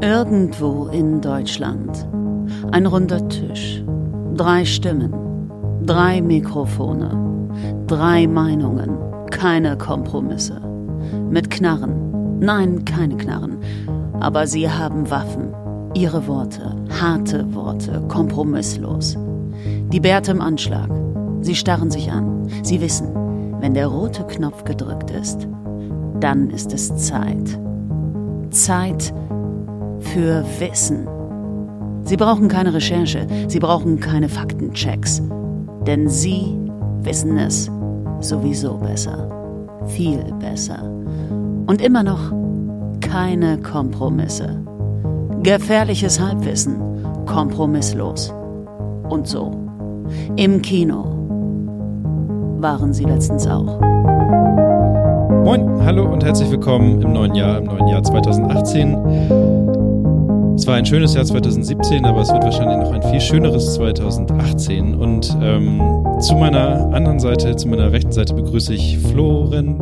Irgendwo in Deutschland. Ein runder Tisch. Drei Stimmen. Drei Mikrofone. Drei Meinungen. Keine Kompromisse. Mit Knarren. Nein, keine Knarren. Aber sie haben Waffen. Ihre Worte. Harte Worte. Kompromisslos. Die Bärte im Anschlag. Sie starren sich an. Sie wissen, wenn der rote Knopf gedrückt ist, dann ist es Zeit. Zeit für Wissen. Sie brauchen keine Recherche, sie brauchen keine Faktenchecks, denn sie wissen es sowieso besser, viel besser. Und immer noch keine Kompromisse. Gefährliches Halbwissen, kompromisslos. Und so. Im Kino waren sie letztens auch. Moin, hallo und herzlich willkommen im neuen Jahr, im neuen Jahr 2018. Es war ein schönes Jahr 2017, aber es wird wahrscheinlich noch ein viel schöneres 2018. Und ähm, zu meiner anderen Seite, zu meiner rechten Seite begrüße ich Florenz.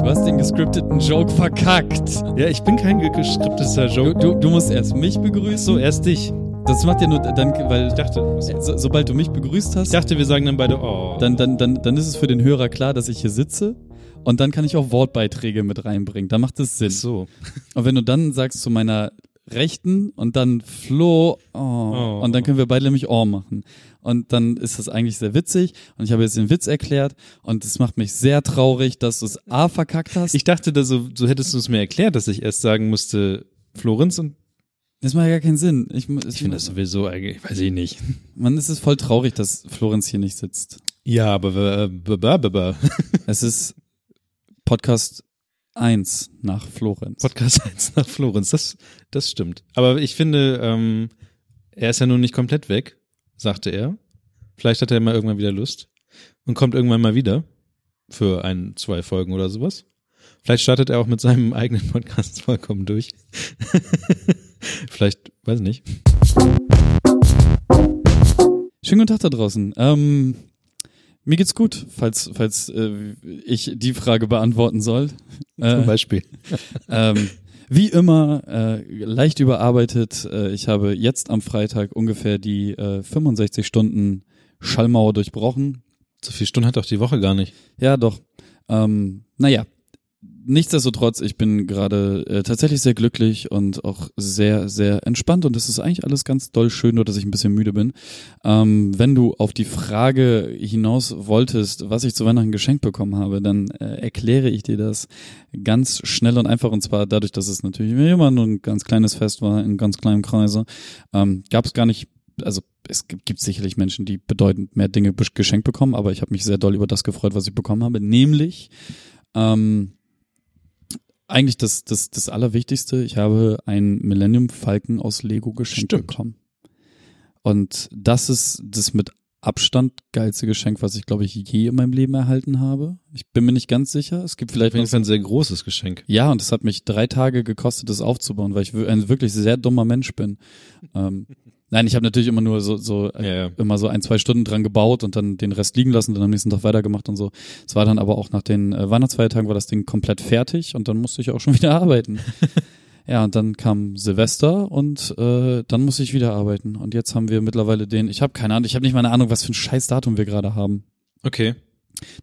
Du hast den gescripteten Joke verkackt. Ja, ich bin kein gescripteter Joke. Du, du, du musst erst mich begrüßen. So, erst dich. Das macht ja nur dann, weil Ich dachte, so, sobald du mich begrüßt hast, ich dachte, wir sagen dann beide, oh. dann, dann, dann, dann ist es für den Hörer klar, dass ich hier sitze. Und dann kann ich auch Wortbeiträge mit reinbringen. Da macht es Sinn. so. Und wenn du dann sagst zu meiner Rechten und dann Flo, oh, Oh. und dann können wir beide nämlich oh machen. Und dann ist das eigentlich sehr witzig. Und ich habe jetzt den Witz erklärt. Und es macht mich sehr traurig, dass du es A verkackt hast. Ich dachte, da so, so hättest du es mir erklärt, dass ich erst sagen musste, Florenz und das macht ja gar keinen Sinn. Ich, ich finde das sowieso eigentlich, weiß ich nicht. Man, es ist voll traurig, dass Florenz hier nicht sitzt. Ja, aber äh, Es ist Podcast 1 nach Florenz. Podcast 1 nach Florenz, das, das stimmt. Aber ich finde, ähm, er ist ja nun nicht komplett weg, sagte er. Vielleicht hat er mal irgendwann wieder Lust und kommt irgendwann mal wieder für ein, zwei Folgen oder sowas. Vielleicht startet er auch mit seinem eigenen Podcast vollkommen durch. Vielleicht, weiß nicht. Schönen guten Tag da draußen. Ähm, mir geht's gut, falls, falls äh, ich die Frage beantworten soll. Zum Äh, Beispiel. ähm, wie immer, äh, leicht überarbeitet. Äh, ich habe jetzt am Freitag ungefähr die äh, 65 Stunden Schallmauer durchbrochen. So viel Stunden hat doch die Woche gar nicht. Ja, doch. Ähm, naja, nichtsdestotrotz, ich bin gerade äh, tatsächlich sehr glücklich und auch sehr, sehr entspannt und es ist eigentlich alles ganz doll schön, nur dass ich ein bisschen müde bin. Ähm, wenn du auf die Frage hinaus wolltest, was ich zu Weihnachten geschenkt bekommen habe, dann äh, erkläre ich dir das ganz schnell und einfach und zwar dadurch, dass es natürlich immer nur ein ganz kleines Fest war, in ganz kleinem Kreise, ähm, gab es gar nicht also es gibt, sicherlich Menschen, die bedeutend mehr Dinge geschenkt bekommen, aber ich habe mich sehr doll über das gefreut, was ich bekommen habe, nämlich ähm, eigentlich das, das, das Allerwichtigste, ich habe einen Millennium Falcon aus Lego geschenkt Stimmt. bekommen. Und das ist das mit Abstand geilste Geschenk, was ich, glaube ich, je in meinem Leben erhalten habe. Ich bin mir nicht ganz sicher. Es gibt vielleicht Fall ein sehr großes Geschenk. ja, und es hat mich drei Tage gekostet, das aufzubauen, weil ich ein wirklich sehr dummer Mensch bin. ähm, nein, ich habe natürlich immer nur so, so äh, Ja, ja. immer so ein, zwei Stunden dran gebaut und dann den Rest liegen lassen, dann am nächsten Tag weitergemacht und so. Es war dann aber auch nach den äh, Weihnachtsfeiertagen war das Ding komplett fertig und dann musste ich auch schon wieder arbeiten. ja, und dann kam Silvester und äh, dann musste ich wieder arbeiten. Und jetzt haben wir mittlerweile den, ich habe keine Ahnung, ich habe nicht mal eine Ahnung, was für ein scheiß Datum wir gerade haben. Okay.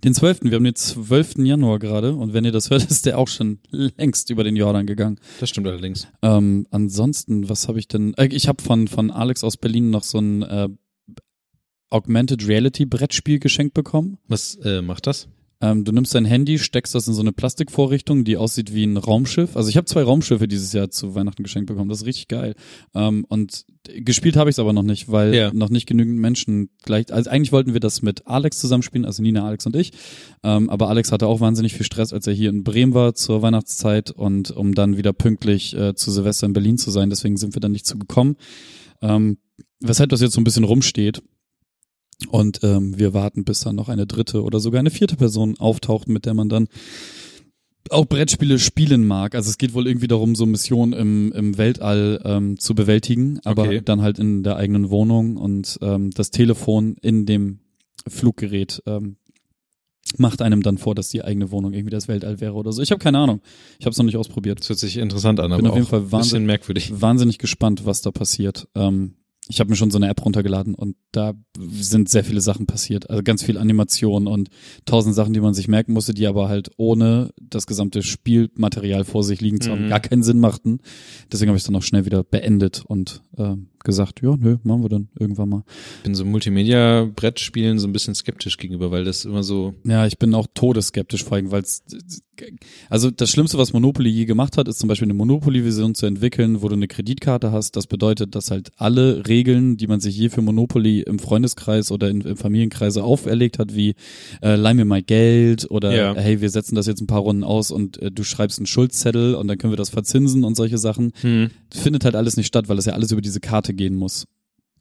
Den 12. Wir haben den 12. Januar gerade und wenn ihr das hört, ist der auch schon längst über den Jordan gegangen. Das stimmt allerdings. Ähm, ansonsten, was habe ich denn? Äh, ich habe von von Alex aus Berlin noch so ein äh, Augmented Reality Brettspiel geschenkt bekommen. Was äh, macht das? Ähm, du nimmst dein Handy, steckst das in so eine Plastikvorrichtung, die aussieht wie ein Raumschiff. Also ich habe zwei Raumschiffe dieses Jahr zu Weihnachten geschenkt bekommen. Das ist richtig geil. Ähm, und gespielt habe ich es aber noch nicht, weil Ja. noch nicht genügend Menschen gleich. Also eigentlich wollten wir das mit Alex zusammenspielen, also Nina, Alex und ich. Ähm, aber Alex hatte auch wahnsinnig viel Stress, als er hier in Bremen war zur Weihnachtszeit und um dann wieder pünktlich äh, zu Silvester in Berlin zu sein. Deswegen sind wir dann nicht zugekommen. Ähm, weshalb das jetzt so ein bisschen rumsteht. Und ähm, wir warten, bis dann noch eine dritte oder sogar eine vierte Person auftaucht, mit der man dann auch Brettspiele spielen mag. Also es geht wohl irgendwie darum, so Missionen im, im Weltall ähm, zu bewältigen, aber Okay. dann halt in der eigenen Wohnung und ähm, das Telefon in dem Fluggerät ähm, macht einem dann vor, dass die eigene Wohnung irgendwie das Weltall wäre oder so. Ich habe keine Ahnung. Ich habe es noch nicht ausprobiert. Das hört sich interessant an, Bin aber auf jeden Fall ein wahnsinn- bisschen merkwürdig. Wahnsinnig gespannt, was da passiert. Ähm, ich habe mir schon so eine App runtergeladen und da sind sehr viele Sachen passiert. Also ganz viel Animation und tausend Sachen, die man sich merken musste, die aber halt ohne das gesamte Spielmaterial vor sich liegen zu haben, Mhm. gar keinen Sinn machten. Deswegen habe ich es dann auch schnell wieder beendet und äh, gesagt, ja, nö, machen wir dann irgendwann mal. Ich bin so Multimedia-Brettspielen so ein bisschen skeptisch gegenüber, weil das immer so, Ja, ich bin auch todesskeptisch vor allem, weil es also das Schlimmste, was Monopoly je gemacht hat, ist zum Beispiel eine Monopoly-Version zu entwickeln, wo du eine Kreditkarte hast. Das bedeutet, dass halt alle Regeln, die man sich je für Monopoly im Freundeskreis oder in, im Familienkreise auferlegt hat, wie äh, leih mir mal Geld oder Ja. hey, wir setzen das jetzt ein paar Runden aus und äh, du schreibst einen Schuldzettel und dann können wir das verzinsen und solche Sachen, hm, findet halt alles nicht statt, weil es ja alles über diese Karte gehen muss.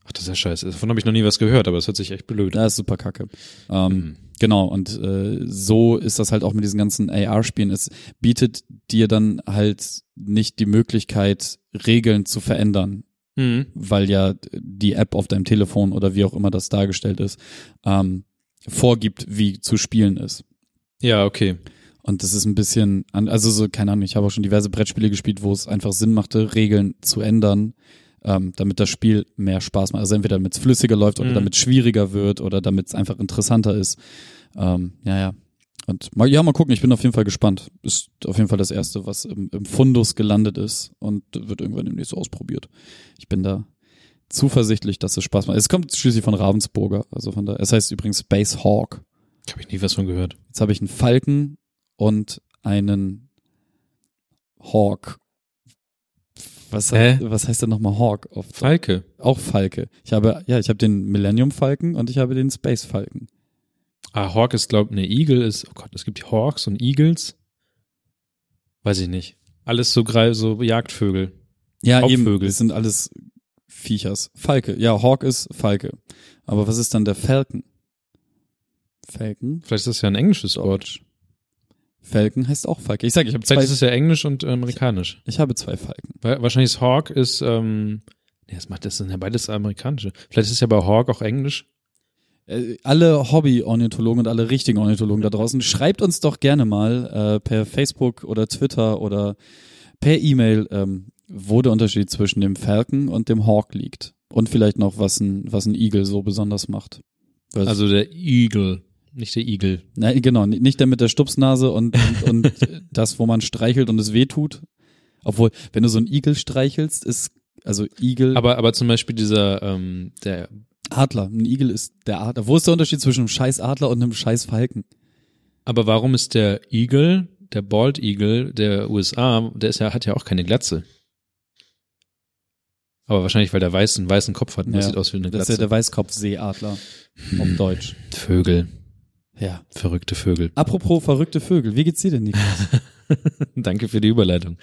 ach, das ist ja scheiße. Davon habe ich noch nie was gehört, aber es hört sich echt blöd. Da ist super kacke. Ähm, Mhm. Genau, und äh, so ist das halt auch mit diesen ganzen AR-Spielen. Es bietet dir dann halt nicht die Möglichkeit, Regeln zu verändern, Hm. weil ja die App auf deinem Telefon oder wie auch immer das dargestellt ist, ähm, vorgibt, wie zu spielen ist. Ja, okay. Und das ist ein bisschen, an, also so, keine Ahnung, ich habe auch schon diverse Brettspiele gespielt, wo es einfach Sinn machte, Regeln zu ändern, ähm, damit das Spiel mehr Spaß macht. Also entweder damit es flüssiger läuft oder Mhm. damit es schwieriger wird oder damit es einfach interessanter ist. Ähm, ja, ja. Und mal, ja, mal gucken, ich bin auf jeden Fall gespannt. Ist auf jeden Fall das Erste, was im, im Fundus gelandet ist und wird irgendwann demnächst ausprobiert. Ich bin da zuversichtlich, dass es Spaß macht. Es kommt schließlich von Ravensburger, also von da. Es heißt übrigens Space Hawk. Habe ich nie was von gehört. Jetzt habe ich einen Falken und einen Hawk. Was, Hä? was heißt denn nochmal Hawk? Auf, Falke. auch Falke. Ich habe, ja, ich habe den Millennium Falken und ich habe den Space Falken. Ah, Hawk ist, glaub, ne, Eagle ist, oh Gott, es gibt Hawks und Eagles. Weiß ich nicht. Alles so so Jagdvögel. Ja, eben. Raubvögel. Das sind alles Viechers. Falke. Ja, Hawk ist Falke. Aber was ist dann der Falcon? Falcon? Vielleicht ist das ja ein englisches Wort. Falcon heißt auch Falke. Ich sage, ich habe zwei, Vielleicht ist es ja englisch und amerikanisch. ich habe zwei Falken. Wa- Wahrscheinlich ist Hawk ist, ähm, nee, das macht, das sind ja beides amerikanische. Vielleicht ist es ja bei Hawk auch englisch. Äh, alle Hobby-Ornithologen und alle richtigen Ornithologen da draußen, schreibt uns doch gerne mal äh, per Facebook oder Twitter oder per E-Mail, ähm, wo der Unterschied zwischen dem Falcon und dem Hawk liegt. Und vielleicht noch, was ein, was ein Igel so besonders macht. Weil- Also der Eagle, nicht der Eagle. Nein, genau, ni- nicht der mit der Stupsnase und, und, und das, wo man streichelt und es weh tut. Obwohl, wenn du so einen Igel streichelst, ist, also Igel, Aber, aber zum Beispiel dieser, ähm, der, Adler. Ein Igel ist der Adler. Wo ist der Unterschied zwischen einem scheiß Adler und einem scheiß Falken? aber warum ist der Eagle, der Bald Eagle der USA, der ist ja, hat ja auch keine Glatze. Aber wahrscheinlich, weil der weißen, weißen Kopf hat und das Ja, sieht aus wie eine Das ist Glatze. ja der Weißkopfseeadler auf Deutsch. Vögel. Ja. Verrückte Vögel. Apropos verrückte Vögel, wie geht's dir denn, Niklas? Danke für die Überleitung.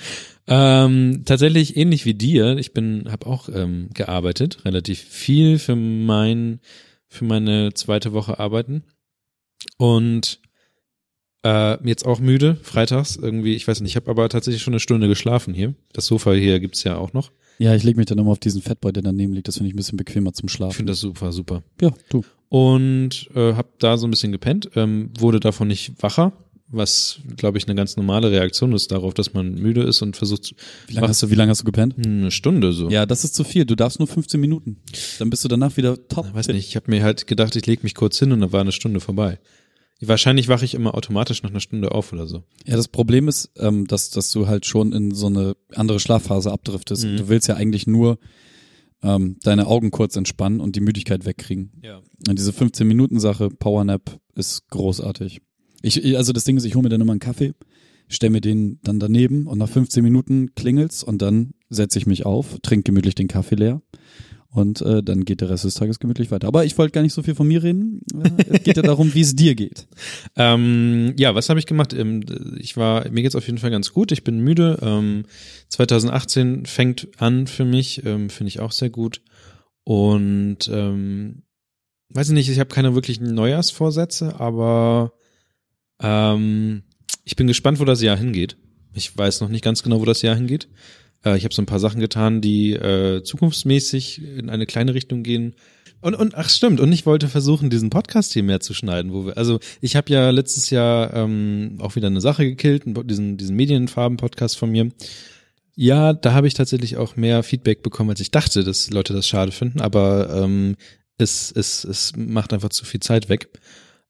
Ähm, tatsächlich ähnlich wie dir. Ich bin, habe auch ähm, gearbeitet, relativ viel für mein, für meine zweite Woche arbeiten und äh, jetzt auch müde. Freitags irgendwie. Ich weiß nicht. Ich habe aber tatsächlich schon eine Stunde geschlafen hier. Das Sofa hier gibt's ja auch noch. Ja, ich leg mich dann immer auf diesen Fettboy, der daneben liegt. Das finde ich ein bisschen bequemer zum Ich Schlafen. finde das super, super. ja, du. und äh, habe da so ein bisschen gepennt, ähm, wurde davon nicht wacher, was glaube ich eine ganz normale Reaktion ist darauf, dass man müde ist und versucht Wie lange hast du, wie lange hast du gepennt? eine Stunde so. Ja, das ist zu viel. Du darfst nur 15 Minuten. Dann bist du danach wieder top. Ich weiß nicht, ich habe mir halt gedacht, ich lege mich kurz hin und dann war eine Stunde vorbei. Wahrscheinlich wache ich immer automatisch nach einer Stunde auf oder so. Ja, das Problem ist, ähm, dass, dass du halt schon in so eine andere Schlafphase abdriftest. Mhm. Du willst ja eigentlich nur ähm, deine Augen kurz entspannen und die Müdigkeit wegkriegen. Ja. Und diese 15-Minuten-Sache, Powernap, ist großartig. Ich, also das Ding ist, ich hole mir dann immer einen Kaffee, stell mir den dann daneben und nach 15 Minuten klingelt's und dann setze ich mich auf, trinke gemütlich den Kaffee leer und äh, dann geht der Rest des Tages gemütlich weiter. Aber ich wollte gar nicht so viel von mir reden. Äh, es geht ja darum, wie es dir geht. Ähm, ja, was habe ich gemacht? Ähm, Ich war, mir geht's auf jeden Fall ganz gut. Ich bin müde. Ähm, 2018 fängt an für mich, ähm, finde ich auch sehr gut. Und ähm, weiß ich nicht, ich habe keine wirklichen Neujahrsvorsätze, aber ähm, ich bin gespannt, wo das Jahr hingeht. Ich weiß noch nicht ganz genau, wo das Jahr hingeht. Äh, ich habe so ein paar Sachen getan, die äh, zukunftsmäßig in eine kleine Richtung gehen. Und, und ach stimmt, und ich wollte versuchen, diesen Podcast hier mehr zu schneiden, wo wir, also ich habe ja letztes Jahr ähm, auch wieder eine Sache gekillt, diesen, diesen Medienfarben-Podcast von mir. Ja, da habe ich tatsächlich auch mehr Feedback bekommen, als ich dachte, dass Leute das schade finden, aber ähm, es, es, es macht einfach zu viel Zeit weg.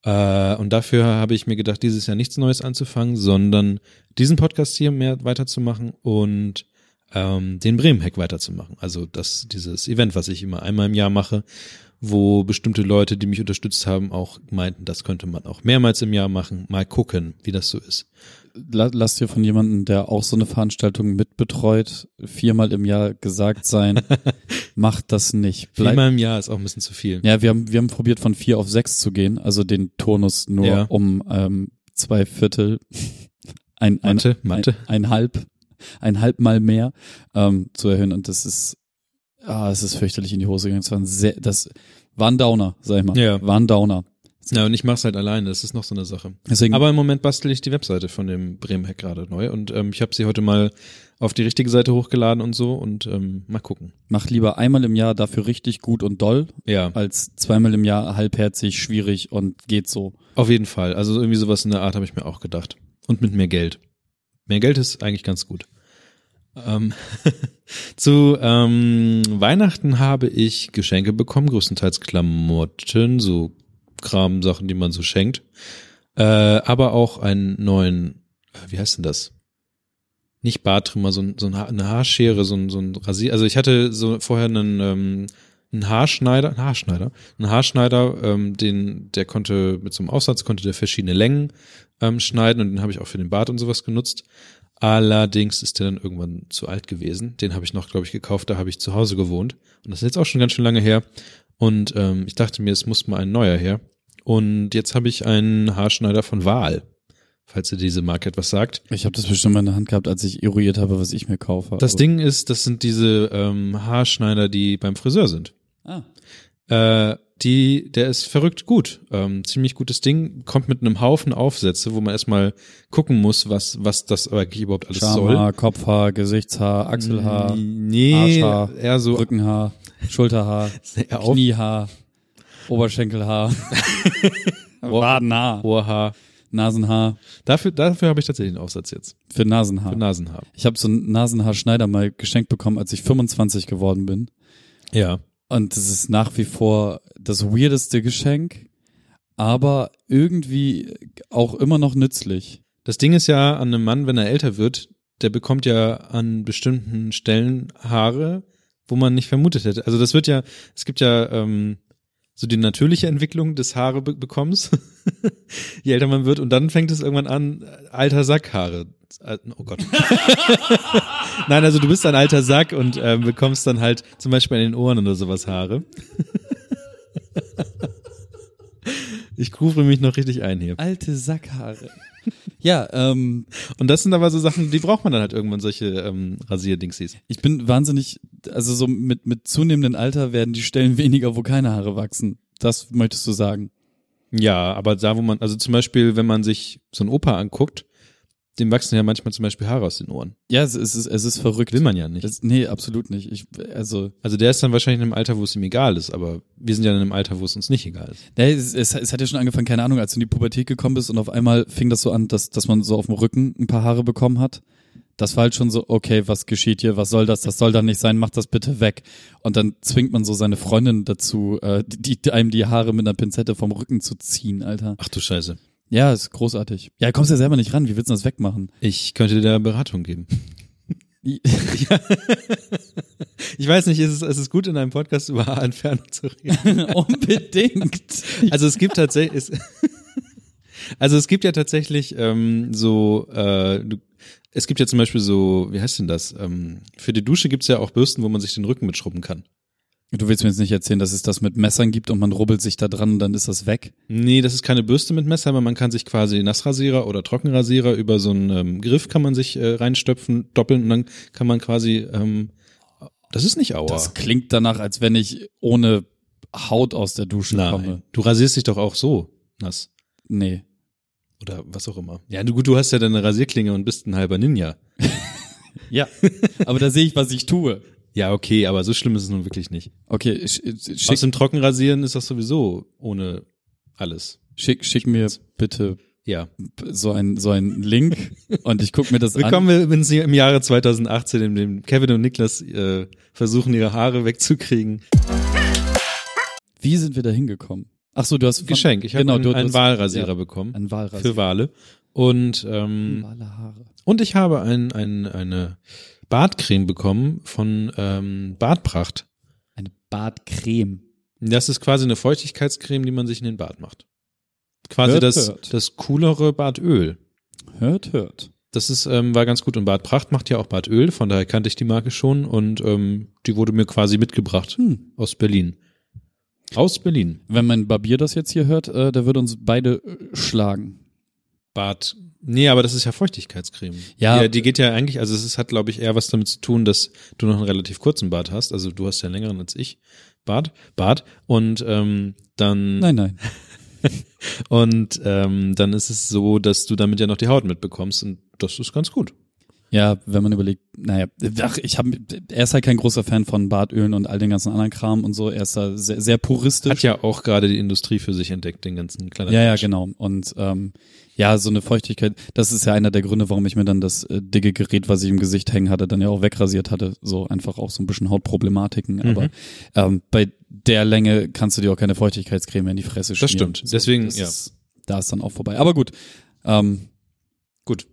Äh, und dafür habe ich mir gedacht, dieses Jahr nichts Neues anzufangen, sondern diesen Podcast hier mehr weiterzumachen und ähm, den Bremen-Hack weiterzumachen. Also das, dieses Event, was ich immer einmal im Jahr mache, wo bestimmte Leute, die mich unterstützt haben, auch meinten, das könnte man auch mehrmals im Jahr machen. Mal gucken, wie das so ist. Lass dir von jemandem, der auch so eine Veranstaltung mitbetreut, viermal im Jahr gesagt sein, macht das nicht. Bleib viermal im Jahr ist auch ein bisschen zu viel. Ja, wir haben, wir haben probiert, von vier auf sechs zu gehen, also den Turnus nur ja. um ähm, zwei Viertel, ein, ein, Mathe, Mathe. Ein, ein halb ein halb Mal mehr ähm, zu erhöhen. Und das ist, ah, es ist fürchterlich in die Hose gegangen. Das war ein sehr, das war ein Downer, sag ich mal. Ja. War ein Downer. Ja, und ich mach's halt alleine, das ist noch so eine Sache. Deswegen, Aber im Moment bastel ich die Webseite von dem Bremen-Hack gerade neu und ähm, ich habe sie heute mal auf die richtige Seite hochgeladen und so und ähm, mal gucken. Mach lieber einmal im Jahr dafür richtig gut und doll, ja. als zweimal im Jahr halbherzig, schwierig und geht so. Auf jeden Fall. Also irgendwie sowas in der Art habe ich mir auch gedacht. Und mit mehr Geld. Mehr Geld ist eigentlich ganz gut. Ähm, zu ähm, Weihnachten habe ich Geschenke bekommen, größtenteils Klamotten, so Kram, Sachen, die man so schenkt. Äh, aber auch einen neuen, wie heißt denn das? Nicht Bartrimmer, so, so eine Haarschere, so ein, so ein Rasier. Also ich hatte so vorher einen, ähm, einen Haarschneider, einen Haarschneider, einen Haarschneider, ähm, den, der konnte mit so einem Aussatz konnte der verschiedene Längen ähm, schneiden und den habe ich auch für den Bart und sowas genutzt. Allerdings ist der dann irgendwann zu alt gewesen. Den habe ich noch, glaube ich, gekauft, da habe ich zu Hause gewohnt. Und das ist jetzt auch schon ganz schön lange her. Und ähm, ich dachte mir, es muss mal ein neuer her. Und jetzt habe ich einen Haarschneider von Wahl, falls ihr diese Marke etwas sagt. Ich habe das bestimmt mal in der Hand gehabt, als ich eruiert habe, was ich mir kaufe. Das Ding ist, das sind diese ähm, Haarschneider, die beim Friseur sind. Ah. Äh, die, der ist verrückt gut. Ähm, ziemlich gutes Ding. Kommt mit einem Haufen Aufsätze, wo man erstmal gucken muss, was, was das eigentlich überhaupt alles Schamhaar, soll. Kopfhaar, Gesichtshaar, Achselhaar, nee, Arschhaar, eher so Rückenhaar, Schulterhaar, Kniehaar, Oberschenkelhaar, Wadenhaar, Ohrhaar. Nasenhaar. Dafür, dafür habe ich tatsächlich einen Aufsatz jetzt. Für Nasenhaar. Für Nasenhaar. Ich habe so einen Nasenhaarschneider mal geschenkt bekommen, als ich 25 geworden bin. Ja. Und das ist nach wie vor das weirdeste Geschenk, aber irgendwie auch immer noch nützlich. Das Ding ist ja an einem Mann, wenn er älter wird, der bekommt ja an bestimmten Stellen Haare, wo man nicht vermutet hätte. Also das wird ja, es gibt ja ähm, so die natürliche Entwicklung des Haare be bekommst, je älter man wird und dann fängt es irgendwann an, alter Sackhaare. Äh, oh Gott. Nein, also du bist ein alter Sack und ähm, bekommst dann halt zum Beispiel in den Ohren oder sowas Haare. ich rufe mich noch richtig ein hier. Alte Sackhaare. Ja, ähm. Und das sind aber so Sachen, die braucht man dann halt irgendwann, solche ähm, Rasierdingsies. Ich bin wahnsinnig, also so mit, mit zunehmendem Alter werden die Stellen weniger, wo keine Haare wachsen. Das möchtest du sagen. Ja, aber da, wo man, also zum Beispiel, wenn man sich so ein Opa anguckt, dem wachsen ja manchmal zum Beispiel Haare aus den Ohren. Ja, es ist, es ist verrückt. Will man ja nicht. Das, nee, absolut nicht. Ich, also, also der ist dann wahrscheinlich in einem Alter, wo es ihm egal ist, aber wir sind ja in einem Alter, wo es uns nicht egal ist. Nee, es, es, es hat ja schon angefangen, keine Ahnung, als du in die Pubertät gekommen bist und auf einmal fing das so an, dass, dass man so auf dem Rücken ein paar Haare bekommen hat. Das war halt schon so, okay, was geschieht hier, was soll das, das soll da nicht sein, mach das bitte weg. Und dann zwingt man so seine Freundin dazu, äh, die, die einem die Haare mit einer Pinzette vom Rücken zu ziehen, Alter. Ach du Scheiße. Ja, ist großartig. Ja, kommst ja selber nicht ran. Wie willst du das wegmachen? Ich könnte dir da Beratung geben. ja. Ich weiß nicht, ist es, ist es gut, in einem Podcast über Haarentfernung zu reden? Unbedingt. Also es gibt tatsächlich, also es gibt ja tatsächlich ähm, so, äh, du, es gibt ja zum Beispiel so, wie heißt denn das? Ähm, für die Dusche gibt's ja auch Bürsten, wo man sich den Rücken mitschrubben kann. Du willst mir jetzt nicht erzählen, dass es das mit Messern gibt und man rubbelt sich da dran und dann ist das weg? Nee, das ist keine Bürste mit Messer, aber man kann sich quasi Nassrasierer oder Trockenrasierer über so einen ähm, Griff kann man sich äh, reinstöpfen, doppeln und dann kann man quasi, ähm, das ist nicht Aua. Das klingt danach, als wenn ich ohne Haut aus der Dusche Nein, komme. Du rasierst dich doch auch so nass. Nee. Oder was auch immer. Ja, du, gut, du hast ja deine Rasierklinge und bist ein halber Ninja. ja, aber da sehe ich, was ich tue. Ja, okay, aber so schlimm ist es nun wirklich nicht. Okay, sch, schick, Aus dem Trockenrasieren ist das sowieso ohne alles. schick, schick mir bitte Ja. so ein so ein Link und ich guck mir das an. Willkommen wir im Jahre 2018, in dem Kevin und Niklas äh, versuchen, ihre Haare wegzukriegen. Wie sind wir da hingekommen? Ach so, du hast von- Geschenk. Ich habe genau, einen, du, einen du, Wahlrasierer ja, bekommen. Ein Wahlrasierer. Für Wale. Und, ähm, Wale Haare. und ich habe ein, ein, eine Bartcreme bekommen von ähm, Bartpracht. Eine Bartcreme. Das ist quasi eine Feuchtigkeitscreme, die man sich in den Bart macht. Quasi Hört, das, hört. das coolere Bartöl. Hört, hört. Das ist, ähm, war ganz gut. Und Bartpracht macht ja auch Bartöl, von daher kannte ich die Marke schon und ähm, die wurde mir quasi mitgebracht Hm. aus Berlin. Aus Berlin. Wenn mein Barbier das jetzt hier hört, äh, der wird uns beide äh, schlagen. Bart. Nee, aber das ist ja Feuchtigkeitscreme. Ja. Die, die geht ja eigentlich, also es ist, hat, glaube ich, eher was damit zu tun, dass du noch einen relativ kurzen Bart hast. Also du hast ja einen längeren als ich. Bart, Bart. Und ähm, dann Nein, nein. und ähm, dann ist es so, dass du damit ja noch die Haut mitbekommst und das ist ganz gut. Ja, wenn man überlegt, naja, ach, ich habe, er ist halt kein großer Fan von Bartölen und all den ganzen anderen Kram und so. Er ist da sehr, sehr puristisch. Hat ja auch gerade die Industrie für sich entdeckt, den ganzen kleinen. Ja, ja, genau. Und ähm, ja, so eine Feuchtigkeit, das ist ja einer der Gründe, warum ich mir dann das äh, dicke Gerät, was ich im Gesicht hängen hatte, dann ja auch wegrasiert hatte. So einfach auch so ein bisschen Hautproblematiken. Mhm. Aber ähm, bei der Länge kannst du dir auch keine Feuchtigkeitscreme in die Fresse schmieren. stimmt. Deswegen, das ja. Ist, da ist dann auch vorbei. Aber gut. Ähm, Gut.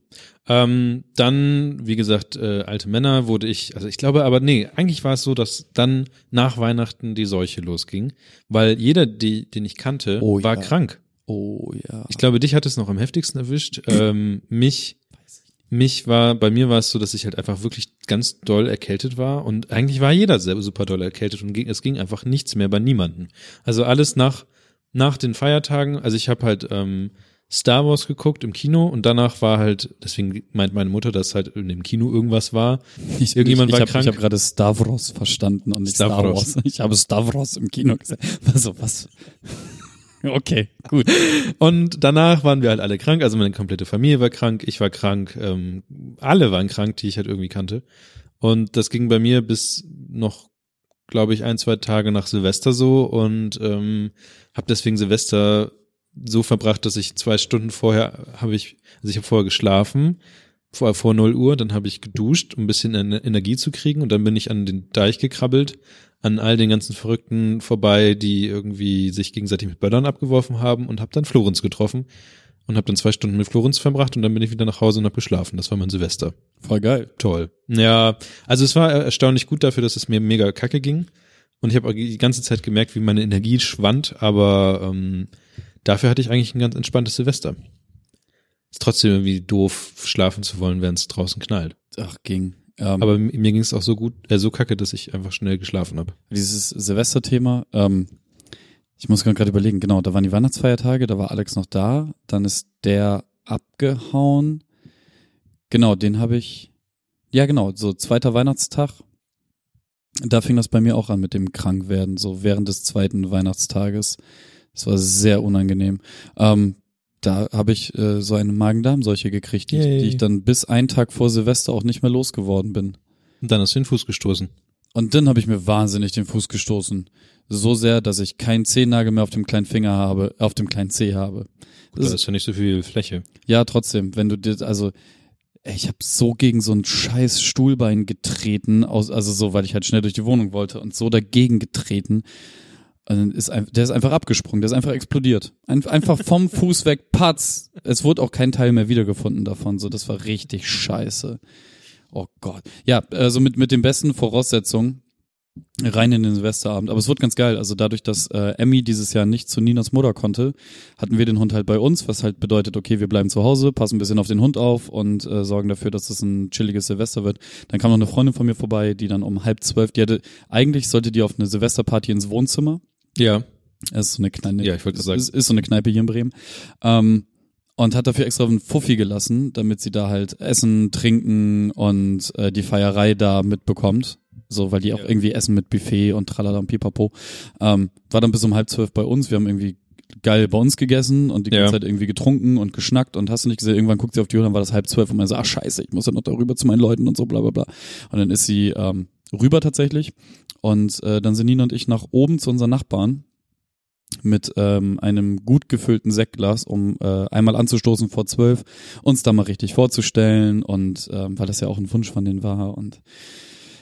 Ähm, dann, wie gesagt, äh, alte Männer wurde ich, also ich glaube aber, nee, eigentlich war es so, dass dann nach Weihnachten die Seuche losging, weil jeder, die, den ich kannte, Oh, war ja. krank. oh ja. Ich glaube, dich hat es noch am heftigsten erwischt. Ähm, mich, mich war, bei mir war es so, dass ich halt einfach wirklich ganz doll erkältet war und eigentlich war jeder super doll erkältet und ging, es ging einfach nichts mehr bei niemanden. Also alles nach, nach den Feiertagen, also ich habe halt ähm, Star Wars geguckt im Kino und danach war halt, deswegen meint meine Mutter, dass halt in dem Kino irgendwas war. Ich, Irgendjemand ich, ich war hab, krank. Ich habe gerade Stavros verstanden und nicht Star Stavros. Wars. Ich habe Stavros im Kino gesehen. Also was? Okay, gut. Und danach waren wir halt alle krank, also meine komplette Familie war krank, ich war krank, ähm, alle waren krank, die ich halt irgendwie kannte. Und das ging bei mir bis noch, glaube ich, ein, zwei Tage nach Silvester so und ähm, habe deswegen Silvester so verbracht, dass ich zwei Stunden vorher habe ich, also ich habe vorher geschlafen, vor, vor 0 Uhr, dann habe ich geduscht, um ein bisschen Ener- Energie zu kriegen und dann bin ich an den Deich gekrabbelt, an all den ganzen Verrückten vorbei, die irgendwie sich gegenseitig mit Böllern abgeworfen haben und habe dann Florenz getroffen und habe dann zwei Stunden mit Florenz verbracht und dann bin ich wieder nach Hause und habe geschlafen. Das war mein Silvester. Voll geil. Toll. Ja, also es war erstaunlich gut dafür, dass es mir mega kacke ging. Und ich habe auch die ganze Zeit gemerkt, wie meine Energie schwand, aber ähm, dafür hatte ich eigentlich ein ganz entspanntes Silvester. Ist trotzdem irgendwie doof, schlafen zu wollen, während es draußen knallt. Ach, ging. Ähm, Aber mir mir ging es auch so gut, äh, so kacke, dass ich einfach schnell geschlafen habe. dieses Silvesterthema, ähm, ich muss gerade überlegen, genau, da waren die Weihnachtsfeiertage, da war Alex noch da, dann ist der abgehauen. Genau, den habe ich, ja genau, so zweiter Weihnachtstag. Da fing das bei mir auch an mit dem Krankwerden, so während des zweiten Weihnachtstages. Das war sehr unangenehm. Ähm, da habe ich äh, so eine Magen-Darm-Seuche gekriegt, die, die ich dann bis einen Tag vor Silvester auch nicht mehr losgeworden bin. Und dann hast du den Fuß gestoßen. Und dann habe ich mir wahnsinnig den Fuß gestoßen. So sehr, dass ich keinen Zehennagel mehr auf dem kleinen Finger habe, auf dem kleinen Zeh habe. Da Das, ist ja nicht so viel Fläche. ja, trotzdem, wenn du dir, also, ich habe so gegen so ein scheiß Stuhlbein getreten, aus, also so, weil ich halt schnell durch die Wohnung wollte und so dagegen getreten. Dann ist ein, der ist einfach abgesprungen, der ist einfach explodiert. Ein, einfach vom Fuß weg, patz. Es wurde auch kein Teil mehr wiedergefunden davon, so, das war richtig scheiße. Oh Gott. Ja, also mit, mit den besten Voraussetzungen rein in den Silvesterabend. Aber es wird ganz geil. Also dadurch, dass äh, Emmy dieses Jahr nicht zu Ninas Mutter konnte, hatten wir den Hund halt bei uns, was halt bedeutet, okay, wir bleiben zu Hause, passen ein bisschen auf den Hund auf und äh, sorgen dafür, dass es ein chilliges Silvester wird. Dann kam noch eine Freundin von mir vorbei, die dann um halb zwölf, die hatte, eigentlich sollte die auf eine Silvesterparty ins Wohnzimmer. Ja. Das ist so eine kleine, Ja, ich wollte sagen. Ist, ist so eine Kneipe hier in Bremen. Ähm, und hat dafür extra einen Fuffi gelassen, damit sie da halt essen, trinken und äh, die Feierei da mitbekommt. So, weil die auch Ja. irgendwie essen mit Buffet und tralala und pipapo. Ähm, war dann bis um halb zwölf bei uns. Wir haben irgendwie geil bei uns gegessen und die Ja. ganze Zeit irgendwie getrunken und geschnackt und hast du nicht gesehen, irgendwann guckt sie auf die Uhr, dann war das halb zwölf und man so, ach scheiße, ich muss ja noch darüber zu meinen Leuten und so, bla bla bla. Und dann ist sie ähm, rüber tatsächlich. Und äh, dann sind Nina und ich nach oben zu unseren Nachbarn mit ähm, einem gut gefüllten Sektglas, um äh, einmal anzustoßen vor zwölf, uns da mal richtig vorzustellen und ähm, weil das ja auch ein Wunsch von denen war und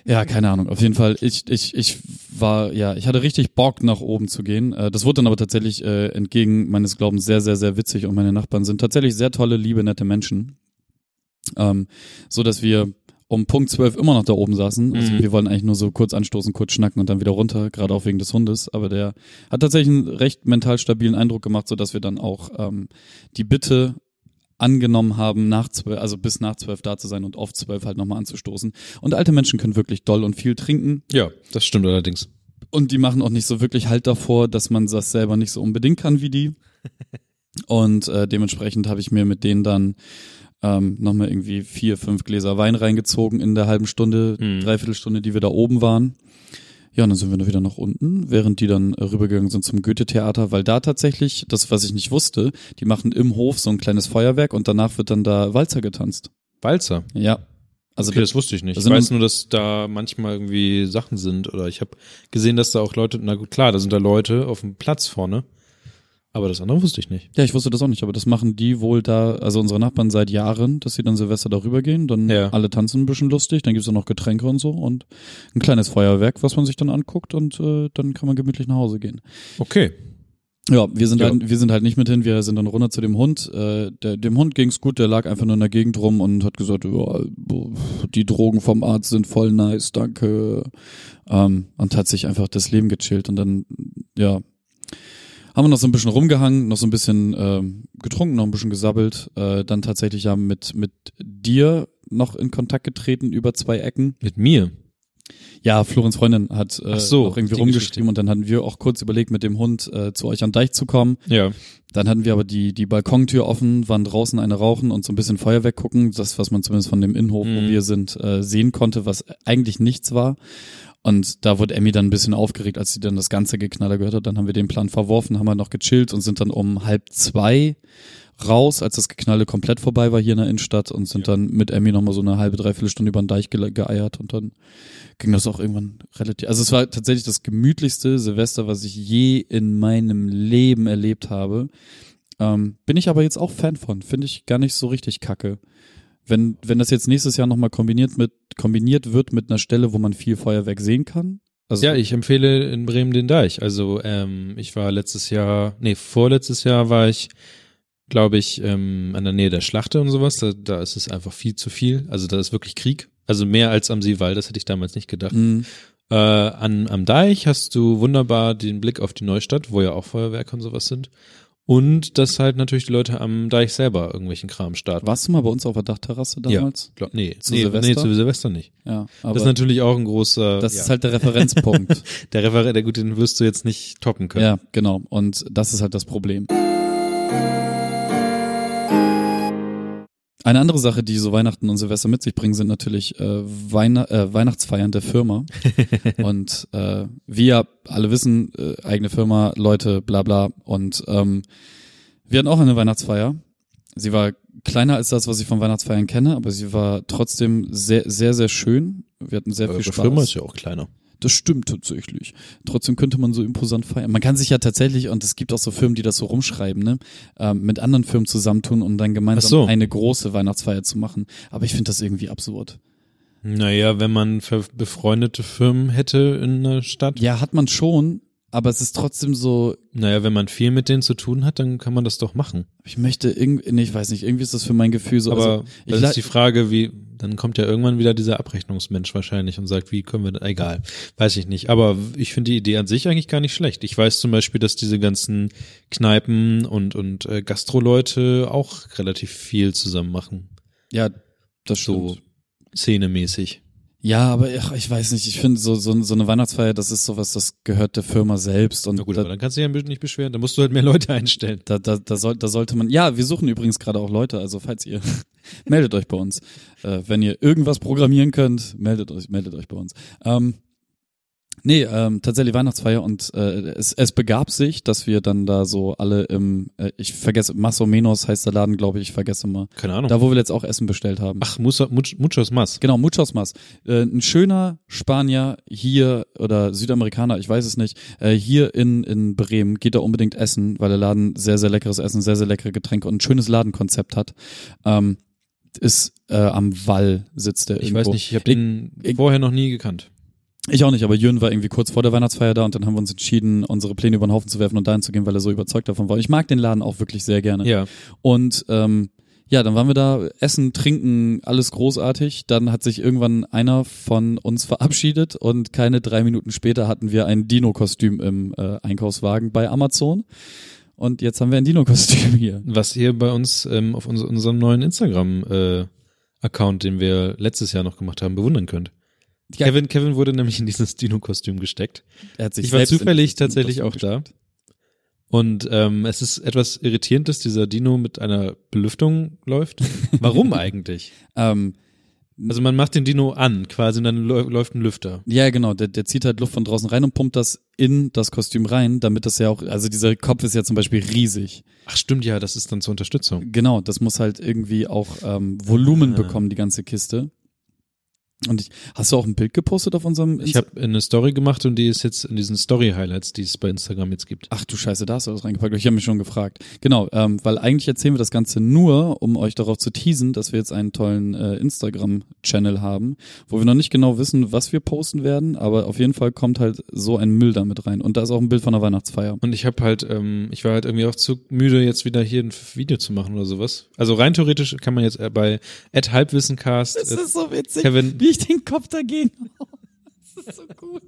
ja, keine Ahnung. Auf jeden Fall, ich, ich, ich war, ja, ich hatte richtig Bock, nach oben zu gehen. Äh, das wurde dann aber tatsächlich äh, entgegen meines Glaubens sehr, sehr, sehr witzig und meine Nachbarn sind tatsächlich sehr tolle, liebe, nette Menschen. Ähm, so dass wir um Punkt 12 immer noch da oben saßen. Also Mhm. wir wollen eigentlich nur so kurz anstoßen, kurz schnacken und dann wieder runter, gerade auch wegen des Hundes. Aber der hat tatsächlich einen recht mental stabilen Eindruck gemacht, so dass wir dann auch ähm, die Bitte angenommen haben, nach zwölf, also bis nach zwölf da zu sein und auf zwölf halt nochmal anzustoßen. Und alte Menschen können wirklich doll und viel trinken Ja, das stimmt allerdings. und die machen auch nicht so wirklich Halt davor, dass man das selber nicht so unbedingt kann wie die. Und äh, dementsprechend habe ich mir mit denen dann ähm, nochmal irgendwie vier, fünf Gläser Wein reingezogen in der halben Stunde, Mhm. Dreiviertelstunde, die wir da oben waren. Ja, und dann sind wir noch wieder nach unten, während die dann rübergegangen sind zum Goethe-Theater, weil da tatsächlich, das was ich nicht wusste, die machen im Hof so ein kleines Feuerwerk und danach wird dann da Walzer getanzt. Walzer. Ja. Also okay, das wusste ich nicht. Ich weiß nur, dass da manchmal irgendwie Sachen sind oder ich habe gesehen, dass da auch Leute, na gut, klar, da sind da Leute auf dem Platz vorne, aber das andere wusste ich nicht. Ja, ich wusste das auch nicht, aber das machen die wohl da, also unsere Nachbarn seit Jahren, dass sie dann Silvester darüber gehen, dann Ja. alle tanzen ein bisschen lustig, dann gibt's auch noch Getränke und so und ein kleines Feuerwerk, was man sich dann anguckt und äh, dann kann man gemütlich nach Hause gehen. Okay. Ja, wir sind Ja. halt, wir sind halt nicht mit hin, wir sind dann runter zu dem Hund. Äh, der, dem Hund ging's gut, der lag einfach nur in der Gegend rum und hat gesagt, die Drogen vom Arzt sind voll nice, danke. Ähm, und hat sich einfach das Leben gechillt und dann, ja, haben wir noch so ein bisschen rumgehangen, noch so ein bisschen ähm, getrunken, noch ein bisschen gesabbelt, äh, dann tatsächlich ja mit, mit dir noch in Kontakt getreten über zwei Ecken. Mit mir. Ja, Florenz Freundin hat äh, so, noch irgendwie rumgeschrieben und dann hatten wir auch kurz überlegt, mit dem Hund äh, zu euch an den Deich zu kommen. Ja. Dann hatten wir aber die, die Balkontür offen, waren draußen eine rauchen und so ein bisschen Feuerwerk gucken. Das, was man zumindest von dem Innenhof, wo Mhm. wir sind, äh, sehen konnte, was eigentlich nichts war. Und da wurde Emmy dann ein bisschen aufgeregt, als sie dann das ganze Geknaller gehört hat. Dann haben wir den Plan verworfen, haben wir noch gechillt und sind dann um halb zwei raus, als das Geknalle komplett vorbei war hier in der Innenstadt und sind dann mit Emmy nochmal so eine halbe, dreiviertel Stunde über den Deich ge geeiert und dann ging das auch irgendwann relativ, also es war tatsächlich das gemütlichste Silvester, was ich je in meinem Leben erlebt habe. Ähm, bin ich aber jetzt auch Fan von, finde ich gar nicht so richtig kacke. Wenn, wenn das jetzt nächstes Jahr nochmal kombiniert mit, kombiniert wird mit einer Stelle, wo man viel Feuerwerk sehen kann. Also, Ja, ich empfehle in Bremen den Deich. Also ähm, ich war letztes Jahr, nee, vorletztes Jahr war ich, glaube ich, ähm, an der Nähe der Schlachte und sowas. Da, da ist es einfach viel zu viel. Also da ist wirklich Krieg. Also mehr als am Seewald, das hätte ich damals nicht gedacht. mh, Äh, an, am Deich hast du wunderbar den Blick auf die Neustadt, wo ja auch Feuerwerke und sowas sind. Und dass halt natürlich die Leute am Deich selber irgendwelchen Kram starten. warst du mal bei uns auf der Dachterrasse damals? Glaub, nee, Zu nee, Silvester? nee, zu Silvester nicht. Ja, aber das ist natürlich auch ein großer, das ja, ist halt der Referenzpunkt. der Referent, der gut, den wirst du jetzt nicht toppen können. ja, genau. Und das ist halt das Problem. Eine andere Sache, die so Weihnachten und Silvester mit sich bringen, sind natürlich äh, Weihn äh, Weihnachtsfeiern der Firma. und äh, ja alle wissen, äh, eigene Firma, Leute, bla bla. Und ähm, wir hatten auch eine Weihnachtsfeier. Sie war kleiner als das, was ich von Weihnachtsfeiern kenne, aber sie war trotzdem sehr, sehr, sehr schön. Wir hatten sehr viel Eure Spaß. Firma ist ja auch kleiner. Das stimmt tatsächlich. Trotzdem könnte man so imposant feiern. Man kann sich ja tatsächlich, und es gibt auch so Firmen, die das so rumschreiben, ne, ähm, mit anderen Firmen zusammentun, um dann gemeinsam so. eine große Weihnachtsfeier zu machen. Aber ich finde das irgendwie absurd. Naja, wenn man befreundete Firmen hätte in einer Stadt. Ja, hat man schon, aber es ist trotzdem so, Naja, wenn man viel mit denen zu tun hat, dann kann man das doch machen. ich möchte irgendwie, nee, ich weiß nicht, irgendwie ist das für mein Gefühl so. Aber also, das ist die Frage, wie, dann kommt ja irgendwann wieder dieser Abrechnungsmensch wahrscheinlich und sagt, wie können wir, das- egal, weiß ich nicht. Aber ich finde die Idee an sich eigentlich gar nicht schlecht. Ich weiß zum Beispiel, dass diese ganzen Kneipen und, und äh, Gastroleute auch relativ viel zusammen machen. ja, das stimmt. So szenemäßig. Ja, aber ich, ich weiß nicht, ich finde so, so, so eine Weihnachtsfeier, das ist sowas, das gehört der Firma selbst und Na gut, da, aber dann kannst du dich ja nicht beschweren, da musst du halt mehr Leute einstellen. Da, da, da, soll, da sollte man. Ja, wir suchen übrigens gerade auch Leute, also falls ihr meldet euch bei uns. Äh, wenn ihr irgendwas programmieren könnt, meldet euch, meldet euch bei uns. Ähm, Nee, ähm, tatsächlich Weihnachtsfeier und äh, es, es begab sich, dass wir dann da so alle im, äh, ich vergesse, Masso Menos heißt der Laden, glaube ich, ich vergesse mal. Keine Ahnung. Da, wo wir jetzt auch Essen bestellt haben. Ach, Musa, Much, Muchos Mas. Genau, Muchos Mas. Äh, ein schöner Spanier hier oder Südamerikaner, ich weiß es nicht, äh, hier in, in Bremen geht er unbedingt essen, weil der Laden sehr, sehr leckeres Essen, sehr, sehr leckere Getränke und ein schönes Ladenkonzept hat. Ähm, ist äh, am Wall sitzt er Ich irgendwo. weiß nicht, ich habe den vorher noch nie gekannt. Ich auch nicht, aber Jürgen war irgendwie kurz vor der Weihnachtsfeier da und dann haben wir uns entschieden, unsere Pläne über den Haufen zu werfen und dahin zu gehen, weil er so überzeugt davon war. Ich mag den Laden auch wirklich sehr gerne. Ja. Und ähm, ja, dann waren wir da, essen, trinken, alles großartig. Dann hat sich irgendwann einer von uns verabschiedet und keine drei Minuten später hatten wir ein Dino-Kostüm im äh, Einkaufswagen bei Amazon. Und jetzt haben wir ein Dino-Kostüm hier. Was ihr bei uns ähm, auf unser, unserem neuen Instagram-Account, den wir letztes Jahr noch gemacht haben, bewundern könnt. Ja. Kevin, Kevin wurde nämlich in dieses Dino-Kostüm gesteckt. Er hat sich Ich war zufällig tatsächlich auch da. Und ähm, es ist etwas irritierend, dass dieser Dino mit einer Belüftung läuft. Warum eigentlich? Ähm, Also man macht den Dino an, quasi, und dann läu- läuft ein Lüfter. Ja, genau. Der, der zieht halt Luft von draußen rein und pumpt das in das Kostüm rein, damit das ja auch, also dieser Kopf ist ja zum Beispiel riesig. Ach stimmt, ja, das ist dann zur Unterstützung. Genau, das muss halt irgendwie auch ähm, Volumen Ah. bekommen, die ganze Kiste. Und ich, hast du auch ein Bild gepostet auf unserem Ich Insta- habe eine Story gemacht und die ist jetzt in diesen Story-Highlights, die es bei Instagram jetzt gibt. Ach du Scheiße, da hast du was reingepackt. Ich habe mich schon gefragt. Genau, ähm, weil eigentlich erzählen wir das Ganze nur, um euch darauf zu teasen, dass wir jetzt einen tollen äh, Instagram-Channel haben, wo wir noch nicht genau wissen, was wir posten werden, aber auf jeden Fall kommt halt so ein Müll damit rein. Und da ist auch ein Bild von der Weihnachtsfeier. Und ich habe halt, ähm, ich war halt irgendwie auch zu müde, jetzt wieder hier ein Video zu machen oder sowas. Also rein theoretisch kann man jetzt äh, bei Halbwissencast äh, so witzig, Kevin- wie ich den Kopf dagegen hau. Das ist so gut.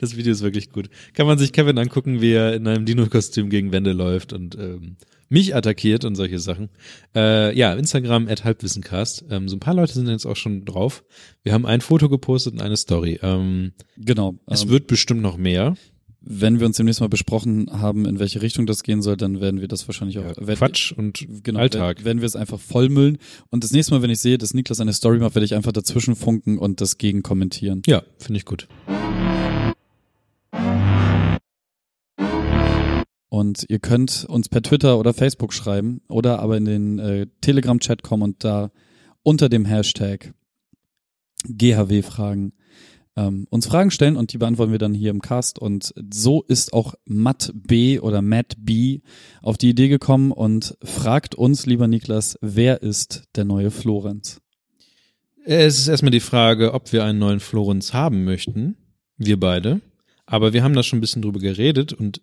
Das Video ist wirklich gut. Kann man sich Kevin angucken, wie er in einem Dino-Kostüm gegen Wände läuft und ähm, mich attackiert und solche Sachen. Äh, ja, Instagram at Halbwissencast. Ähm, so ein paar Leute sind jetzt auch schon drauf. Wir haben ein Foto gepostet und eine Story. Ähm, Genau. es ähm, wird bestimmt noch mehr. Wenn wir uns demnächst mal besprochen haben, in welche Richtung das gehen soll, dann werden wir das wahrscheinlich auch. Ja, werden- Quatsch und Genau, Alltag. Werden, werden wir es einfach vollmüllen. Und das nächste Mal, wenn ich sehe, dass Niklas eine Story macht, werde ich einfach dazwischen funken und das gegen kommentieren. Ja, finde ich gut. Und ihr könnt uns per Twitter oder Facebook schreiben oder aber in den äh, Telegram-Chat kommen und da unter dem Hashtag GHW fragen, ähm, uns Fragen stellen und die beantworten wir dann hier im Cast. Und so ist auch Matt B oder Matt B auf die Idee gekommen und fragt uns, lieber Niklas, wer ist der neue Florenz? Es ist erstmal die Frage, ob wir einen neuen Florenz haben möchten. Wir beide. Aber wir haben da schon ein bisschen drüber geredet und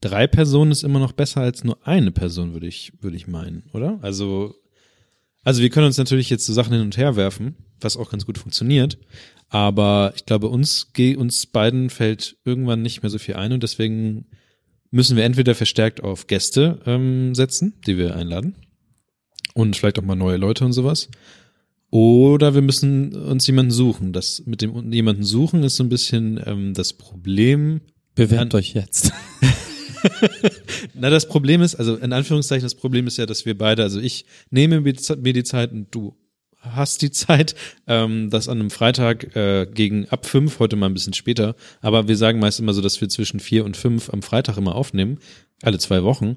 drei Personen ist immer noch besser als nur eine Person, würde ich, würde ich meinen, oder? Also, also wir können uns natürlich jetzt so Sachen hin und her werfen, was auch ganz gut funktioniert. Aber ich glaube, uns, uns beiden fällt irgendwann nicht mehr so viel ein und deswegen müssen wir entweder verstärkt auf Gäste ähm, setzen, die wir einladen. Und vielleicht auch mal neue Leute und sowas. Oder wir müssen uns jemanden suchen. Das mit dem jemanden suchen ist so ein bisschen ähm, das Problem. Bewerbt euch jetzt. Na, das Problem ist, also in Anführungszeichen, das Problem ist ja, dass wir beide, also ich nehme mir die Zeit und du hast die Zeit, ähm, das an einem Freitag äh, gegen ab fünf, heute mal ein bisschen später, aber wir sagen meist immer so, dass wir zwischen vier und fünf am Freitag immer aufnehmen, alle zwei Wochen.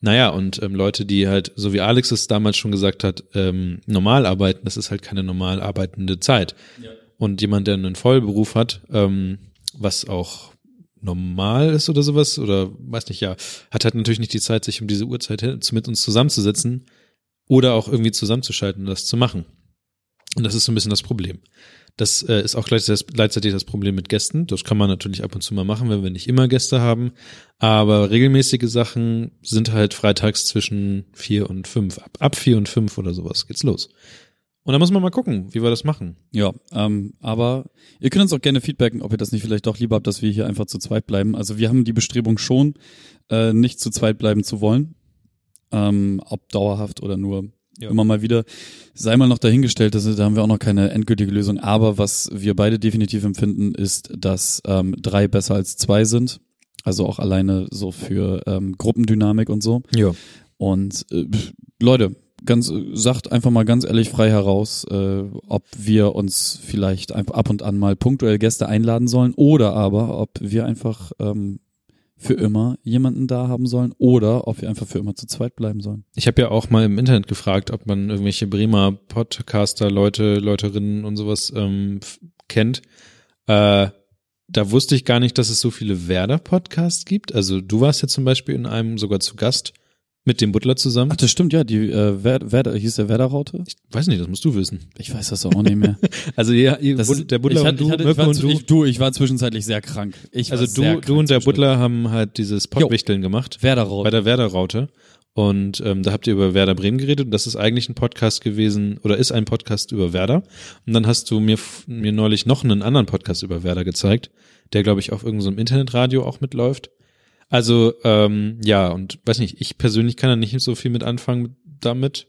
Naja, und ähm, Leute, die halt, so wie Alex es damals schon gesagt hat, ähm, normal arbeiten, das ist halt keine normal arbeitende Zeit. Und jemand, der einen Vollberuf hat, ähm, was auch normal ist oder sowas, oder weiß nicht, ja, hat halt natürlich nicht die Zeit, sich um diese Uhrzeit mit uns zusammenzusetzen oder auch irgendwie zusammenzuschalten und das zu machen. Und das ist so ein bisschen das Problem. Das äh, ist auch gleichzeitig das, Problem mit Gästen. Das kann man natürlich ab und zu mal machen, wenn wir nicht immer Gäste haben. Aber regelmäßige Sachen sind halt freitags zwischen vier und fünf. Ab, ab vier und fünf oder sowas geht's los. Und da muss man mal gucken, wie wir das machen. Ja, ähm, aber ihr könnt uns auch gerne feedbacken, ob ihr das nicht vielleicht doch lieber habt, dass wir hier einfach zu zweit bleiben. Also wir haben die Bestrebung schon, äh, nicht zu zweit bleiben zu wollen. Ähm, ob dauerhaft oder nur Ja. immer mal wieder. Sei mal noch dahingestellt, das, da haben wir auch noch keine endgültige Lösung. Aber was wir beide definitiv empfinden, ist, dass ähm, drei besser als zwei sind. Also auch alleine so für ähm, Gruppendynamik und so. Ja. Und äh, Leute, ganz sagt einfach mal ganz ehrlich frei heraus, äh, ob wir uns vielleicht einfach ab und an mal punktuell Gäste einladen sollen oder aber ob wir einfach ähm, für immer jemanden da haben sollen oder ob wir einfach für immer zu zweit bleiben sollen. Ich habe ja auch mal im Internet gefragt, ob man irgendwelche Bremer Podcaster, Leute, Leuterinnen und sowas ähm, kennt. Äh, da wusste ich gar nicht, dass es so viele Werder-Podcasts gibt. Also du warst ja zum Beispiel in einem sogar zu Gast mit dem Butler zusammen. Ach, das stimmt, ja, die äh, Wer Werder, hieß der Werder-Raute? Ich weiß nicht, das musst du wissen. Ich weiß das auch nicht mehr. Also ja, ihr, Das ist- der Butler ich und hatte, du, ich hatte, ich war, und du, Ich, du, ich war zwischenzeitlich sehr krank. Ich also du, krank du und der. Butler haben halt dieses Pottwichteln gemacht. Werder-Raute. bei der Werder-Raute. Und ähm, da habt ihr über Werder Bremen geredet und das ist eigentlich ein Podcast gewesen oder ist ein Podcast über Werder. Und dann hast du mir, mir neulich noch einen anderen Podcast über Werder gezeigt, der, glaube ich, auf irgendeinem so Internetradio auch mitläuft. Also, ähm, ja, und weiß nicht, ich persönlich kann da nicht so viel mit anfangen damit.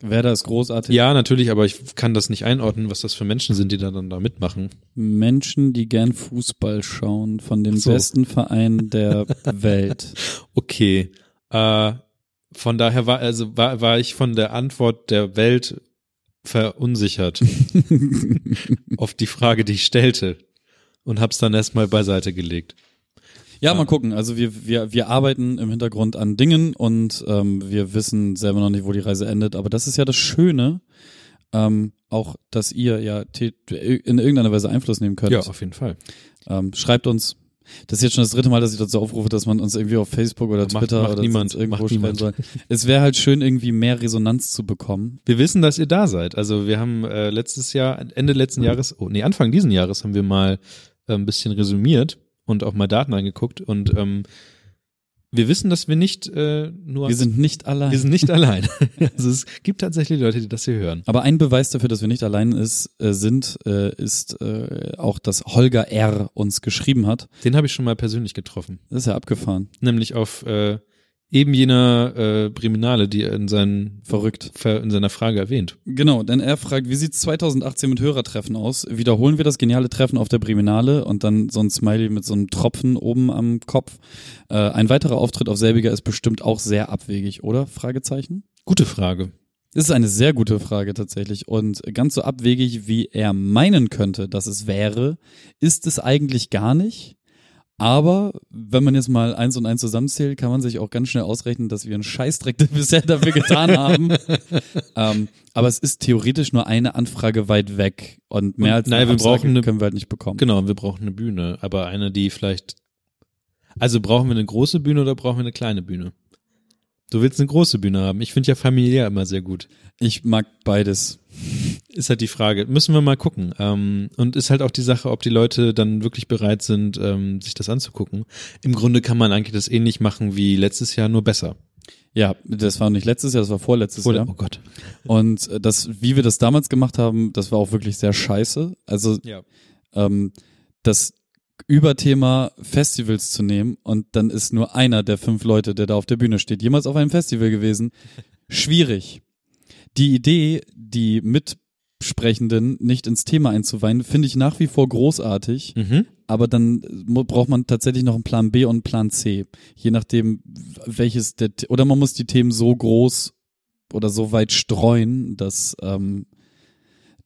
Werder ist großartig. Ja, natürlich, aber ich kann das nicht einordnen, was das für Menschen sind, die da dann da mitmachen. Menschen, die gern Fußball schauen, von dem so. besten Verein der Welt. Okay. Äh, von daher war, also war, war ich von der Antwort der Welt verunsichert auf die Frage, die ich stellte und hab's dann erstmal beiseite gelegt. Ja, mal gucken. Also wir, wir, wir arbeiten im Hintergrund an Dingen und ähm, wir wissen selber noch nicht, wo die Reise endet. Aber das ist ja das Schöne, ähm, auch, dass ihr ja in irgendeiner Weise Einfluss nehmen könnt. Ja, auf jeden Fall. Ähm, schreibt uns. Das ist jetzt schon das dritte Mal, dass ich dazu aufrufe, dass man uns irgendwie auf Facebook oder Macht- Twitter macht oder niemand, irgendwo schreiben soll. Es wäre halt schön, irgendwie mehr Resonanz zu bekommen. Wir wissen, dass ihr da seid. Also wir haben äh, letztes Jahr, Ende letzten Jahres, oh nee, Anfang diesen Jahres haben wir mal äh, ein bisschen resümiert und auch mal Daten angeguckt und ähm, wir wissen, dass wir nicht äh, nur Wir sind nicht allein. wir sind nicht allein. Also es gibt tatsächlich Leute, die das hier hören. Aber ein Beweis dafür, dass wir nicht allein ist, äh, sind, äh, ist äh, auch, dass Holger R. uns geschrieben hat. Den habe ich schon mal persönlich getroffen. Das ist ja abgefahren. nämlich auf äh, eben jener äh, Priminale, die er in, seinen, Verrückt. Ver- in seiner Frage erwähnt. Genau, denn er fragt, wie sieht 2018 mit Hörertreffen aus? Wiederholen wir das geniale Treffen auf der Priminale und dann so ein Smiley mit so einem Tropfen oben am Kopf. Äh, ein weiterer Auftritt auf selbiger ist bestimmt auch sehr abwegig, oder? Fragezeichen? Gute Frage. Das ist eine sehr gute Frage tatsächlich. Und ganz so abwegig, wie er meinen könnte, dass es wäre, ist es eigentlich gar nicht. Aber wenn man jetzt mal eins und eins zusammenzählt, kann man sich auch ganz schnell ausrechnen, dass wir einen Scheißdreck bisher dafür getan haben. ähm, aber es ist theoretisch nur eine Anfrage weit weg. Und mehr Und, als naja, eine wir Absage brauchen eine- können wir halt nicht bekommen. Genau, wir brauchen eine Bühne, aber eine, die vielleicht. Also brauchen wir eine große Bühne oder brauchen wir eine kleine Bühne? Du willst eine große Bühne haben. Ich finde ja familiär immer sehr gut. Ich mag beides. Ist halt die Frage. Müssen wir mal gucken. Ähm, und ist halt auch die Sache, ob die Leute dann wirklich bereit sind, ähm, sich das anzugucken. Im Grunde kann man eigentlich das ähnlich machen wie letztes Jahr, nur besser. Ja, das war nicht letztes Jahr, das war vorletztes Oder, Jahr. oh Gott. Und äh, das, wie wir das damals gemacht haben, das war auch wirklich sehr scheiße. Also Ja. ähm, das Überthema Festivals zu nehmen und dann ist nur einer der fünf Leute, der da auf der Bühne steht, jemals auf einem Festival gewesen. Schwierig. Die Idee, die Mitsprechenden nicht ins Thema einzuweihen, finde ich nach wie vor großartig, Mhm. aber dann braucht man tatsächlich noch einen Plan B und einen Plan C. Je nachdem, welches der, oder man muss die Themen so groß oder so weit streuen, dass, ähm,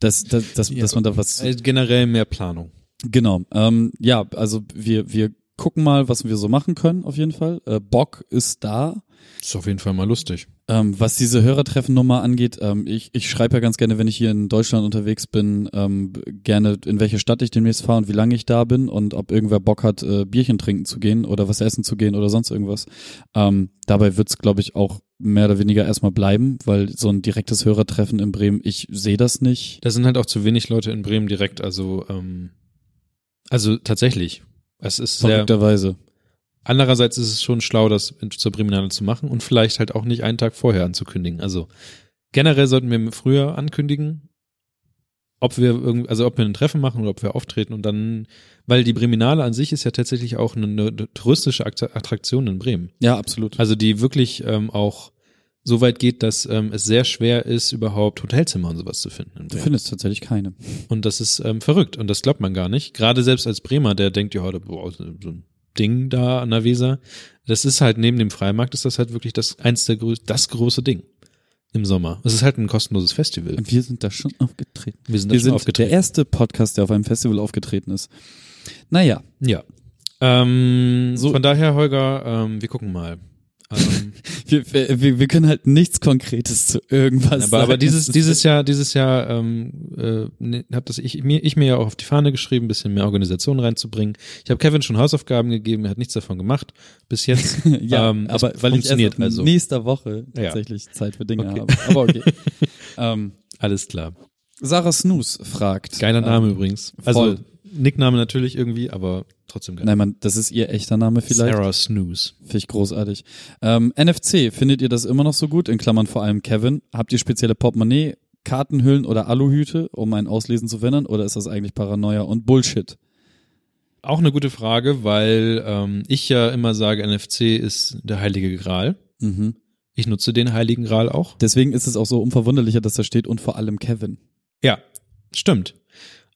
dass, dass, dass, Ja. dass man da was Äh, Generell mehr Planung. Genau. Ähm, ja, also wir, wir gucken mal, was wir so machen können, auf jeden Fall. Äh, Bock ist da. Ist auf jeden Fall mal lustig. Ähm, was diese Hörertreffennummer angeht, ähm, ich, ich schreibe ja ganz gerne, wenn ich hier in Deutschland unterwegs bin, ähm, gerne in welche Stadt ich demnächst fahre und wie lange ich da bin und ob irgendwer Bock hat, äh, Bierchen trinken zu gehen oder was essen zu gehen oder sonst irgendwas. Ähm, dabei wird's, glaube ich, auch mehr oder weniger erstmal bleiben, weil so ein direktes Hörertreffen in Bremen, ich sehe das nicht. Da sind halt auch zu wenig Leute in Bremen direkt, also ähm, also tatsächlich. Es ist. Verrückterweise. Andererseits ist es schon schlau, das zur Priminale zu machen und vielleicht halt auch nicht einen Tag vorher anzukündigen. Also generell sollten wir früher ankündigen, ob wir irgendwie, also ob wir ein Treffen machen oder ob wir auftreten und dann, weil die Priminale an sich ist ja tatsächlich auch eine, eine touristische Akt- Attraktion in Bremen. Ja, absolut. Also die wirklich ähm, auch so weit geht, dass ähm, es sehr schwer ist, überhaupt Hotelzimmer und sowas zu finden. In Du findest tatsächlich keine. Und das ist ähm, verrückt und das glaubt man gar nicht. Gerade selbst als Bremer, der denkt, ja, da- boah, so ein Ding da an der Weser. Das ist halt neben dem Freimarkt ist das halt wirklich das eins der größ das große Ding. im Sommer. Es ist halt ein kostenloses Festival. Und wir sind da schon aufgetreten. Wir sind da Wir schon sind aufgetreten. der erste Podcast, der auf einem Festival aufgetreten ist. Naja, Ja. Ähm, So- Von daher, Holger, ähm, wir gucken mal. Ähm, wir, wir, wir können halt nichts Konkretes zu irgendwas aber, aber sagen. dieses, Es ist- dieses Jahr, dieses Jahr ähm, äh, ne, hab das ich mir, ich mir ja auch auf die Fahne geschrieben, ein bisschen mehr Organisation reinzubringen. Ich habe Kevin schon Hausaufgaben gegeben, er hat nichts davon gemacht bis jetzt. ja, ähm, aber weil ich funktioniert ab also. nächster Woche Ja. tatsächlich Zeit für Dinge Okay. habe. Aber okay. ähm, Alles klar. Sarah Snooze fragt. Geiler Name ähm, übrigens. Also voll. Nickname natürlich irgendwie, aber trotzdem geil. Nein, man, das ist ihr echter Name vielleicht. Sarah Snooze. Finde ich großartig. Ähm, NFC, findet ihr das immer noch so gut? In Klammern vor allem Kevin. Habt ihr spezielle Portemonnaie, Kartenhüllen oder Aluhüte, um ein Auslesen zu verhindern? Oder ist das eigentlich Paranoia und Bullshit? Auch eine gute Frage, weil ähm, ich ja immer sage, NFC ist der heilige Gral. Mhm. Ich nutze den heiligen Gral auch. Deswegen ist es auch so unverwunderlicher, dass da steht und vor allem Kevin. Ja, stimmt.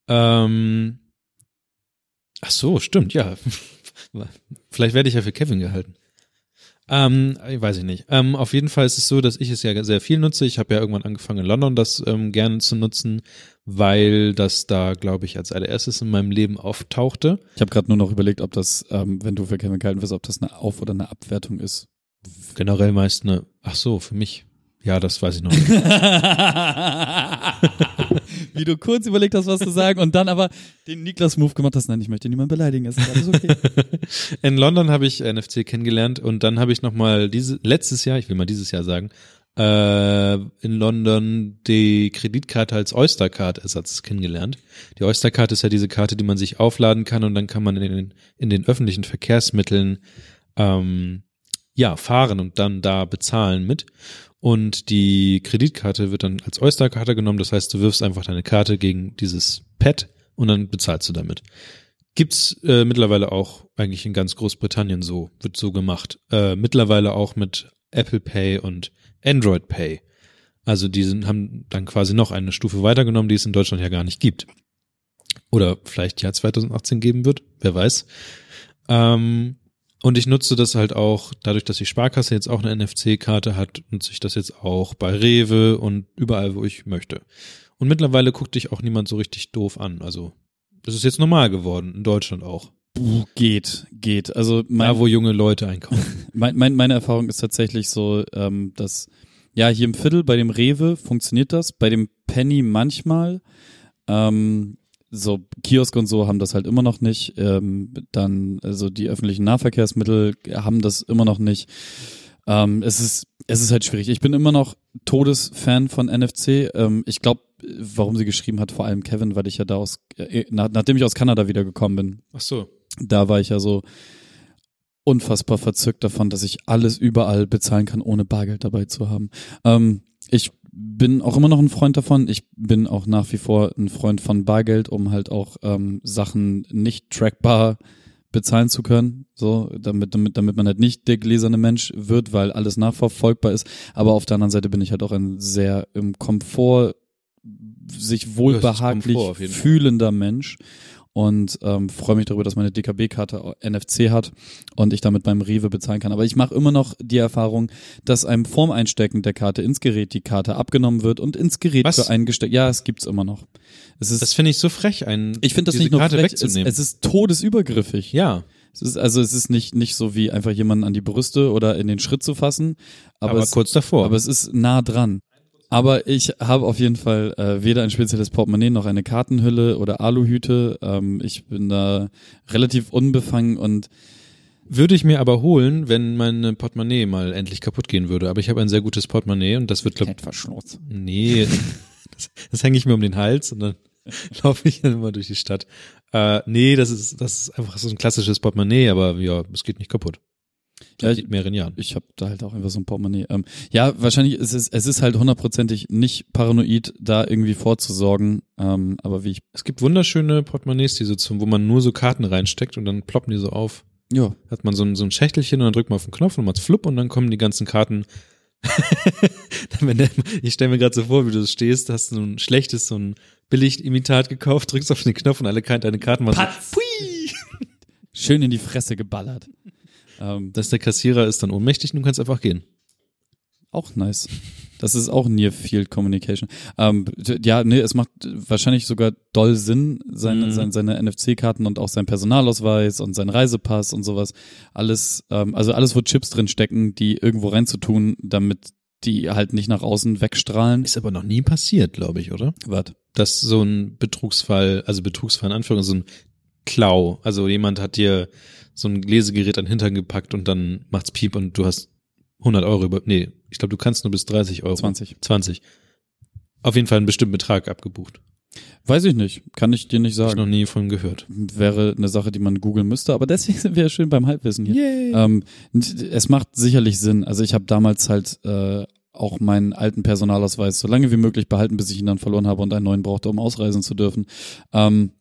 Ähm, ach so, stimmt, ja. Vielleicht werde ich ja für Kevin gehalten. Ähm, weiß ich nicht. Ähm, auf jeden Fall ist es so, dass ich es ja sehr viel nutze. Ich habe ja irgendwann angefangen in London das ähm, gerne zu nutzen, weil das da, glaube ich, als allererstes in meinem Leben auftauchte. Ich habe gerade nur noch überlegt, ob das, ähm, wenn du für Kevin gehalten wirst, ob das eine Auf- oder eine Abwertung ist. Generell meist eine, ach so, für mich. Ja, das weiß ich noch nicht. Wie du kurz überlegt hast, was zu sagen und dann aber den Niklas-Move gemacht hast. Nein, ich möchte niemanden beleidigen. Ist alles okay. In London habe ich NFC kennengelernt und dann habe ich nochmal diese, letztes Jahr, ich will mal dieses Jahr sagen, äh, in London die Kreditkarte als Oyster-Card-Ersatz kennengelernt. Die Oyster-Card ist ja diese Karte, die man sich aufladen kann und dann kann man in den, in den öffentlichen Verkehrsmitteln ähm, ja, fahren und dann da bezahlen mit. Und die Kreditkarte wird dann als Oyster-Karte genommen. Das heißt, du wirfst einfach deine Karte gegen dieses Pad und dann bezahlst du damit. Gibt's äh, mittlerweile auch eigentlich in ganz Großbritannien so, wird so gemacht. Äh, mittlerweile auch mit Apple Pay und Android Pay. Also die sind, haben dann quasi noch eine Stufe weitergenommen, die es in Deutschland ja gar nicht gibt. Oder vielleicht ja 2018 geben wird, wer weiß. Ähm, und ich nutze das halt auch, dadurch, dass die Sparkasse jetzt auch eine NFC-Karte hat, nutze ich das jetzt auch bei Rewe und überall, wo ich möchte. Und mittlerweile guckt dich auch niemand so richtig doof an. Also das ist jetzt normal geworden, in Deutschland auch. Puh, geht, geht. Also mein, Da, wo junge Leute einkaufen. mein, mein, meine Erfahrung ist tatsächlich so, ähm, dass ja hier im Viertel bei dem Rewe funktioniert das, bei dem Penny manchmal. Ähm, so Kiosk und so haben das halt immer noch nicht. Ähm, dann also die öffentlichen Nahverkehrsmittel haben das immer noch nicht. Ähm, es ist es ist halt schwierig. Ich bin immer noch Todesfan von NFC. Ähm, ich glaube, warum sie geschrieben hat, vor allem Kevin, weil ich ja da aus äh, nach, nachdem ich aus Kanada wiedergekommen bin, Ach so. da war ich ja so unfassbar verzückt davon, dass ich alles überall bezahlen kann, ohne Bargeld dabei zu haben. Ähm, ich bin auch immer noch ein Freund davon. Ich bin auch nach wie vor ein Freund von Bargeld, um halt auch ähm, Sachen nicht trackbar bezahlen zu können, so damit damit damit man halt nicht der gläserne Mensch wird, weil alles nachverfolgbar ist. Aber auf der anderen Seite bin ich halt auch ein sehr im Komfort sich wohlbehaglich Komfort fühlender Mensch und ähm, freue mich darüber, dass meine DKB-Karte NFC hat und ich damit beim Rewe bezahlen kann. Aber ich mache immer noch die Erfahrung, dass einem vorm Einstecken der Karte ins Gerät die Karte abgenommen wird und ins Gerät Was? eingesteckt. Ja, es gibt's immer noch. Es ist, Das finde ich so frech, einen, ich finde das nicht nur Karte frech, es, wegzunehmen. es ist todesübergriffig. ja, Es ist, also es ist nicht, nicht so wie einfach jemanden an die Brüste oder in den Schritt zu fassen, aber, aber, es, kurz davor. aber es ist nah dran. Aber ich habe auf jeden Fall äh, weder ein spezielles Portemonnaie noch eine Kartenhülle oder Aluhüte. Ähm, ich bin da relativ unbefangen und würde ich mir aber holen, wenn meine Portemonnaie mal endlich kaputt gehen würde. Aber ich habe ein sehr gutes Portemonnaie und das wird, glaub, Klettverschluss. nee, das, das hänge ich mir um den Hals und dann laufe ich dann immer durch die Stadt. Äh, nee, das ist, das ist einfach so ein klassisches Portemonnaie, aber ja, es geht nicht kaputt. Ja, Seit ich- mehreren Jahren. Ich habe da halt auch einfach so ein Portemonnaie. Ähm, ja, wahrscheinlich ist es, es ist halt hundertprozentig nicht paranoid, da irgendwie vorzusorgen. Ähm, aber wie ich, Es gibt wunderschöne Portemonnaies, die so zum, wo man nur so Karten reinsteckt und dann ploppen die so auf. ja, Hat man so ein, so ein Schächtelchen und dann drückt man auf den Knopf und macht's flupp und dann kommen die ganzen Karten. Ich stelle mir gerade so vor, wie du stehst, hast so ein schlechtes, so ein Billig-Imitat gekauft, drückst auf den Knopf und alle deine Karten machen so, schön in die Fresse geballert. Ähm, Dass der Kassierer ist dann ohnmächtig und du kannst einfach gehen. auch nice. Das ist auch Near Field Communication. Ähm, ja, nee, es macht wahrscheinlich sogar doll Sinn, seine, Mhm. seine, seine NFC-Karten und auch sein Personalausweis und sein Reisepass und sowas. Alles, ähm, also alles, wo Chips drin stecken, die irgendwo reinzutun, damit die halt nicht nach außen wegstrahlen. Ist aber noch nie passiert, glaube ich, oder? Warte. Dass so ein Betrugsfall, also Betrugsfall in Anführungszeichen, so ein Klau, also jemand hat dir so ein Lesegerät an den Hintern gepackt und dann macht's Piep und du hast 100 Euro über, nee, ich glaube, du kannst nur bis 30 Euro. 20. 20. Auf jeden Fall einen bestimmten Betrag abgebucht. Weiß ich nicht. Kann ich dir nicht Hab ich sagen. noch nie von gehört. Wäre eine Sache, die man googeln müsste, aber deswegen sind wir ja schön beim Halbwissen hier. Yay. Ähm, es macht sicherlich Sinn. Also ich habe damals halt äh, auch meinen alten Personalausweis so lange wie möglich behalten, bis ich ihn dann verloren habe und einen neuen brauchte, um ausreisen zu dürfen. Ähm,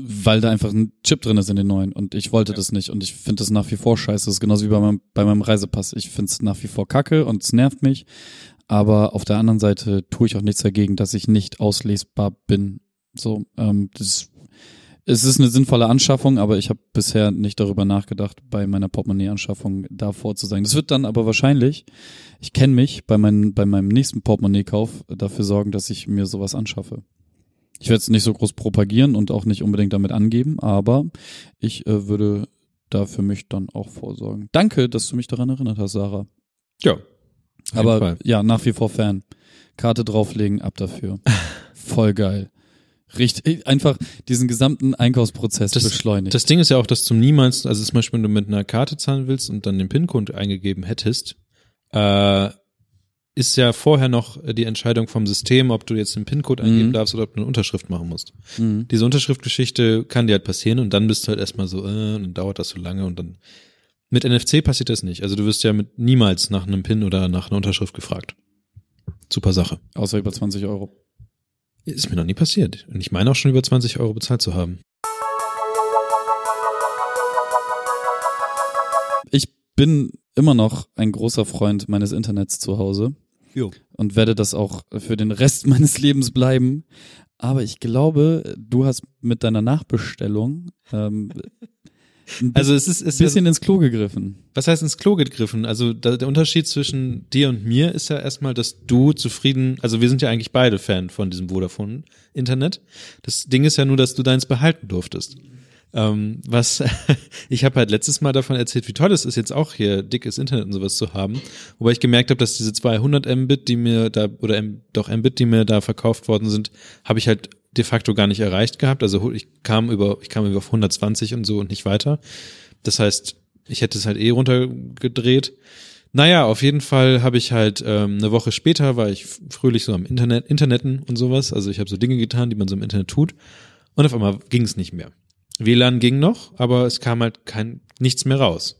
weil da einfach ein Chip drin ist in den neuen und ich wollte Ja. das nicht und ich finde das nach wie vor scheiße. Das ist genauso wie bei meinem, bei meinem Reisepass. Ich finde es nach wie vor kacke und es nervt mich. Aber auf der anderen Seite tue ich auch nichts dagegen, dass ich nicht auslesbar bin. So, ähm, das es ist eine sinnvolle Anschaffung, aber ich habe bisher nicht darüber nachgedacht, bei meiner Portemonnaie-Anschaffung davor zu sein. Das wird dann aber wahrscheinlich, ich kenne mich, bei, meinem bei meinem nächsten Portemonnaie-Kauf dafür sorgen, dass ich mir sowas anschaffe. Ich werde es nicht so groß propagieren und auch nicht unbedingt damit angeben, aber ich äh, würde da für mich dann auch vorsorgen. Danke, dass du mich daran erinnert hast, Sarah. ja. Aber Fall. ja, nach wie vor Fan. Karte drauflegen, ab dafür. Voll geil. Richtig, einfach diesen gesamten Einkaufsprozess Das- beschleunigt. Das Ding ist ja auch, dass du niemals, also zum Beispiel, wenn du mit einer Karte zahlen willst und dann den PIN-Code eingegeben hättest, äh, ist ja vorher noch die Entscheidung vom System, ob du jetzt den PIN-Code eingeben Mhm. darfst oder ob du eine Unterschrift machen musst. mhm. Diese Unterschriftgeschichte kann dir halt passieren und dann bist du halt erstmal so, äh, und dann dauert das so lange und dann mit NFC passiert das nicht. Also du wirst ja mit niemals nach einem PIN oder nach einer Unterschrift gefragt. Super Sache. Außer über 20 Euro. Ist mir noch nie passiert. Und ich meine auch schon über 20 Euro bezahlt zu haben. Ich bin immer noch ein großer Freund meines Internets zu Hause Jo. und werde das auch für den Rest meines Lebens bleiben. Aber ich glaube, du hast mit deiner Nachbestellung ähm, Also es ist, es ist bisschen ins Klo gegriffen. Was heißt ins Klo gegriffen? Also da, der Unterschied zwischen dir und mir ist ja erstmal, dass du zufrieden, also wir sind ja eigentlich beide Fan von diesem Vodafone-Internet. Das Ding ist ja nur, dass du deins behalten durftest. Ähm, was ich habe halt letztes Mal davon erzählt, wie toll es ist, jetzt auch hier dickes Internet und sowas zu haben. Wobei ich gemerkt habe, dass diese 200 Mbit, die mir da, oder M, doch Mbit, die mir da verkauft worden sind, habe ich halt de facto gar nicht erreicht gehabt. Also ich kam über, ich kam über auf 120 und so und nicht weiter. Das heißt, ich hätte es halt eh runtergedreht. Naja, auf jeden Fall habe ich halt ähm, eine Woche später war ich fröhlich so am Internet, Interneten und sowas. Also ich habe so Dinge getan, die man so im Internet tut. Und auf einmal ging es nicht mehr. WLAN ging noch, aber es kam halt kein nichts mehr raus.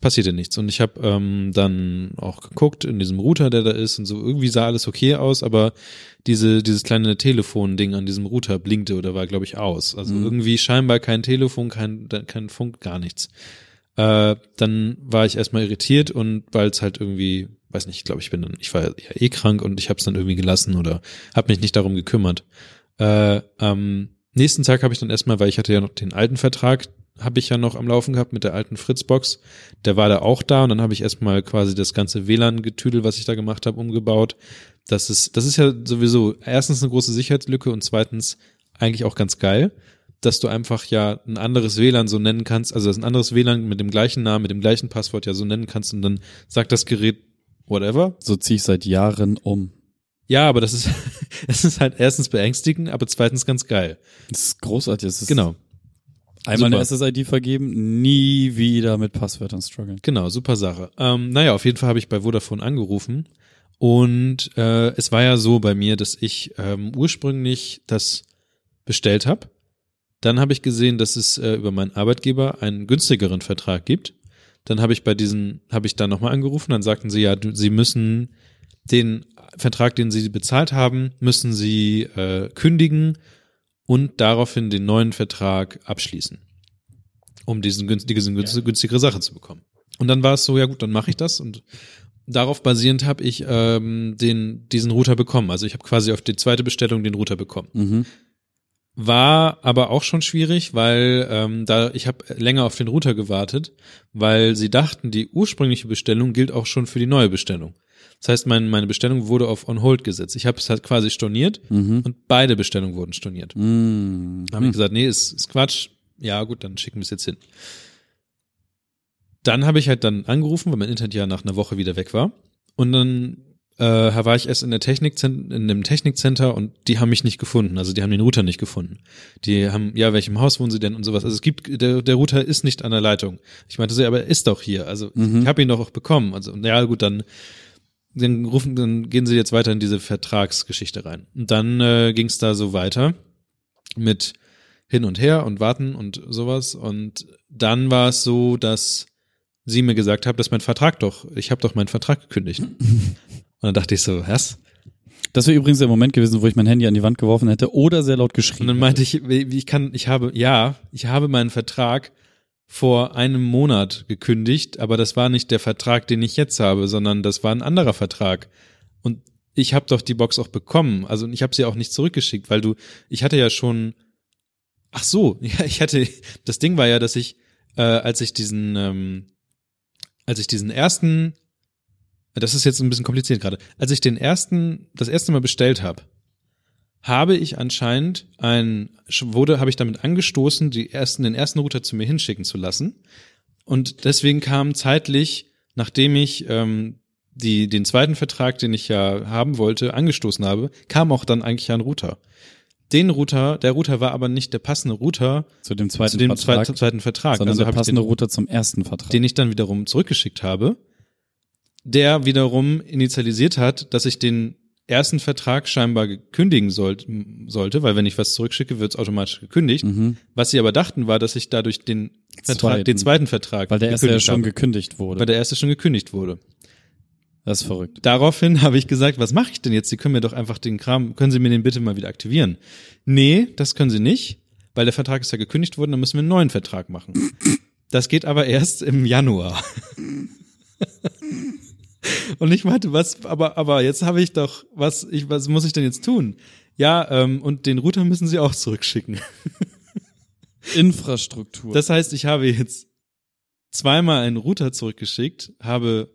Passierte nichts. Und ich habe ähm, dann auch geguckt in diesem Router, der da ist und so. Irgendwie sah alles okay aus, aber diese dieses kleine Telefon-Ding an diesem Router blinkte oder war, glaube ich, aus. Also Mhm. irgendwie scheinbar kein Telefon, kein kein Funk, gar nichts. Äh, dann war ich erstmal irritiert und weil es halt irgendwie, weiß nicht, ich glaube, ich bin dann, ich war ja eh krank und ich habe es dann irgendwie gelassen oder habe mich nicht darum gekümmert. Äh, am nächsten Tag habe ich dann erstmal, weil ich hatte ja noch den alten Vertrag, habe ich ja noch am Laufen gehabt mit der alten Fritzbox. Der war da auch da und dann habe ich erstmal quasi das ganze WLAN-Getüdel, was ich da gemacht habe, umgebaut. Das ist, das ist ja sowieso erstens eine große Sicherheitslücke und zweitens eigentlich auch ganz geil, dass du einfach ja ein anderes WLAN so nennen kannst, also ein anderes WLAN mit dem gleichen Namen, mit dem gleichen Passwort ja so nennen kannst und dann sagt das Gerät whatever. So ziehe ich seit Jahren um. Ja, aber das ist, das ist halt erstens beängstigend, aber zweitens ganz geil. Das ist großartig. Das ist Genau. Einmal eine Super. SSID vergeben, nie wieder mit Passwörtern strugglen. Genau, super Sache. Ähm, naja, auf jeden Fall habe ich bei Vodafone angerufen und äh, es war ja so bei mir, dass ich ähm, ursprünglich das bestellt habe. Dann habe ich gesehen, dass es äh, über meinen Arbeitgeber einen günstigeren Vertrag gibt. Dann habe ich bei diesen, habe ich da nochmal angerufen, dann sagten sie, ja, du, sie müssen den Vertrag, den sie bezahlt haben, müssen sie äh, kündigen und daraufhin den neuen Vertrag abschließen, um diesen, günst- diese günst- günstigere Sache zu bekommen. Und dann war es so, ja gut, dann mache ich das und darauf basierend habe ich ähm, den diesen Router bekommen. Also ich habe quasi auf die zweite Bestellung den Router bekommen. Mhm. War aber auch schon schwierig, weil ähm, da ich habe länger auf den Router gewartet, weil sie dachten, die ursprüngliche Bestellung gilt auch schon für die neue Bestellung. Das heißt, mein, meine Bestellung wurde auf On Hold gesetzt. Ich habe es halt quasi storniert Mhm. und beide Bestellungen wurden storniert. Mhm. Habe ich gesagt, nee, ist, ist Quatsch. Ja, gut, dann schicken wir es jetzt hin. Dann habe ich halt dann angerufen, weil mein Internet ja nach einer Woche wieder weg war. Und dann äh, war ich erst in der Technikcenter, in dem Technikcenter und die haben mich nicht gefunden. Also die haben den Router nicht gefunden. Die haben, ja, welchem Haus wohnen sie denn und sowas. Also es gibt, der, der Router ist nicht an der Leitung. Ich meinte so, ja, aber er ist doch hier. Also Mhm. ich habe ihn doch auch bekommen. Also ja, gut, dann dann rufen, dann gehen sie jetzt weiter in diese Vertragsgeschichte rein. Und dann äh, ging es da so weiter mit hin und her und warten und sowas. Und dann war es so, dass sie mir gesagt hat, dass mein Vertrag doch, ich habe doch meinen Vertrag gekündigt. und dann dachte ich so, was? Das wäre übrigens der Moment gewesen, wo ich mein Handy an die Wand geworfen hätte oder sehr laut geschrien. Und dann meinte ich, ich kann, ich habe, ja, ich habe meinen Vertrag vor einem Monat gekündigt, aber das war nicht der Vertrag, den ich jetzt habe, sondern das war ein anderer Vertrag. Und ich habe doch die Box auch bekommen. Also ich habe sie auch nicht zurückgeschickt, weil du, ich hatte ja schon, ach so, ja, ich hatte, das Ding war ja, dass ich, äh, als ich diesen, ähm, als ich diesen ersten, das ist jetzt ein bisschen kompliziert gerade, als ich den ersten, das erste Mal bestellt habe, habe ich anscheinend ein, wurde, habe ich damit angestoßen, die ersten, den ersten Router zu mir hinschicken zu lassen. Und deswegen kam zeitlich, nachdem ich ähm, die, den zweiten Vertrag, den ich ja haben wollte, angestoßen habe, kam auch dann eigentlich ein Router. Den Router, der Router war aber nicht der passende Router zu dem zweiten zu dem Vertrag, zweiten, Vertrag. sondern Also der passende den, Router zum ersten Vertrag. den ich dann wiederum zurückgeschickt habe, der wiederum initialisiert hat, dass ich den ersten Vertrag scheinbar kündigen sollt, sollte, weil wenn ich was zurückschicke, wird es automatisch gekündigt. mhm. Was sie aber dachten, war, dass ich dadurch den Vertrag, Zweiten. den zweiten Vertrag Weil der erste ja schon habe, gekündigt wurde. weil der erste schon gekündigt wurde. das ist verrückt. Daraufhin habe ich gesagt, was mache ich denn jetzt? Sie können mir doch einfach den Kram, können Sie mir den bitte mal wieder aktivieren? Nee, das können Sie nicht, weil der Vertrag ist ja gekündigt worden, dann müssen wir einen neuen Vertrag machen. Das geht aber erst im Januar. Und ich meinte, was, aber, aber jetzt habe ich doch, was, ich, was muss ich denn jetzt tun? Ja, ähm, und den Router müssen Sie auch zurückschicken. Infrastruktur. Das heißt, ich habe jetzt zweimal einen Router zurückgeschickt, habe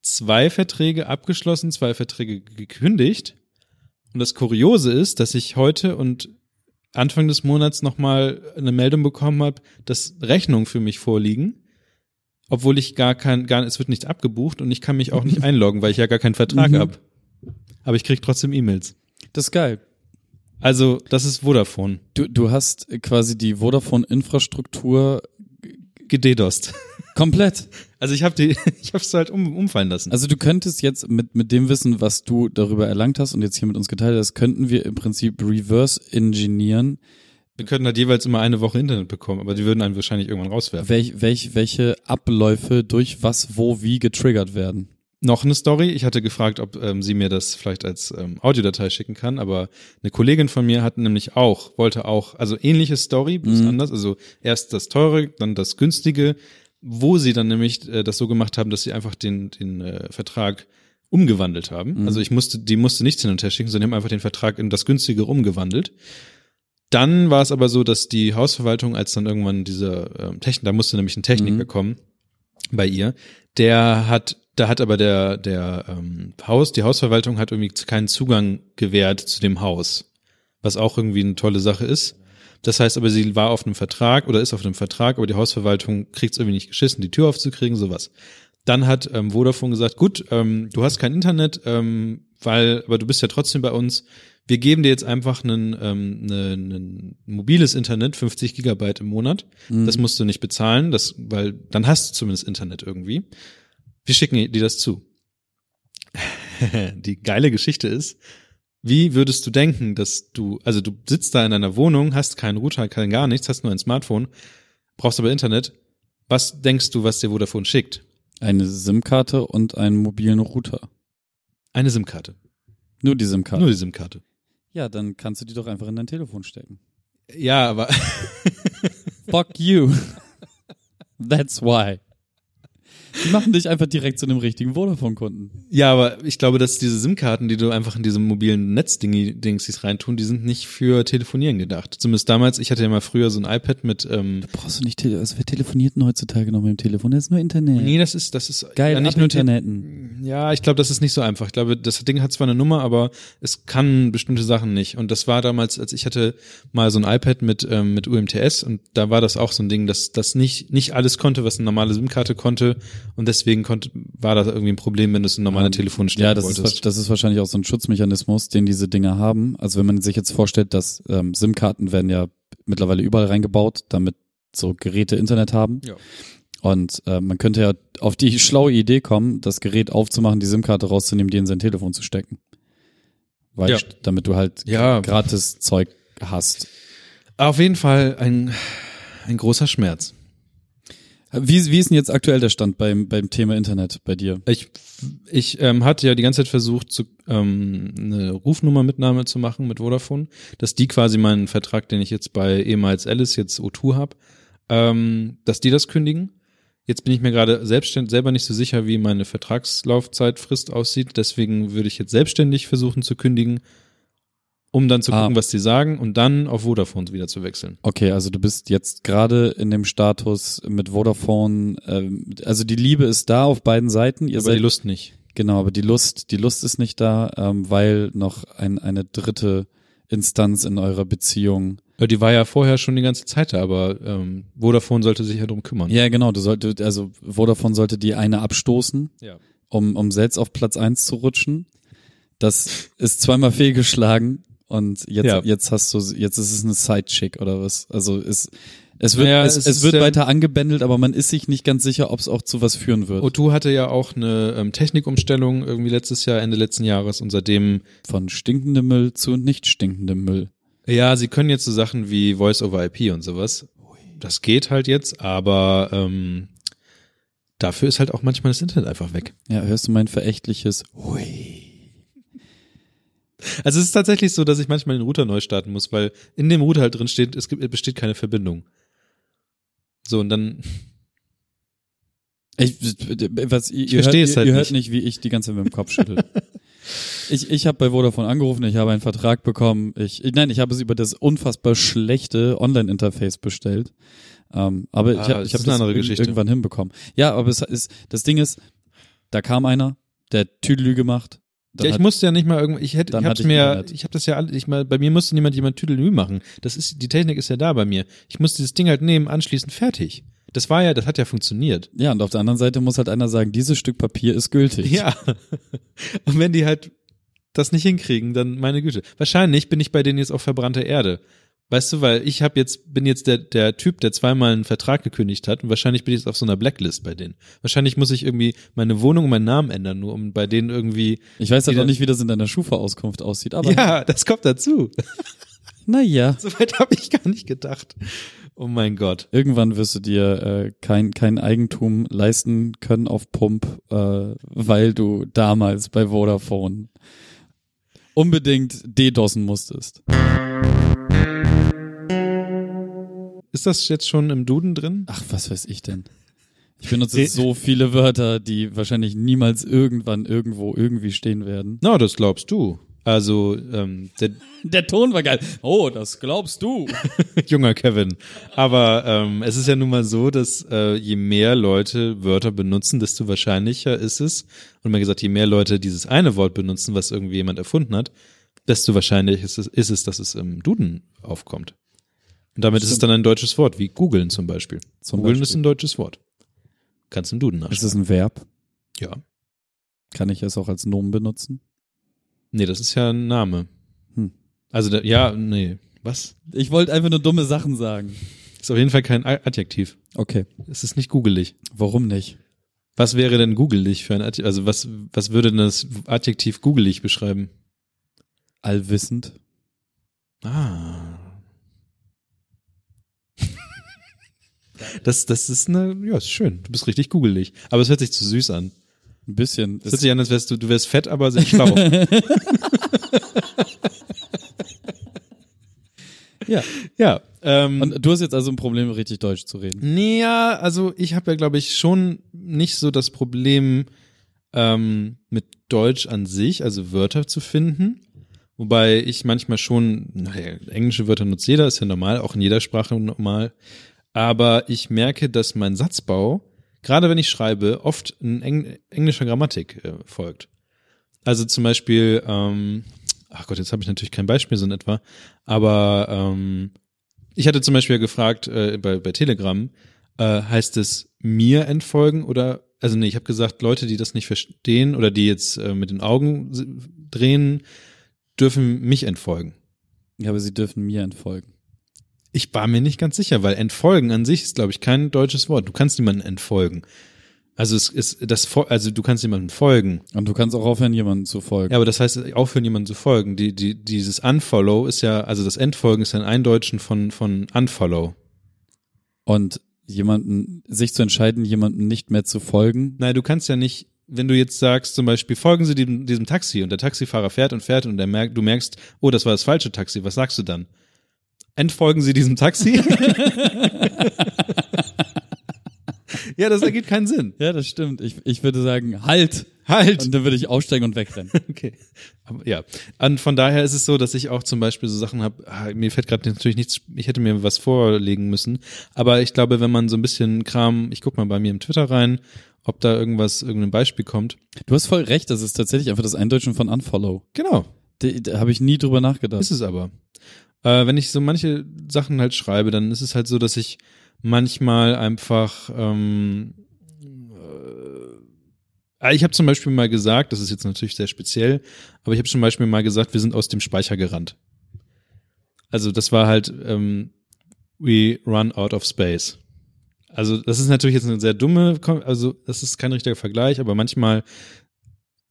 zwei Verträge abgeschlossen, zwei Verträge gekündigt. Und das Kuriose ist, dass ich heute und Anfang des Monats nochmal eine Meldung bekommen habe, dass Rechnungen für mich vorliegen, obwohl ich gar kein, gar, es wird nicht abgebucht und ich kann mich auch nicht einloggen, weil ich ja gar keinen Vertrag Mhm. habe. Aber ich krieg trotzdem E-Mails. das ist geil. Also, das ist Vodafone. Du, du hast quasi die Vodafone-Infrastruktur Gededost. komplett. Also ich habe die, ich habe es halt um, umfallen lassen. Also du könntest jetzt mit, mit dem Wissen, was du darüber erlangt hast und jetzt hier mit uns geteilt hast, könnten wir im Prinzip reverse engineeren, Wir könnten halt jeweils immer eine Woche Internet bekommen, aber die würden einen wahrscheinlich irgendwann rauswerfen. welch, welch, welche Abläufe durch was, wo, wie getriggert werden. Noch eine Story. Ich hatte gefragt, ob ähm, sie mir das vielleicht als ähm, Audiodatei schicken kann, aber eine Kollegin von mir hat nämlich auch, wollte auch, also ähnliche Story, bloß Mhm. anders. Also erst das teure, dann das günstige, wo sie dann nämlich äh, das so gemacht haben, dass sie einfach den, den äh, Vertrag umgewandelt haben. Mhm. Also ich musste, die musste nichts hin und her schicken, sondern die haben einfach den Vertrag in das günstige umgewandelt. Dann war es aber so, dass die Hausverwaltung, als dann irgendwann dieser ähm, Technik, da musste nämlich ein Techniker Mhm. kommen bei ihr, der hat, da hat aber der, der ähm, Haus, die Hausverwaltung hat irgendwie keinen Zugang gewährt zu dem Haus, was auch irgendwie eine tolle Sache ist. Das heißt aber, sie war auf einem Vertrag oder ist auf einem Vertrag, aber die Hausverwaltung kriegt es irgendwie nicht geschissen, die Tür aufzukriegen, sowas. Dann hat ähm, Vodafone gesagt, gut, ähm, du hast kein Internet, ähm, weil, aber du bist ja trotzdem bei uns. Wir geben dir jetzt einfach ein ähm, ne, ne mobiles Internet, 50 Gigabyte im Monat. Mhm. Das musst du nicht bezahlen, das, weil dann hast du zumindest Internet irgendwie. Wir schicken dir das zu. Die geile Geschichte ist, wie würdest du denken, dass du, also du sitzt da in deiner Wohnung, hast keinen Router, kein gar nichts, hast nur ein Smartphone, brauchst aber Internet. Was denkst du, was dir Vodafone schickt? Eine SIM-Karte und einen mobilen Router. Eine SIM-Karte. Nur die SIM-Karte. Nur die SIM-Karte. Ja, dann kannst du die doch einfach in dein Telefon stecken. Ja, aber Fuck you. That's why. Die machen dich einfach direkt zu einem richtigen Vodafone-Kunden. Ja, aber ich glaube, dass diese SIM-Karten, die du einfach in diese mobilen Netzdingsies reintun, die sind nicht für Telefonieren gedacht. Zumindest damals, ich hatte ja mal früher so ein iPad mit, ähm, Brauchst du nicht, tele also wer telefoniert denn heutzutage noch mit dem Telefon? Das ist nur Internet. nee, das ist, das ist Geil, ja, nicht nur Te- Interneten. Ja, ich glaube, das ist nicht so einfach. Ich glaube, das Ding hat zwar eine Nummer, aber es kann bestimmte Sachen nicht. Und das war damals, als ich hatte mal so ein iPad mit ähm, mit UMTS und da war das auch so ein Ding, dass das nicht nicht alles konnte, was eine normale SIM-Karte konnte. Und deswegen konnte war das irgendwie ein Problem, wenn du es in normale Telefone stecken Ja, das ist, wolltest. wa- das ist wahrscheinlich auch so ein Schutzmechanismus, den diese Dinger haben. Also wenn man sich jetzt vorstellt, dass ähm, SIM-Karten werden ja mittlerweile überall reingebaut, damit so Geräte Internet haben. Ja. Und äh, man könnte ja auf die schlaue Idee kommen, das Gerät aufzumachen, die SIM-Karte rauszunehmen, die in sein Telefon zu stecken. Weil, Ja. damit du halt Ja. gratis Zeug hast. Auf jeden Fall ein ein großer Schmerz. Wie, wie ist denn jetzt aktuell der Stand beim, beim Thema Internet bei dir? Ich, ich ähm, hatte ja die ganze Zeit versucht, zu, ähm, eine Rufnummermitnahme zu machen mit Vodafone, dass die quasi meinen Vertrag, den ich jetzt bei ehemals Alice, jetzt O2 habe, ähm, dass die das kündigen. Jetzt bin ich mir gerade selbstständig selber nicht so sicher, wie meine Vertragslaufzeitfrist aussieht. Deswegen würde ich jetzt selbstständig versuchen zu kündigen, um dann zu Ah. gucken, was die sagen und dann auf Vodafone wieder zu wechseln. Okay, also du bist jetzt gerade in dem Status mit Vodafone, ähm, also die Liebe ist da auf beiden Seiten. Ihr Aber seid die Lust nicht. Genau, aber die Lust, die Lust ist nicht da, ähm, weil noch ein, eine dritte Instanz in eurer Beziehung. Ja, Die war ja vorher schon die ganze Zeit da, aber ähm, Vodafone sollte sich ja drum kümmern. Ja, genau, du solltest, also Vodafone sollte die eine abstoßen, Ja. um, um selbst auf Platz eins zu rutschen. Das ist zweimal fehlgeschlagen und jetzt, Ja. jetzt hast du, jetzt ist es eine Sidechick oder was? Also es, es wird, Naja, es, es es, wird ja- weiter angebändelt, aber man ist sich nicht ganz sicher, ob es auch zu was führen wird. O2 hatte ja auch eine ähm, Technikumstellung irgendwie letztes Jahr, Ende letzten Jahres und seitdem, Von stinkendem Müll zu nicht stinkendem Müll. ja, sie können jetzt so Sachen wie Voice over IP und sowas. Das geht halt jetzt, aber ähm, dafür ist halt auch manchmal das Internet einfach weg. Ja, hörst du mein verächtliches Hui. Also es ist tatsächlich so, dass ich manchmal den Router neu starten muss, weil in dem Router halt drin steht, es gibt, es besteht keine Verbindung. So, und dann, Ich, was, ihr, Ich ihr, hört, verstehe es ihr, halt ihr hört nicht. nicht, wie ich die ganze Zeit mit dem Kopf schüttel. ich ich habe bei Vodafone angerufen, ich habe einen Vertrag bekommen. Ich, nein, ich habe es über das unfassbar schlechte Online-Interface bestellt. Ähm, aber Ah, ich habe das ich hab ist eine andere irg- Geschichte. irgendwann hinbekommen. Ja, aber es ist das Ding ist, da kam einer, der hat Tüdelü gemacht. Ja, ich hat, musste ja nicht mal irgendwie, ich hätte, ich hab's mir, ich habe das ja ich mal, bei mir musste niemand jemand Tüdelü machen. Das ist, die Technik ist ja da bei mir. Ich musste dieses Ding halt nehmen, anschließen, fertig. Das war ja, das hat ja funktioniert. ja, und auf der anderen Seite muss halt einer sagen, dieses Stück Papier ist gültig. Ja. Und wenn die halt das nicht hinkriegen, dann meine Güte. Wahrscheinlich bin ich bei denen jetzt auf verbrannter Erde. Weißt du, weil ich habe jetzt bin jetzt der der Typ, der zweimal einen Vertrag gekündigt hat und wahrscheinlich bin ich jetzt auf so einer Blacklist bei denen. Wahrscheinlich muss ich irgendwie meine Wohnung und meinen Namen ändern, nur um bei denen irgendwie Ich weiß halt Wieder- noch nicht, wie das in deiner Schufa-Auskunft aussieht, aber Ja, das kommt dazu. naja. Soweit habe ich gar nicht gedacht. Oh mein Gott. Irgendwann wirst du dir äh, kein, kein Eigentum leisten können auf Pump, äh, weil du damals bei Vodafone unbedingt DDoSen musstest. Ist das jetzt schon im Duden drin? Ach, was weiß ich denn? Ich benutze Nee. so viele Wörter, die wahrscheinlich niemals irgendwann irgendwo irgendwie stehen werden. Na, das glaubst du. Also, ähm, der Der Ton war geil. Oh, das glaubst du. junger Kevin. Aber ähm, es ist ja nun mal so, dass äh, je mehr Leute Wörter benutzen, desto wahrscheinlicher ist es. Und man gesagt, je mehr Leute dieses eine Wort benutzen, was irgendwie jemand erfunden hat, desto wahrscheinlicher ist es, ist es dass es im Duden aufkommt. Und damit ist es dann ein deutsches Wort, wie googeln zum Beispiel. Zum googeln Beispiel. ist ein deutsches Wort. Kannst im Duden Ist nachschauen. es ein Verb? Ja. Kann ich es auch als Nomen benutzen? Nee, das ist ja ein Name. Hm. Also, der, ja, nee. Was? Ich wollte einfach nur dumme Sachen sagen. Ist auf jeden Fall kein Adjektiv. Okay. Es ist nicht googelig. Warum nicht? Was wäre denn googelig für ein Adjektiv? Also was, was würde denn das Adjektiv googelig beschreiben? Allwissend. Ah. Das, das ist eine, ja, ist schön. Du bist richtig googelig. Aber es hört sich zu süß an. Ein bisschen. Es hört sich an, als wärst du, du wärst fett, aber sehr schlau. Ja. Ja. Ähm, Und du hast jetzt also ein Problem, richtig Deutsch zu reden. Nee, ja, also ich habe ja, glaube ich, schon nicht so das Problem ähm, mit Deutsch an sich, also Wörter zu finden. Wobei ich manchmal schon, naja, englische Wörter nutzt jeder, ist ja normal, auch in jeder Sprache normal. Aber ich merke, dass mein Satzbau, gerade wenn ich schreibe, oft in Eng englischer Grammatik äh, folgt. Also zum Beispiel, ähm, ach Gott, jetzt habe ich natürlich kein Beispiel so in etwa, aber ähm, ich hatte zum Beispiel gefragt äh, bei, bei Telegram, äh, heißt es mir entfolgen oder, also nee, ich habe gesagt, Leute, die das nicht verstehen oder die jetzt äh, mit den Augen drehen, dürfen mich entfolgen. Ja, aber sie dürfen mir entfolgen. Ich war mir nicht ganz sicher, weil entfolgen an sich ist, glaube ich, kein deutsches Wort. Du kannst niemanden entfolgen. Also es ist das, also du kannst jemandem folgen. Und du kannst auch aufhören, jemandem zu folgen. Ja, aber das heißt, aufhören, jemandem zu folgen. Die, die, dieses Unfollow ist ja, also das Entfolgen ist ja ein Eindeutschen von, von Unfollow. Und jemanden, sich zu entscheiden, jemandem nicht mehr zu folgen. Nein, du kannst ja nicht, wenn du jetzt sagst, zum Beispiel, folgen Sie diesem, diesem Taxi und der Taxifahrer fährt und fährt und der merkt, du merkst, oh, das war das falsche Taxi, was sagst du dann? Entfolgen Sie diesem Taxi? ja, das ergibt keinen Sinn. Ja, das stimmt. Ich, ich würde sagen, halt! Halt! Und dann würde ich aussteigen und wegrennen. Okay. Aber, ja. Und von daher ist es so, dass ich auch zum Beispiel so Sachen habe, ah, mir fällt gerade natürlich nichts, ich hätte mir was vorlegen müssen. Aber ich glaube, wenn man so ein bisschen Kram, ich guck mal bei mir im Twitter rein, ob da irgendwas, irgendein Beispiel kommt. Du hast voll recht, das ist tatsächlich einfach das Eindeutschen von Unfollow. Genau. Da, da habe ich nie drüber nachgedacht. Ist es aber. Äh, wenn ich so manche Sachen halt schreibe, dann ist es halt so, dass ich manchmal einfach ähm, äh, ich habe zum Beispiel mal gesagt, das ist jetzt natürlich sehr speziell, aber ich habe zum Beispiel mal gesagt, wir sind aus dem Speicher gerannt. Also das war halt ähm, we run out of space. Also das ist natürlich jetzt eine sehr dumme, also das ist kein richtiger Vergleich, aber manchmal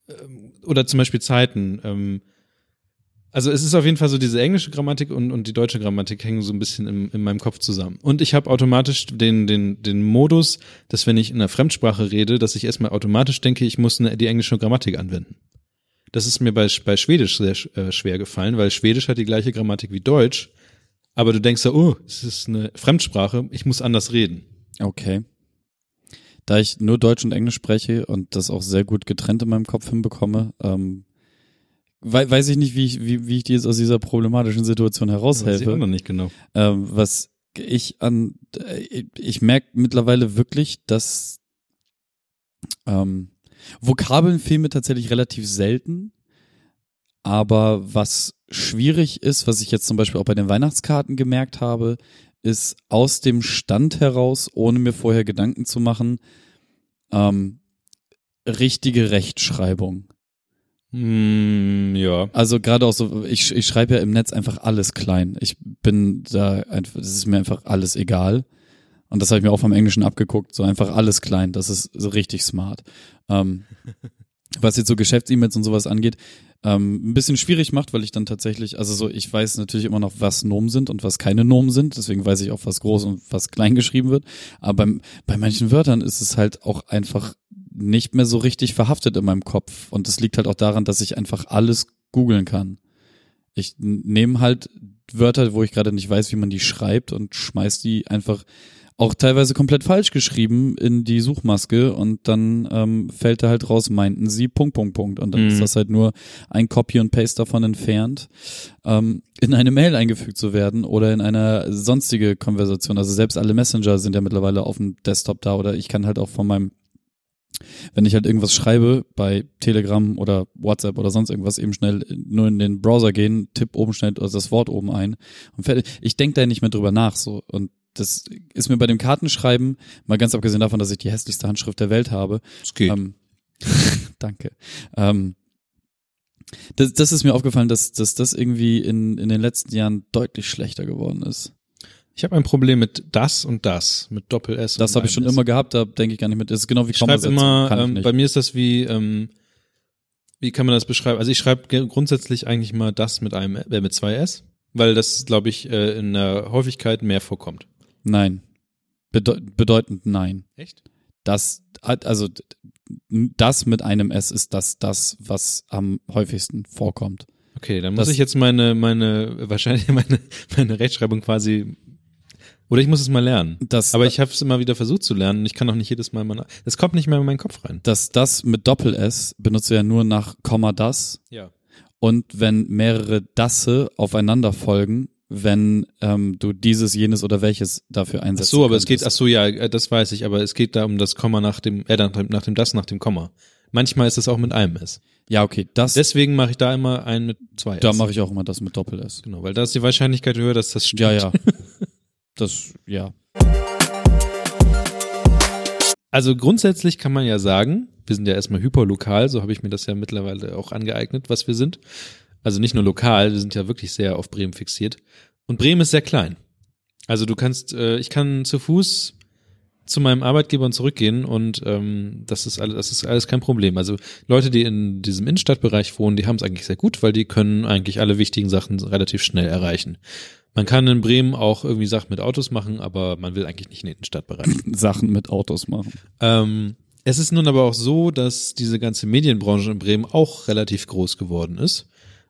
ähm, oder zum Beispiel Zeiten. Ähm, also es ist auf jeden Fall so, diese englische Grammatik und, und die deutsche Grammatik hängen so ein bisschen im, in meinem Kopf zusammen. Und ich habe automatisch den, den, den Modus, dass wenn ich in einer Fremdsprache rede, dass ich erstmal automatisch denke, ich muss eine, die englische Grammatik anwenden. Das ist mir bei, bei Schwedisch sehr äh, schwer gefallen, weil Schwedisch hat die gleiche Grammatik wie Deutsch. Aber du denkst ja, oh, es ist eine Fremdsprache, ich muss anders reden. Okay. Da ich nur Deutsch und Englisch spreche und das auch sehr gut getrennt in meinem Kopf hinbekomme, ähm, wei weiß ich nicht, wie ich, wie, wie ich dir jetzt aus dieser problematischen Situation Weiß ich heraushelfe. noch nicht genau. Ähm, was ich an, äh, ich merke mittlerweile wirklich, dass ähm, Vokabeln fehlen mir tatsächlich relativ selten. Aber was schwierig ist, was ich jetzt zum Beispiel auch bei den Weihnachtskarten gemerkt habe, ist aus dem Stand heraus, ohne mir vorher Gedanken zu machen, ähm, richtige Rechtschreibung. Hm, ja. Also gerade auch so, ich, ich schreibe ja im Netz einfach alles klein. Ich bin da einfach, das ist mir einfach alles egal. Und das habe ich mir auch vom Englischen abgeguckt, so einfach alles klein. Das ist so richtig smart. Ähm, was jetzt so Geschäfts-E-Mails und sowas angeht, ähm, ein bisschen schwierig macht, weil ich dann tatsächlich, also so, ich weiß natürlich immer noch, was Nomen sind und was keine Nomen sind. Deswegen weiß ich auch, was groß und was klein geschrieben wird. Aber beim, bei manchen Wörtern ist es halt auch einfach nicht mehr so richtig verhaftet in meinem Kopf. Und das liegt halt auch daran, dass ich einfach alles googeln kann. Ich nehme halt Wörter, wo ich gerade nicht weiß, wie man die schreibt und schmeiß die einfach auch teilweise komplett falsch geschrieben in die Suchmaske und dann ähm, fällt da halt raus, meinten sie Punkt, Punkt, Punkt. Und dann Mhm. ist das halt nur ein Copy und Paste davon entfernt, ähm, in eine Mail eingefügt zu werden oder in eine sonstige Konversation. Also selbst alle Messenger sind ja mittlerweile auf dem Desktop da oder ich kann halt auch von meinem wenn ich halt irgendwas schreibe bei Telegram oder WhatsApp oder sonst irgendwas, eben schnell nur in den Browser gehen, tipp oben schnell also das Wort oben ein und fertig. Ich denke da nicht mehr drüber nach so und das ist mir bei dem Kartenschreiben, mal ganz abgesehen davon, dass ich die hässlichste Handschrift der Welt habe. Es geht. Ähm, danke. Ähm, das, das ist mir aufgefallen, dass, dass das irgendwie in, in den letzten Jahren deutlich schlechter geworden ist. Ich habe ein Problem mit das und das, mit Doppel-S. Das und habe ich schon S. immer gehabt, da denke ich gar nicht mit. Das ist genau wie Ich schreibe immer, ähm, bei mir ist das wie, ähm, wie kann man das beschreiben? Also ich schreibe grundsätzlich eigentlich mal das mit einem, äh, mit zwei S, weil das, glaube ich, äh, in der Häufigkeit mehr vorkommt. Nein. Bedeu bedeutend nein. Echt? Das, also das mit einem S ist das, das, was am häufigsten vorkommt. Okay, dann muss Das- ich jetzt meine, meine, wahrscheinlich meine, meine Rechtschreibung quasi, oder ich muss es mal lernen. Das, Aber ich habe es immer wieder versucht zu lernen und ich kann auch nicht jedes Mal mal, das kommt nicht mehr in meinen Kopf rein. das, das mit Doppel-S benutzt du ja nur nach Komma das Ja. und wenn mehrere Dasse aufeinander folgen, wenn ähm, du dieses, jenes oder welches dafür Ach einsetzt. so, aber es geht, ach so, ja, äh, das weiß ich, aber es geht da um das Komma nach dem, äh, nach dem, nach dem das nach dem Komma. Manchmal ist es auch mit einem S. Ja, okay, das, Deswegen mache ich da immer einen mit zwei da S. mache ich auch immer das mit Doppel-S. Genau, weil da ist die Wahrscheinlichkeit höher, dass das stimmt. Ja, ja. Das, ja. Also grundsätzlich kann man ja sagen, wir sind ja erstmal hyperlokal, so habe ich mir das ja mittlerweile auch angeeignet, was wir sind. Also nicht nur lokal, wir sind ja wirklich sehr auf Bremen fixiert. Und Bremen ist sehr klein. Also du kannst, äh, ich kann zu Fuß zu meinem Arbeitgeber und zurückgehen und ähm, das ist alles, das ist alles kein Problem. Also Leute, die in diesem Innenstadtbereich wohnen, die haben es eigentlich sehr gut, weil die können eigentlich alle wichtigen Sachen relativ schnell erreichen. Man kann in Bremen auch irgendwie Sachen mit Autos machen, aber man will eigentlich nicht in den Innenstadtbereich. Sachen mit Autos machen. Ähm, es ist nun aber auch so, dass diese ganze Medienbranche in Bremen auch relativ groß geworden ist.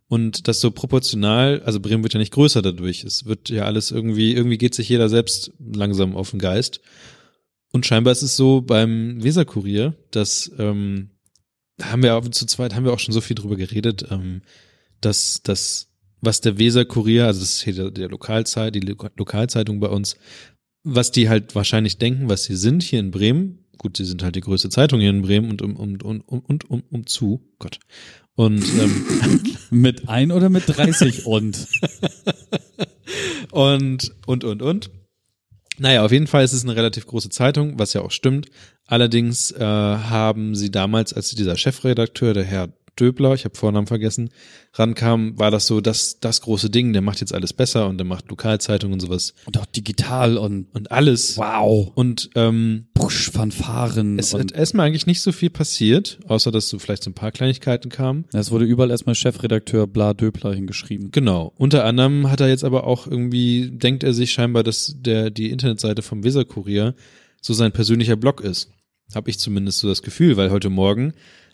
Und das so proportional, also Bremen wird ja nicht größer dadurch. Es wird ja alles irgendwie, irgendwie geht sich jeder selbst langsam auf den Geist. Und scheinbar ist es so beim Weserkurier, dass, ähm, da haben wir zu zweit, haben wir auch schon so viel drüber geredet, ähm, dass das, was der Weserkurier, also das ist hier der, der Lokalzeit, die Lo Lokalzeitung bei uns, was die halt wahrscheinlich denken, was sie sind hier in Bremen. Gut, sie sind halt die größte Zeitung hier in Bremen und um, um, um, um, und um, um zu. Gott. Und, ähm, Mit ein oder mit 30 und? und, und, und, und. Naja, auf jeden Fall ist es eine relativ große Zeitung, was ja auch stimmt. Allerdings äh, haben sie damals, als dieser Chefredakteur, der Herr Döbler, ich habe Vornamen vergessen, rankam, war das so das, das große Ding, der macht jetzt alles besser und der macht Lokalzeitungen und sowas Und auch digital und und alles. wow. Und ähm, Push, Fanfaren. es hat erstmal eigentlich nicht so viel passiert, außer dass so vielleicht so ein paar Kleinigkeiten kamen. es wurde überall erstmal Chefredakteur Bla Döbler hingeschrieben. Genau. Unter anderem hat er jetzt aber auch irgendwie, denkt er sich scheinbar, dass der die Internetseite vom Weserkurier so sein persönlicher Blog ist. Habe ich zumindest so das Gefühl, weil heute Morgen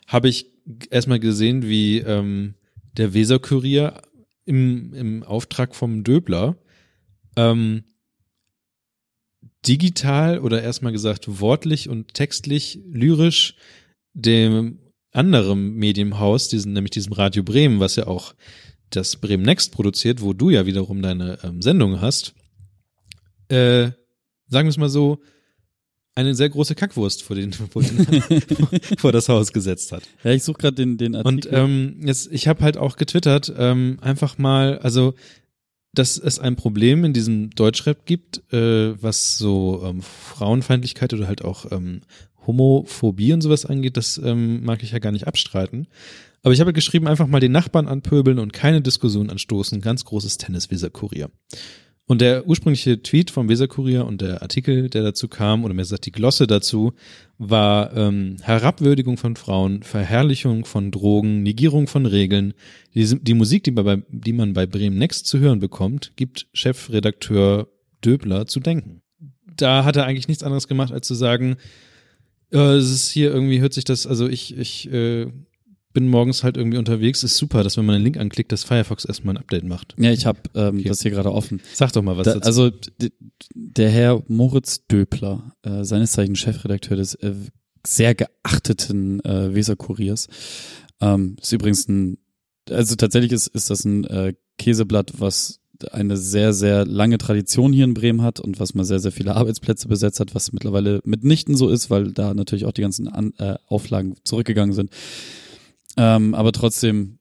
habe ich erstmal gesehen, wie ähm, der Weserkurier im, im Auftrag vom Döbler ähm, digital oder erstmal gesagt wortlich und textlich, lyrisch dem anderen Medienhaus, diesen, nämlich diesem Radio Bremen, was ja auch das Bremen Next produziert, wo du ja wiederum deine ähm, Sendung hast, äh, sagen wir es mal so, eine sehr große Kackwurst vor, den, vor, den, vor das Haus gesetzt hat. Ja, ich suche gerade den, den Und Artikel. ähm, jetzt, ich habe halt auch getwittert, ähm, einfach mal, also dass es ein Problem in diesem Deutschrap gibt, äh, was so ähm, Frauenfeindlichkeit oder halt auch ähm, Homophobie und sowas angeht, das ähm, mag ich ja gar nicht abstreiten. Aber ich habe geschrieben, einfach mal den Nachbarn anpöbeln und keine Diskussion anstoßen. Ganz großes Tennis-Weser-Kurier. Und der ursprüngliche Tweet vom Weser-Kurier und der Artikel, der dazu kam, oder mehr gesagt die Glosse dazu, war ähm, Herabwürdigung von Frauen, Verherrlichung von Drogen, Negierung von Regeln. Die, die Musik, die, bei, die man bei Bremen Next zu hören bekommt, gibt Chefredakteur Döbler zu denken. Da hat er eigentlich nichts anderes gemacht, als zu sagen, äh, es ist hier irgendwie, hört sich das, also ich, ich äh, bin morgens halt irgendwie unterwegs, ist super, dass wenn man einen Link anklickt, dass Firefox erstmal ein Update macht. ja, ich habe ähm, Okay. das hier gerade offen. Sag doch mal was Da, dazu. also der Herr Moritz Döbler, äh, seines Zeichens Chefredakteur des äh, sehr geachteten äh, Weserkuriers, ähm, ist übrigens ein, also tatsächlich ist, ist das ein äh, Käseblatt, was eine sehr, sehr lange Tradition hier in Bremen hat und was mal sehr, sehr viele Arbeitsplätze besetzt hat, was mittlerweile mitnichten so ist, weil da natürlich auch die ganzen An äh, Auflagen zurückgegangen sind. Ähm, aber trotzdem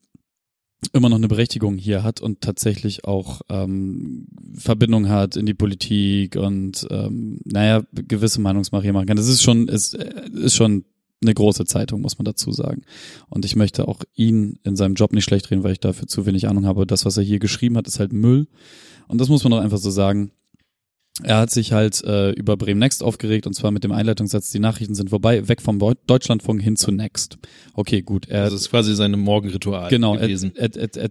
immer noch eine Berechtigung hier hat und tatsächlich auch ähm, Verbindung hat in die Politik und ähm, naja, gewisse Meinungsmache hier machen kann. Das ist schon, ist, äh, ist schon eine große Zeitung, muss man dazu sagen. Und ich möchte auch ihn in seinem Job nicht schlecht reden, weil ich dafür zu wenig Ahnung habe. Das, was er hier geschrieben hat, ist halt Müll. Und das muss man doch einfach so sagen. Er hat sich halt äh, über Bremen Next aufgeregt und zwar mit dem Einleitungssatz, die Nachrichten sind vorbei, weg vom Deutschlandfunk hin zu Next. Okay, gut. Er, das ist quasi seine Morgenritual genau, gewesen. Er,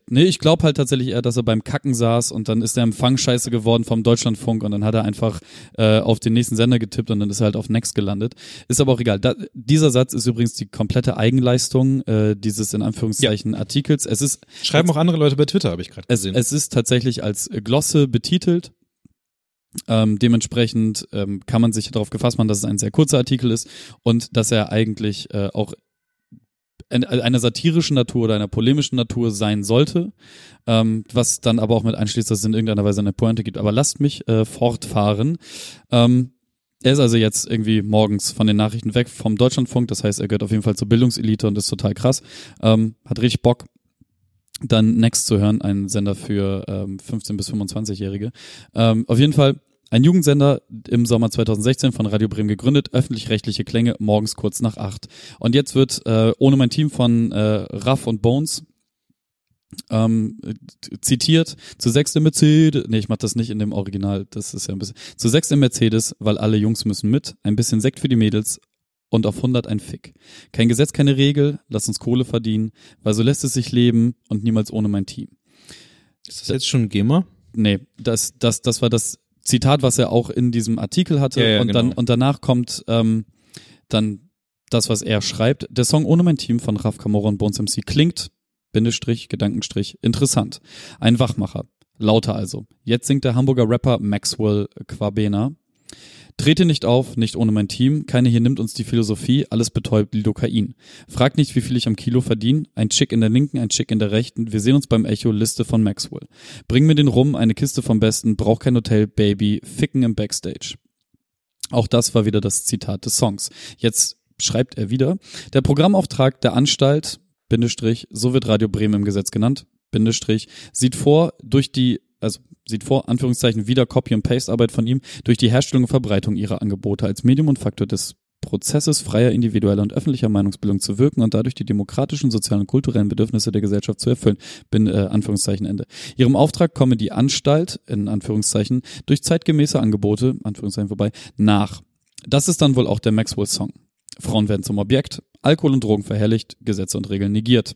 nee, ich glaube halt tatsächlich eher, dass er beim Kacken saß und dann ist der Empfang scheiße geworden vom Deutschlandfunk und dann hat er einfach äh, auf den nächsten Sender getippt und dann ist er halt auf Next gelandet. Ist aber auch egal. Da, dieser Satz ist übrigens die komplette Eigenleistung äh, dieses in Anführungszeichen ja. Artikels. Es ist schreiben auch andere Leute bei Twitter, habe ich gerade gesehen. Es, es ist tatsächlich als Glosse betitelt ähm, dementsprechend ähm, kann man sich darauf gefasst machen, dass es ein sehr kurzer Artikel ist und dass er eigentlich äh, auch einer satirischen Natur oder einer polemischen Natur sein sollte, ähm, was dann aber auch mit einschließt, dass es in irgendeiner Weise eine Pointe gibt. Aber lasst mich äh, fortfahren. Ähm, er ist also jetzt irgendwie morgens von den Nachrichten weg vom Deutschlandfunk, das heißt, er gehört auf jeden Fall zur Bildungselite und ist total krass. Ähm, hat richtig Bock, dann Next zu hören, ein Sender für ähm, 15 bis 25-Jährige. Ähm, auf jeden Fall ein Jugendsender im Sommer 2016 von Radio Bremen gegründet, öffentlich-rechtliche Klänge morgens kurz nach acht. Und jetzt wird äh, ohne mein Team von äh, Raff und Bones ähm, zitiert zu sechs im Mercedes, nee, ich mach das nicht in dem Original, das ist ja ein bisschen, zu sechs im Mercedes, weil alle Jungs müssen mit, ein bisschen Sekt für die Mädels und auf 100 ein Fick. Kein Gesetz, keine Regel, lass uns Kohle verdienen, weil so lässt es sich leben und niemals ohne mein Team. Ist das jetzt schon GEMA? Nee, das, das, das war das Zitat, was er auch in diesem Artikel hatte. Ja, ja, und, genau. dann, und danach kommt ähm, dann das, was er schreibt. Der Song Ohne mein Team von Raf Kamora und Bones MC klingt, Bindestrich, Gedankenstrich, interessant. Ein Wachmacher. Lauter also. Jetzt singt der Hamburger Rapper Maxwell Quabena Trete nicht auf, nicht ohne mein Team, keine hier nimmt uns die Philosophie, alles betäubt Lidokain. Frag nicht, wie viel ich am Kilo verdiene, ein Chick in der linken, ein Chick in der rechten, wir sehen uns beim Echo, Liste von Maxwell. Bring mir den Rum, eine Kiste vom Besten, brauch kein Hotel, Baby, ficken im Backstage. Auch das war wieder das Zitat des Songs. Jetzt schreibt er wieder, der Programmauftrag der Anstalt, Bindestrich, so wird Radio Bremen im Gesetz genannt, Bindestrich, sieht vor, durch die also sieht vor, Anführungszeichen, wieder Copy- und Paste-Arbeit von ihm durch die Herstellung und Verbreitung ihrer Angebote als Medium und Faktor des Prozesses freier individueller und öffentlicher Meinungsbildung zu wirken und dadurch die demokratischen, sozialen und kulturellen Bedürfnisse der Gesellschaft zu erfüllen. Bin äh, Anführungszeichen Ende. Ihrem Auftrag komme die Anstalt, in Anführungszeichen, durch zeitgemäße Angebote, Anführungszeichen vorbei, nach. Das ist dann wohl auch der Maxwell-Song. Frauen werden zum Objekt, Alkohol und Drogen verherrlicht, Gesetze und Regeln negiert.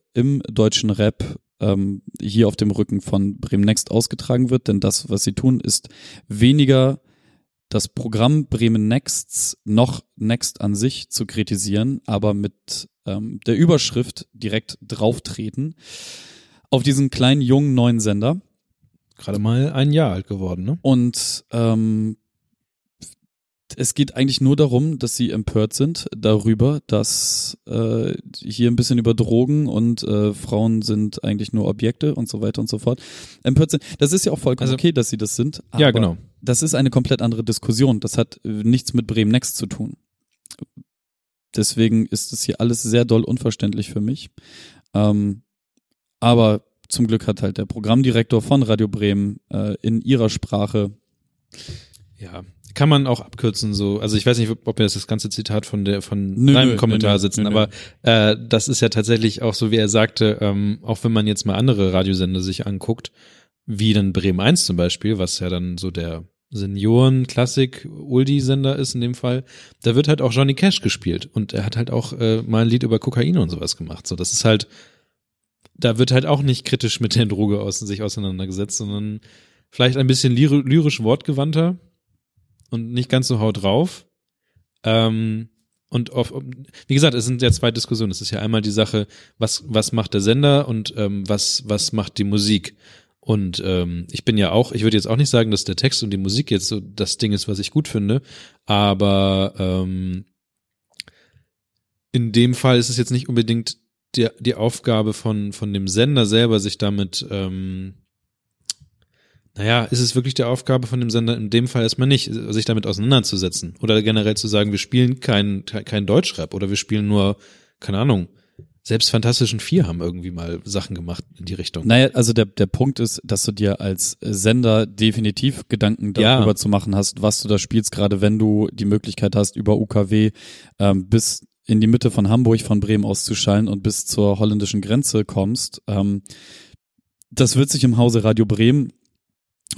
im deutschen Rap ähm, hier auf dem Rücken von Bremen Next ausgetragen wird, denn das, was sie tun, ist weniger das Programm Bremen Nexts noch Next an sich zu kritisieren, aber mit ähm, der Überschrift direkt drauftreten auf diesen kleinen jungen neuen Sender. Gerade mal ein Jahr alt geworden, ne? Und ähm, es geht eigentlich nur darum, dass sie empört sind darüber, dass äh, hier ein bisschen über Drogen und äh, Frauen sind eigentlich nur Objekte und so weiter und so fort empört sind. Das ist ja auch vollkommen also, okay, dass sie das sind. Aber ja, genau. Das ist eine komplett andere Diskussion. Das hat äh, nichts mit Bremen Next zu tun. Deswegen ist es hier alles sehr doll unverständlich für mich. Ähm, aber zum Glück hat halt der Programmdirektor von Radio Bremen äh, in ihrer Sprache ja, kann man auch abkürzen so. Also ich weiß nicht, ob wir das ganze Zitat von der von nö, deinem Kommentar nö, sitzen, nö, aber äh, das ist ja tatsächlich auch so, wie er sagte, ähm, auch wenn man jetzt mal andere Radiosender sich anguckt, wie dann Bremen 1 zum Beispiel, was ja dann so der Senioren-Klassik-Uldi-Sender ist in dem Fall, da wird halt auch Johnny Cash gespielt und er hat halt auch äh, mal ein Lied über Kokain und sowas gemacht. So, das ist halt, da wird halt auch nicht kritisch mit der Droge aus, sich auseinandergesetzt, sondern vielleicht ein bisschen lyrisch wortgewandter, und nicht ganz so haut drauf. Ähm, und auf, wie gesagt, es sind ja zwei Diskussionen. Es ist ja einmal die Sache, was, was macht der Sender und ähm, was, was macht die Musik. Und ähm, ich bin ja auch, ich würde jetzt auch nicht sagen, dass der Text und die Musik jetzt so das Ding ist, was ich gut finde, aber ähm, in dem Fall ist es jetzt nicht unbedingt die, die Aufgabe von, von dem Sender selber, sich damit ähm, naja, ist es wirklich die Aufgabe von dem Sender in dem Fall erstmal nicht, sich damit auseinanderzusetzen oder generell zu sagen, wir spielen kein, kein Deutschrap oder wir spielen nur, keine Ahnung, selbst Fantastischen Vier haben irgendwie mal Sachen gemacht in die Richtung. Naja, also der, der Punkt ist, dass du dir als Sender definitiv Gedanken darüber ja. zu machen hast, was du da spielst, gerade wenn du die Möglichkeit hast, über UKW ähm, bis in die Mitte von Hamburg, von Bremen auszuschalten und bis zur holländischen Grenze kommst. Ähm, das wird sich im Hause Radio Bremen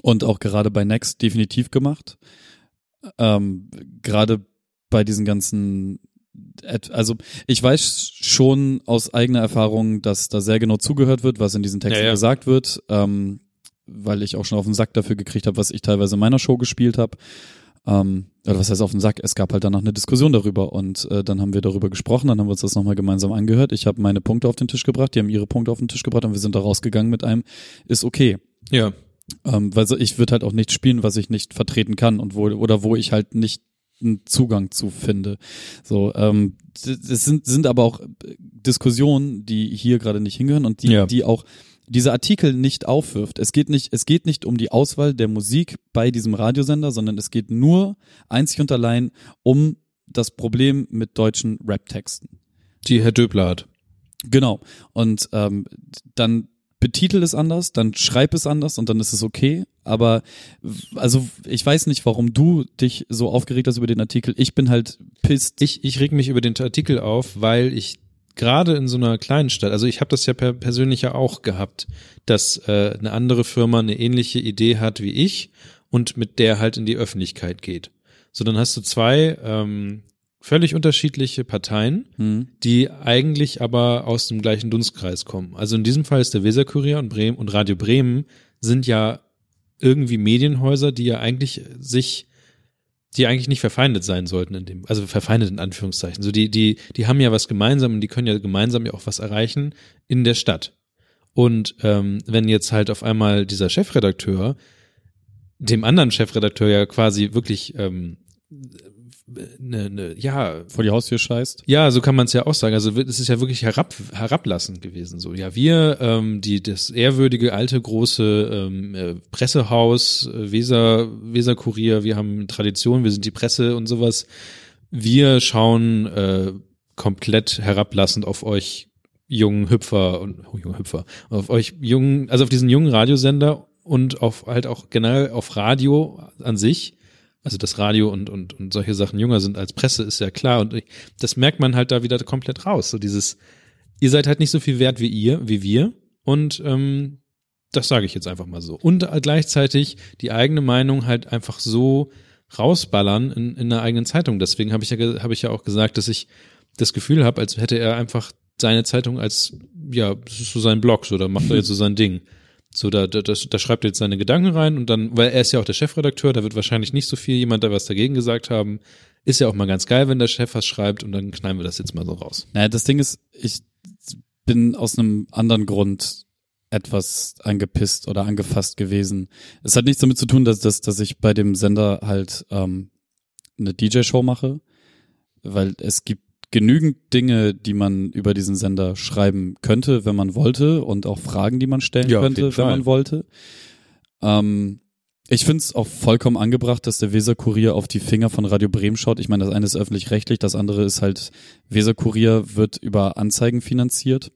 und auch gerade bei Next definitiv gemacht. Ähm, gerade bei diesen ganzen also ich weiß schon aus eigener Erfahrung, dass da sehr genau zugehört wird, was in diesen Texten ja, ja. gesagt wird, ähm, weil ich auch schon auf den Sack dafür gekriegt habe, was ich teilweise in meiner Show gespielt habe. Ähm, oder was heißt auf den Sack? Es gab halt danach eine Diskussion darüber und äh, dann haben wir darüber gesprochen, dann haben wir uns das nochmal gemeinsam angehört. Ich habe meine Punkte auf den Tisch gebracht, die haben ihre Punkte auf den Tisch gebracht und wir sind da rausgegangen mit einem, ist okay. Ja. Ähm, weil so, ich würde halt auch nicht spielen, was ich nicht vertreten kann und wo oder wo ich halt nicht einen Zugang zu finde. So, ähm, das sind, sind aber auch Diskussionen, die hier gerade nicht hingehören und die, ja. die auch diese Artikel nicht aufwirft. Es geht nicht, es geht nicht um die Auswahl der Musik bei diesem Radiosender, sondern es geht nur einzig und allein um das Problem mit deutschen Rap-Texten. Die Herr Döbler hat. Genau. Und ähm, dann betitel es anders, dann schreib es anders und dann ist es okay. Aber also ich weiß nicht, warum du dich so aufgeregt hast über den Artikel. Ich bin halt pisst. Ich, ich reg mich über den Artikel auf, weil ich gerade in so einer kleinen Stadt, also ich habe das ja per, persönlich ja auch gehabt, dass äh, eine andere Firma eine ähnliche Idee hat wie ich und mit der halt in die Öffentlichkeit geht. So, dann hast du zwei ähm, völlig unterschiedliche Parteien, hm. die eigentlich aber aus dem gleichen Dunstkreis kommen. Also in diesem Fall ist der Weserkurier und Bremen und Radio Bremen sind ja irgendwie Medienhäuser, die ja eigentlich sich die eigentlich nicht verfeindet sein sollten in dem, also verfeindet in Anführungszeichen. So die, die, die haben ja was gemeinsam und die können ja gemeinsam ja auch was erreichen in der Stadt. Und ähm, wenn jetzt halt auf einmal dieser Chefredakteur dem anderen Chefredakteur ja quasi wirklich ähm, eine, eine, ja vor die Haustür scheißt. Ja, so kann man es ja auch sagen. Also es ist ja wirklich herab, herablassend gewesen. So, ja, wir, ähm, die das ehrwürdige alte große ähm, äh, Pressehaus, äh, Weser, Weser Kurier, wir haben Tradition, wir sind die Presse und sowas. Wir schauen äh, komplett herablassend auf euch jungen Hüpfer und oh, junge Hüpfer, auf euch jungen, also auf diesen jungen Radiosender und auf halt auch generell auf Radio an sich also das Radio und, und, und solche Sachen jünger sind als Presse, ist ja klar. Und ich, das merkt man halt da wieder komplett raus. So dieses, ihr seid halt nicht so viel wert wie ihr, wie wir. Und ähm, das sage ich jetzt einfach mal so. Und gleichzeitig die eigene Meinung halt einfach so rausballern in, in einer eigenen Zeitung. Deswegen habe ich ja habe ich ja auch gesagt, dass ich das Gefühl habe, als hätte er einfach seine Zeitung als ja, das ist so sein Blog, so da macht er jetzt so sein Ding. So, da, da, da schreibt er jetzt seine Gedanken rein und dann, weil er ist ja auch der Chefredakteur, da wird wahrscheinlich nicht so viel jemand da was dagegen gesagt haben. Ist ja auch mal ganz geil, wenn der Chef was schreibt und dann knallen wir das jetzt mal so raus. Naja, das Ding ist, ich bin aus einem anderen Grund etwas angepisst oder angefasst gewesen. Es hat nichts damit zu tun, dass, dass, dass ich bei dem Sender halt ähm, eine DJ-Show mache, weil es gibt genügend Dinge, die man über diesen Sender schreiben könnte, wenn man wollte und auch Fragen, die man stellen ja, könnte, wenn man wollte. Ähm, ich finde es auch vollkommen angebracht, dass der Weser-Kurier auf die Finger von Radio Bremen schaut. Ich meine, das eine ist öffentlich-rechtlich, das andere ist halt, Weser-Kurier wird über Anzeigen finanziert.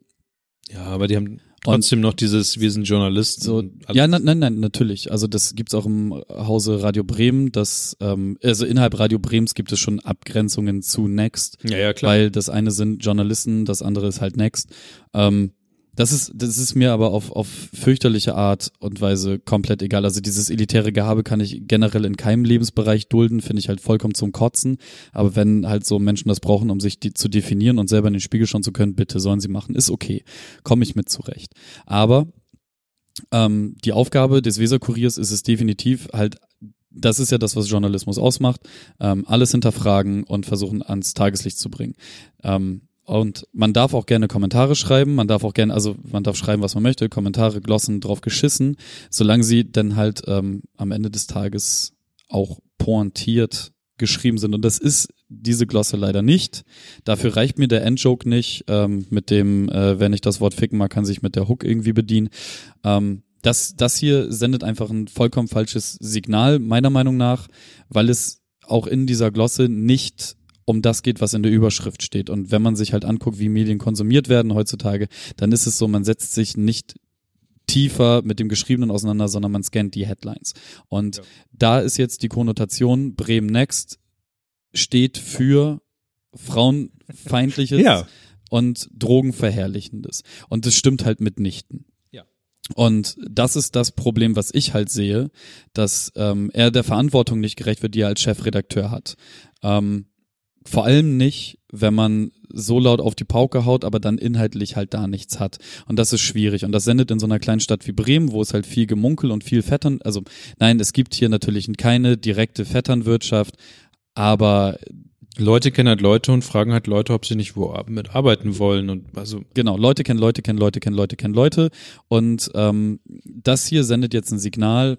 Ja, aber die haben trotzdem noch dieses, wir sind Journalisten. So, ja, nein, nein, nein, natürlich. Also das gibt's auch im Hause Radio Bremen. Das, ähm, also innerhalb Radio Bremens gibt es schon Abgrenzungen zu Next. Ja, ja, klar. Weil das eine sind Journalisten, das andere ist halt Next. Ähm, das ist, das ist mir aber auf, auf fürchterliche Art und Weise komplett egal. Also dieses elitäre Gehabe kann ich generell in keinem Lebensbereich dulden, finde ich halt vollkommen zum Kotzen. Aber wenn halt so Menschen das brauchen, um sich die, zu definieren und selber in den Spiegel schauen zu können, bitte sollen sie machen, ist okay. Komme ich mit zurecht. Aber ähm, die Aufgabe des Weserkuriers ist es definitiv halt das ist ja das, was Journalismus ausmacht, ähm, alles hinterfragen und versuchen ans Tageslicht zu bringen. Ähm, und man darf auch gerne Kommentare schreiben, man darf auch gerne, also man darf schreiben, was man möchte, Kommentare, Glossen drauf geschissen, solange sie dann halt ähm, am Ende des Tages auch pointiert geschrieben sind. Und das ist diese Glosse leider nicht. Dafür reicht mir der Endjoke nicht, ähm, mit dem, äh, wenn ich das Wort ficken mag, kann sich mit der Hook irgendwie bedienen. Ähm, das, das hier sendet einfach ein vollkommen falsches Signal, meiner Meinung nach, weil es auch in dieser Glosse nicht um das geht, was in der Überschrift steht. Und wenn man sich halt anguckt, wie Medien konsumiert werden heutzutage, dann ist es so, man setzt sich nicht tiefer mit dem Geschriebenen auseinander, sondern man scannt die Headlines. Und ja. da ist jetzt die Konnotation Bremen Next steht für frauenfeindliches ja. und drogenverherrlichendes. Und das stimmt halt mitnichten. Ja. Und das ist das Problem, was ich halt sehe, dass ähm, er der Verantwortung nicht gerecht wird, die er als Chefredakteur hat. Ähm, vor allem nicht, wenn man so laut auf die Pauke haut, aber dann inhaltlich halt da nichts hat. Und das ist schwierig. Und das sendet in so einer kleinen Stadt wie Bremen, wo es halt viel Gemunkel und viel Vettern, also nein, es gibt hier natürlich keine direkte Vetternwirtschaft, aber Leute kennen halt Leute und fragen halt Leute, ob sie nicht wo mit arbeiten wollen und also genau Leute kennen Leute kennen Leute kennen Leute kennen Leute und ähm, das hier sendet jetzt ein Signal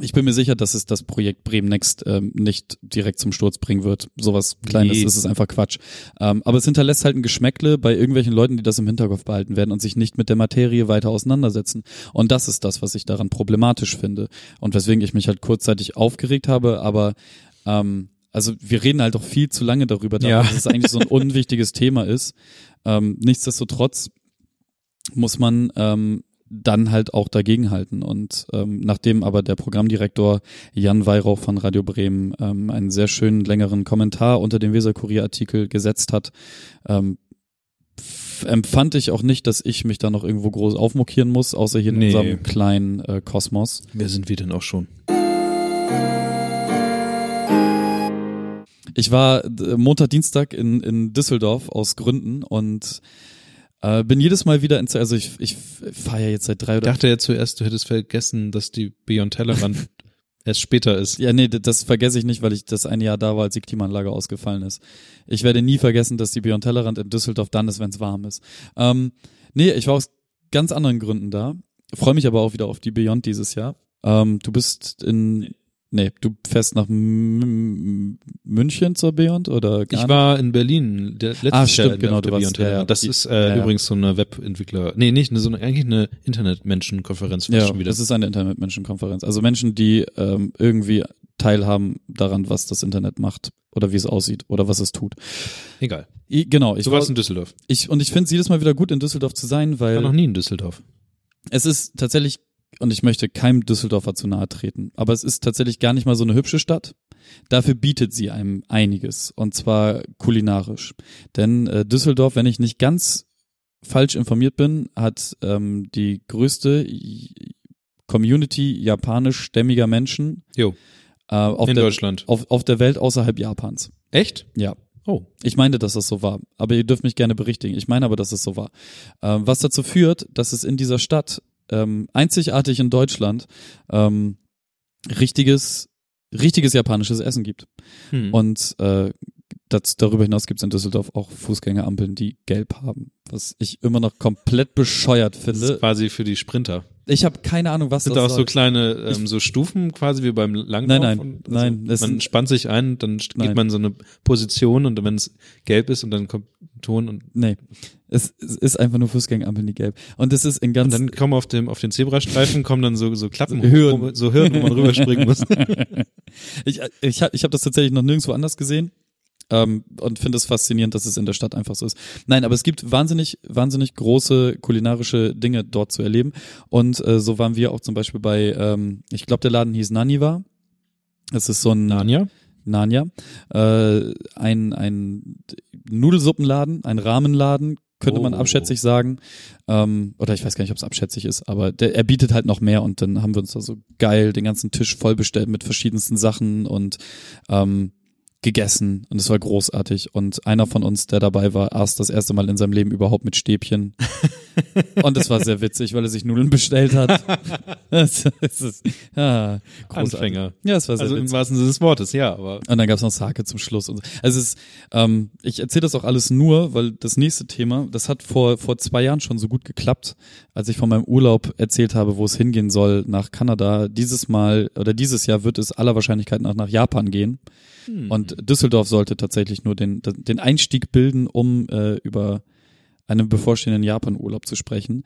ich bin mir sicher, dass es das Projekt Bremen Next ähm, nicht direkt zum Sturz bringen wird. Sowas Kleines nee. ist es einfach Quatsch. Ähm, aber es hinterlässt halt ein Geschmäckle bei irgendwelchen Leuten, die das im Hinterkopf behalten werden und sich nicht mit der Materie weiter auseinandersetzen. Und das ist das, was ich daran problematisch finde. Und weswegen ich mich halt kurzzeitig aufgeregt habe, aber ähm, also wir reden halt doch viel zu lange darüber, ja. dass es eigentlich so ein unwichtiges Thema ist. Ähm, nichtsdestotrotz muss man ähm, dann halt auch dagegenhalten. Und ähm, nachdem aber der Programmdirektor Jan Weihrauch von Radio Bremen ähm, einen sehr schönen längeren Kommentar unter dem Weser-Kurier-Artikel gesetzt hat, ähm, empfand ich auch nicht, dass ich mich da noch irgendwo groß aufmokieren muss, außer hier in nee. unserem kleinen äh, Kosmos. Wer sind wir denn auch schon? Ich war äh, Montag, Dienstag in, in Düsseldorf aus Gründen und äh, bin jedes Mal wieder ins, also ich, ich fahre ja jetzt seit drei oder. Ich dachte ja zuerst, du hättest vergessen, dass die Beyond Tellerrand erst später ist. Ja, nee, das vergesse ich nicht, weil ich das eine Jahr da war, als die Klimaanlage ausgefallen ist. Ich werde nie vergessen, dass die Beyond Tellerrand in Düsseldorf dann ist, wenn es warm ist. Ähm, nee, ich war aus ganz anderen Gründen da. Freue mich aber auch wieder auf die Beyond dieses Jahr. Ähm, du bist in Nee, du fährst nach M München zur Beyond oder gar Ich war in Berlin der letzte ah, stimmt, Jahr genau, du warst, ja, ja, Das ist äh, ja, übrigens so eine Webentwickler, nee, nicht so eine, eigentlich eine Internetmenschenkonferenz ja, schon wieder. Das ist eine Internetmenschenkonferenz. Also Menschen, die ähm, irgendwie teilhaben daran, was das Internet macht oder wie es aussieht oder was es tut. Egal. I, genau. Ich du warst war, in Düsseldorf. Ich, und ich finde es jedes Mal wieder gut, in Düsseldorf zu sein, weil. Ich war noch nie in Düsseldorf. Es ist tatsächlich und ich möchte keinem Düsseldorfer zu nahe treten, aber es ist tatsächlich gar nicht mal so eine hübsche Stadt. Dafür bietet sie einem einiges und zwar kulinarisch. Denn äh, Düsseldorf, wenn ich nicht ganz falsch informiert bin, hat ähm, die größte Community japanisch-stämmiger Menschen jo. Äh, auf in der, Deutschland. Auf, auf der Welt außerhalb Japans. Echt? Ja. Oh. Ich meine, dass das so war. Aber ihr dürft mich gerne berichtigen. Ich meine aber, dass es so war. Äh, was dazu führt, dass es in dieser Stadt ähm, einzigartig in Deutschland ähm, richtiges, richtiges japanisches Essen gibt. Hm. Und äh, das, darüber hinaus gibt es in Düsseldorf auch Fußgängerampeln, die gelb haben, was ich immer noch komplett bescheuert finde. Das ist quasi für die Sprinter. Ich habe keine Ahnung, was Sind das da auch so kleine ähm, so Stufen quasi wie beim Langlauf? Nein, nein, also nein. Man spannt sich ein, dann geht nein. man so eine Position und wenn es gelb ist und dann kommt Ton und nee, es, es ist einfach nur Fußgängerampeln die gelb und das ist in ganz und dann kommen auf dem auf den Zebrastreifen kommen dann so so Klappen Hürden. so Hürden, wo man rüberspringen muss. ich ich habe ich hab das tatsächlich noch nirgendwo anders gesehen ähm, und finde es faszinierend, dass es in der Stadt einfach so ist. Nein, aber es gibt wahnsinnig, wahnsinnig große kulinarische Dinge dort zu erleben. Und äh, so waren wir auch zum Beispiel bei, ähm, ich glaube, der Laden hieß Naniwa. Es ist so ein Nania. Nania. Äh, ein, ein Nudelsuppenladen, ein Rahmenladen, könnte oh. man abschätzig sagen. Ähm, oder ich weiß gar nicht, ob es abschätzig ist, aber der, er bietet halt noch mehr und dann haben wir uns da so geil den ganzen Tisch vollbestellt mit verschiedensten Sachen und ähm, gegessen und es war großartig. Und einer von uns, der dabei war, aß das erste Mal in seinem Leben überhaupt mit Stäbchen. und es war sehr witzig, weil er sich Nudeln bestellt hat. das, ist, ja, Anfänger. Ja, es war sehr Also witzig. im wahrsten Sinne des Wortes, ja. Aber und dann gab's noch Sake zum Schluss. Und so. Also es ist, ähm, ich erzähle das auch alles nur, weil das nächste Thema, das hat vor, vor zwei Jahren schon so gut geklappt, als ich von meinem Urlaub erzählt habe, wo es hingehen soll nach Kanada. Dieses Mal oder dieses Jahr wird es aller Wahrscheinlichkeit nach, nach Japan gehen. Hm. Und Düsseldorf sollte tatsächlich nur den, den Einstieg bilden, um äh, über einen bevorstehenden Japan-Urlaub zu sprechen.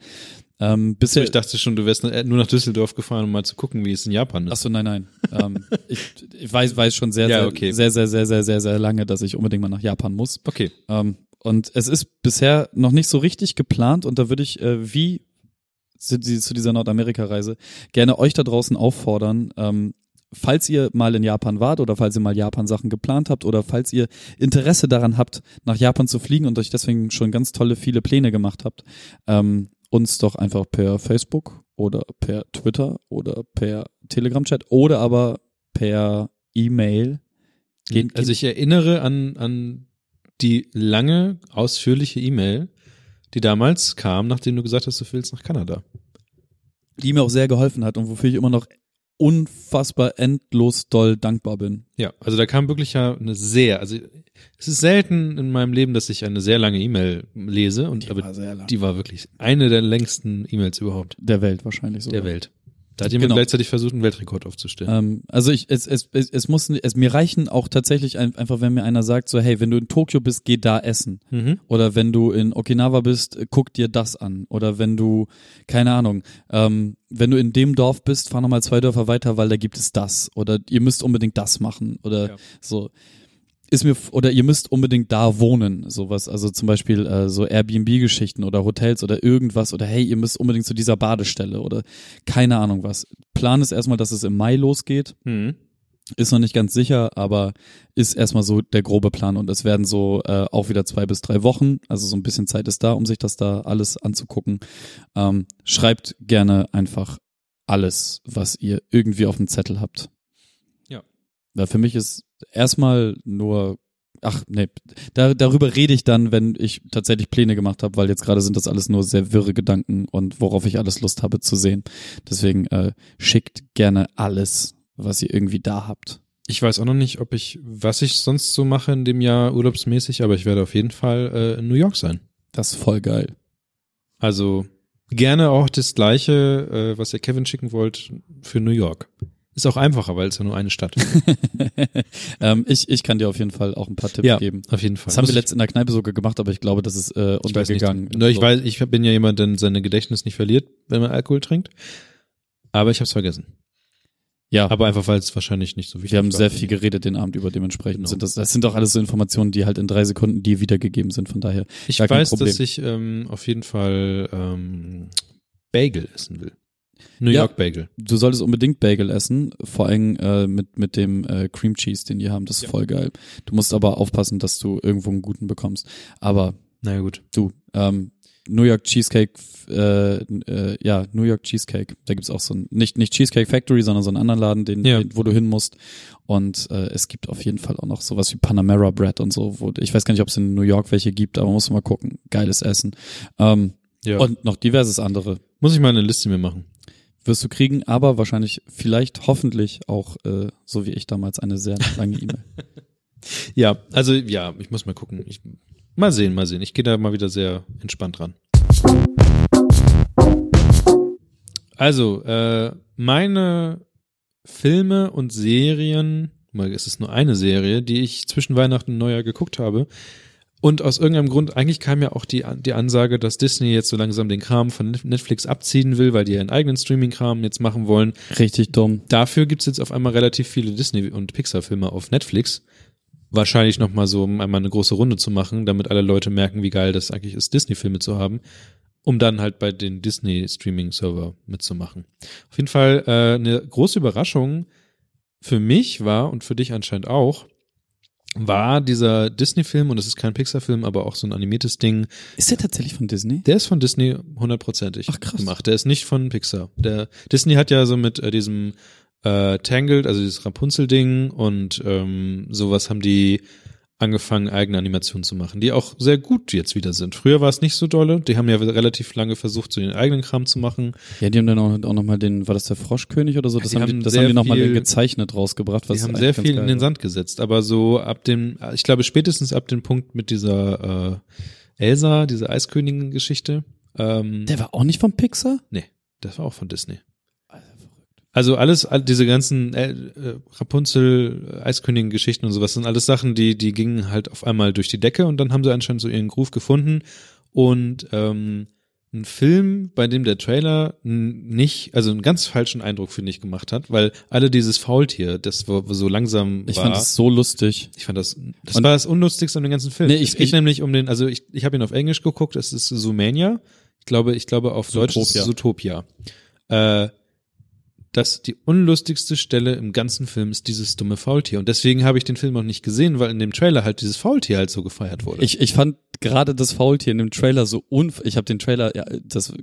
Ähm, bisher, ich dachte schon, du wärst nur nach Düsseldorf gefahren, um mal zu gucken, wie es in Japan ist. Ach so, nein, nein. ähm, ich, ich weiß, weiß schon sehr, Ja, sehr, okay. sehr, sehr, sehr, sehr, sehr, sehr lange, dass ich unbedingt mal nach Japan muss. Okay. Ähm, und es ist bisher noch nicht so richtig geplant und da würde ich, äh, wie zu, zu dieser Nordamerika-Reise, gerne euch da draußen auffordern, ähm, falls ihr mal in Japan wart oder falls ihr mal Japan-Sachen geplant habt oder falls ihr Interesse daran habt, nach Japan zu fliegen und euch deswegen schon ganz tolle, viele Pläne gemacht habt, ähm, uns doch einfach per Facebook oder per Twitter oder per Telegram-Chat oder aber per E-Mail. Also ich erinnere an, an die lange, ausführliche E-Mail, die damals kam, nachdem du gesagt hast, du willst nach Kanada. die mir auch sehr geholfen hat und wofür ich immer noch unfassbar endlos doll dankbar bin. Ja, also da kam wirklich ja eine sehr, also es ist selten in meinem Leben, dass ich eine sehr lange E-Mail lese und aber sehr lang. die war wirklich eine der längsten E-Mails überhaupt der Welt wahrscheinlich so. der Welt. Da hat jemand Genau. gleichzeitig versucht, einen Weltrekord aufzustellen. Ähm, also ich, es, es, es, es muss, es, mir reichen auch tatsächlich ein, einfach, wenn mir einer sagt, so, hey, wenn du in Tokio bist, geh da essen. Mhm. Oder wenn du in Okinawa bist, äh, guck dir das an. Oder wenn du, keine Ahnung, ähm, wenn du in dem Dorf bist, fahr nochmal zwei Dörfer weiter, weil da gibt es das. Oder ihr müsst unbedingt das machen. Oder Ja. so. Ist mir, oder ihr müsst unbedingt da wohnen, sowas. Also zum Beispiel äh, so Airbnb-Geschichten oder Hotels oder irgendwas. Oder hey, ihr müsst unbedingt zu dieser Badestelle oder keine Ahnung was. Plan ist erstmal, dass es im Mai losgeht. Mhm. Ist noch nicht ganz sicher, aber ist erstmal so der grobe Plan und es werden so äh, auch wieder zwei bis drei Wochen, also so ein bisschen Zeit ist da, um sich das da alles anzugucken. Ähm, schreibt gerne einfach alles, was ihr irgendwie auf dem Zettel habt. Ja. Weil für mich ist erstmal nur, ach nee, da, darüber rede ich dann, wenn ich tatsächlich Pläne gemacht habe, weil jetzt gerade sind das alles nur sehr wirre Gedanken und worauf ich alles Lust habe zu sehen. Deswegen äh, schickt gerne alles, was ihr irgendwie da habt. Ich weiß auch noch nicht, ob ich, was ich sonst so mache in dem Jahr urlaubsmäßig, aber ich werde auf jeden Fall äh, in New York sein. Das ist voll geil. Also gerne auch das gleiche, äh, was ihr Kevin schicken wollt, für New York. Ist auch einfacher, weil es ja nur eine Stadt ist. ähm, ich, ich kann dir auf jeden Fall auch ein paar Tipps ja, geben. auf jeden Fall. Das haben Muss wir letztens in der Kneipe sogar gemacht, aber ich glaube, das ist äh, ich weiß untergegangen. Nur ich So. weiß, ich bin ja jemand, der seine Gedächtnis nicht verliert, wenn man Alkohol trinkt. Aber ich habe es vergessen. Ja, Aber einfach, weil es wahrscheinlich nicht so wichtig wir haben sehr viel geredet den Abend über, dementsprechend Genau. sind das, das sind doch alles so Informationen, die halt in drei Sekunden dir wiedergegeben sind, von daher. Ich weiß, dass ich ähm, auf jeden Fall ähm, Bagel essen will. New Ja. York Bagel. Du solltest unbedingt Bagel essen, vor allem äh, mit, mit dem äh, Cream Cheese, den die haben, das ist Ja. voll geil. Du musst aber aufpassen, dass du irgendwo einen guten bekommst. Aber Na ja, gut. du, ähm, New York Cheesecake, äh, äh, ja, New York Cheesecake, da gibt's auch so ein, nicht, nicht Cheesecake Factory, sondern so einen anderen Laden, den, Ja. den wo du hin musst. Und äh, es gibt auf jeden Fall auch noch sowas wie Panamera Bread und so, wo ich weiß gar nicht, ob es in New York welche gibt, aber muss mal gucken. Geiles Essen. Ähm, Ja. Und noch diverses andere Muss ich mal eine Liste mir machen. Wirst du kriegen, aber wahrscheinlich, vielleicht, hoffentlich auch, äh, so wie ich damals, eine sehr lange E-Mail. Ja, also ja, ich muss mal gucken. Ich, mal sehen, mal sehen. Ich gehe da mal wieder sehr entspannt ran. Also, äh, meine Filme und Serien, mal es ist nur eine Serie, die ich zwischen Weihnachten und Neujahr geguckt habe. Und aus irgendeinem Grund, eigentlich kam ja auch die, die Ansage, dass Disney jetzt so langsam den Kram von Netflix abziehen will, weil die ihren eigenen Streaming-Kram jetzt machen wollen. Richtig dumm. Dafür gibt's jetzt auf einmal relativ viele Disney- und Pixar-Filme auf Netflix. Wahrscheinlich nochmal so, um einmal eine große Runde zu machen, damit alle Leute merken, wie geil das eigentlich ist, Disney-Filme zu haben, um dann halt bei den Disney-Streaming-Server mitzumachen. Auf jeden Fall äh, eine große Überraschung für mich war und für dich anscheinend auch, war dieser Disney-Film, und es ist kein Pixar-Film, aber auch so ein animiertes Ding, Ist der tatsächlich von Disney? der ist von Disney hundertprozentig Ach, krass. gemacht. Der ist nicht von Pixar. Der Disney hat ja so mit äh, diesem äh, Tangled, also dieses Rapunzel-Ding und ähm, sowas haben die angefangen, eigene Animationen zu machen, die auch sehr gut jetzt wieder sind. Früher war es nicht so dolle. Die haben ja relativ lange versucht, so den eigenen Kram zu machen. Ja, die haben dann auch, auch nochmal den, war das der Froschkönig oder so? Das die haben die, das haben die nochmal gezeichnet rausgebracht. Was die haben sehr viel in den. Sand gesetzt, aber so ab dem, ich glaube spätestens ab dem Punkt mit dieser äh, Elsa, diese Eiskönigin-Geschichte. Ähm, Der war auch nicht von Pixar? Nee, das war auch von Disney. Also alles, all diese ganzen äh, äh, Rapunzel, Eiskönigin-Geschichten und sowas sind alles Sachen, die, die gingen halt auf einmal durch die Decke und dann haben sie anscheinend so ihren Groove gefunden und ähm, ein Film, bei dem der Trailer nicht, also einen ganz falschen Eindruck, finde ich, gemacht hat, weil alle dieses Faultier, das wo so langsam Ich war. fand es so lustig. ich fand das, das Und- war das Unlustigste an dem ganzen Film. Nee, ich- es geht ich- nämlich um den, also ich, ich habe ihn auf Englisch geguckt, es ist Zoomania. Ich glaube, ich glaube auf Deutsch ist Zootopia. Äh, das die unlustigste Stelle im ganzen Film ist dieses dumme Faultier. Und deswegen habe ich den Film noch nicht gesehen, weil in dem Trailer halt dieses Faultier halt so gefeiert wurde. Ich, ich fand gerade das Faultier in dem Trailer so unf ich habe den Trailer ja, das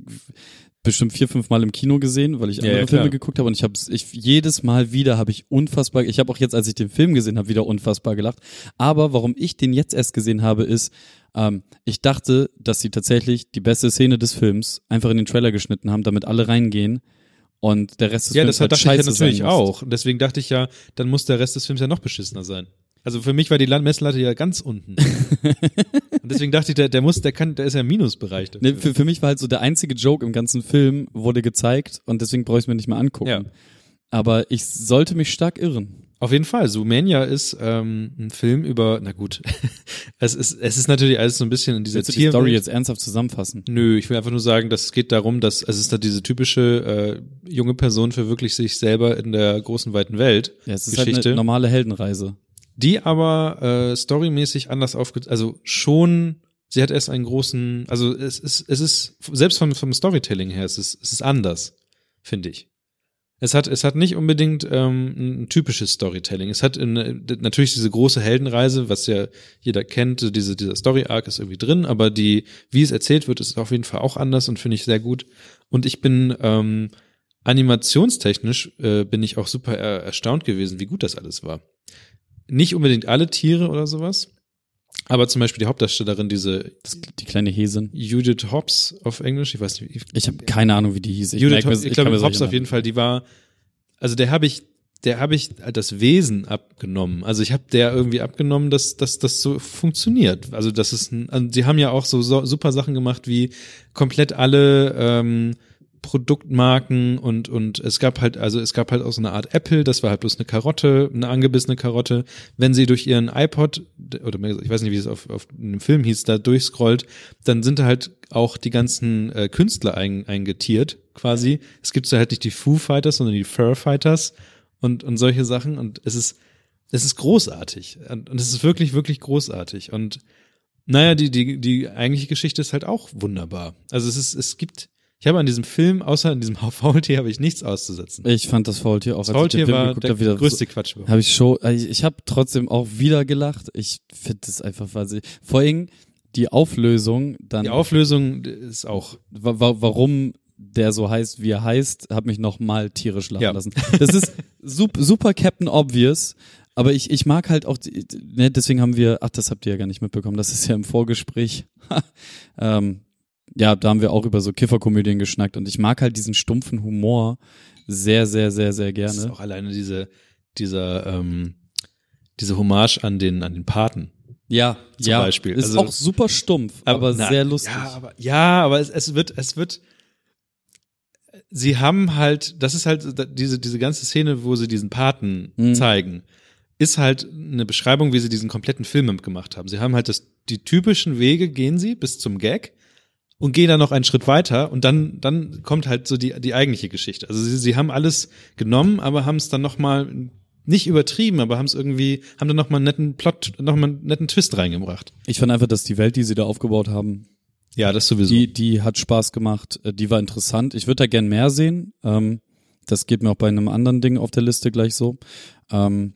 bestimmt vier fünf Mal im Kino gesehen, weil ich Ja, andere ja, klar. Filme geguckt habe und ich habe ich jedes Mal wieder habe ich unfassbar ich habe auch jetzt als ich den Film gesehen habe wieder unfassbar gelacht, aber warum ich den jetzt erst gesehen habe ist ähm, ich dachte, dass sie tatsächlich die beste Szene des Films einfach in den Trailer geschnitten haben, damit alle reingehen und der Rest des ja, Films das halt dachte ich ja natürlich auch. Und deswegen dachte ich ja, dann muss der Rest des Films ja noch beschissener sein. Also für mich war die Messlatte ja ganz unten. Und deswegen dachte ich, der, der muss, der kann, der ist ja im Minusbereich. Nee, für, für mich war halt so der einzige Joke im ganzen Film wurde gezeigt und deswegen brauche ich es mir nicht mehr angucken. Ja. Aber ich sollte mich stark irren. Auf jeden Fall. Zoomania ist ähm, ein Film über, na gut, es ist, es ist natürlich alles so ein bisschen in dieser Willst du die Story jetzt ernsthaft zusammenfassen? Nö, ich will einfach nur sagen, dass es geht darum, dass also es ist da diese typische äh, junge Person verwirklicht sich selber in der großen weiten Welt. Ja, es ist Geschichte. halt eine normale Heldenreise. die aber äh, storymäßig anders aufge also schon sie hat erst einen großen also es ist es ist selbst vom vom Storytelling her es ist es ist anders finde ich es hat es hat nicht unbedingt ähm, ein typisches Storytelling. Es hat in, natürlich diese große Heldenreise was ja jeder kennt diese dieser Story Arc ist irgendwie drin aber die wie es erzählt wird ist auf jeden Fall auch anders und finde ich sehr gut. Und ich bin ähm, animationstechnisch äh, bin ich auch super er erstaunt gewesen wie gut das alles war. Nicht unbedingt alle Tiere oder sowas, aber zum Beispiel die Hauptdarstellerin, diese die kleine Hesin. Judith Hobbs auf Englisch, ich weiß nicht, wie. Ich habe keine Ahnung, wie die hieß. Ich, Judith Hobbs, ich, kann glaube Hobbs auf jeden Fall, die war, also der habe ich, der habe ich das Wesen abgenommen. Also ich habe der irgendwie abgenommen, dass, dass das so funktioniert. Also das ist, ein, also die haben ja auch so, so super Sachen gemacht wie komplett alle ähm, Produktmarken und und es gab halt also es gab halt auch so eine Art Apple, das war halt bloß eine Karotte, eine angebissene Karotte. Wenn sie durch ihren iPod oder ich weiß nicht, wie es auf, auf einem Film hieß, da durchscrollt, dann sind da halt auch die ganzen äh, Künstler ein, eingetiert quasi. Es gibt so halt nicht die Foo Fighters, sondern die Fur Fighters und und solche Sachen und es ist es ist großartig und, und es ist wirklich wirklich großartig und naja, die, die, die eigentliche Geschichte ist halt auch wunderbar. Also es ist, es gibt, ich habe an diesem Film, außer an diesem Faultier, habe ich nichts auszusetzen. Ich fand das Faultier auch. Das Faultier war der wieder größte Quatsch überhaupt. Habe ich schon, ich, ich habe trotzdem auch wieder gelacht. Ich finde das einfach wahnsinnig. Vor allem die Auflösung dann, Die Auflösung ist auch, wa wa warum der so heißt, wie er heißt, hat mich noch mal tierisch lachen Ja. lassen. Das ist super, super Captain Obvious. Aber ich, ich mag halt auch, die, ne, deswegen haben wir, ach, das habt ihr ja gar nicht mitbekommen, das ist ja im Vorgespräch. ähm, ja, da haben wir auch über so Kifferkomödien geschnackt und ich mag halt diesen stumpfen Humor sehr, sehr, sehr, sehr das ist gerne. auch alleine diese, dieser, ähm, diese Hommage an den, an den Paten. Ja, zum ja, Beispiel. Ist Also- auch super stumpf, aber, na, sehr lustig. Ja, aber, ja, aber es, es wird, es wird, sie haben halt, das ist halt diese, diese ganze Szene, wo sie diesen Paten Mhm. zeigen, ist halt eine Beschreibung, wie sie diesen kompletten Film gemacht haben. Sie haben halt das, die typischen Wege gehen sie bis zum Gag und gehen dann noch einen Schritt weiter und dann, dann kommt halt so die, die eigentliche Geschichte. Also sie, sie haben alles genommen, aber haben es dann nochmal nicht übertrieben, aber haben es irgendwie, haben dann nochmal einen netten Plot, nochmal einen netten Twist reingebracht. Ich fand einfach, dass die Welt, die sie da aufgebaut haben, Ja, das sowieso. die, die hat Spaß gemacht, äh, die war interessant. Ich würde da gern mehr sehen. Ähm, das geht mir auch bei einem anderen Ding auf der Liste gleich so. Ähm,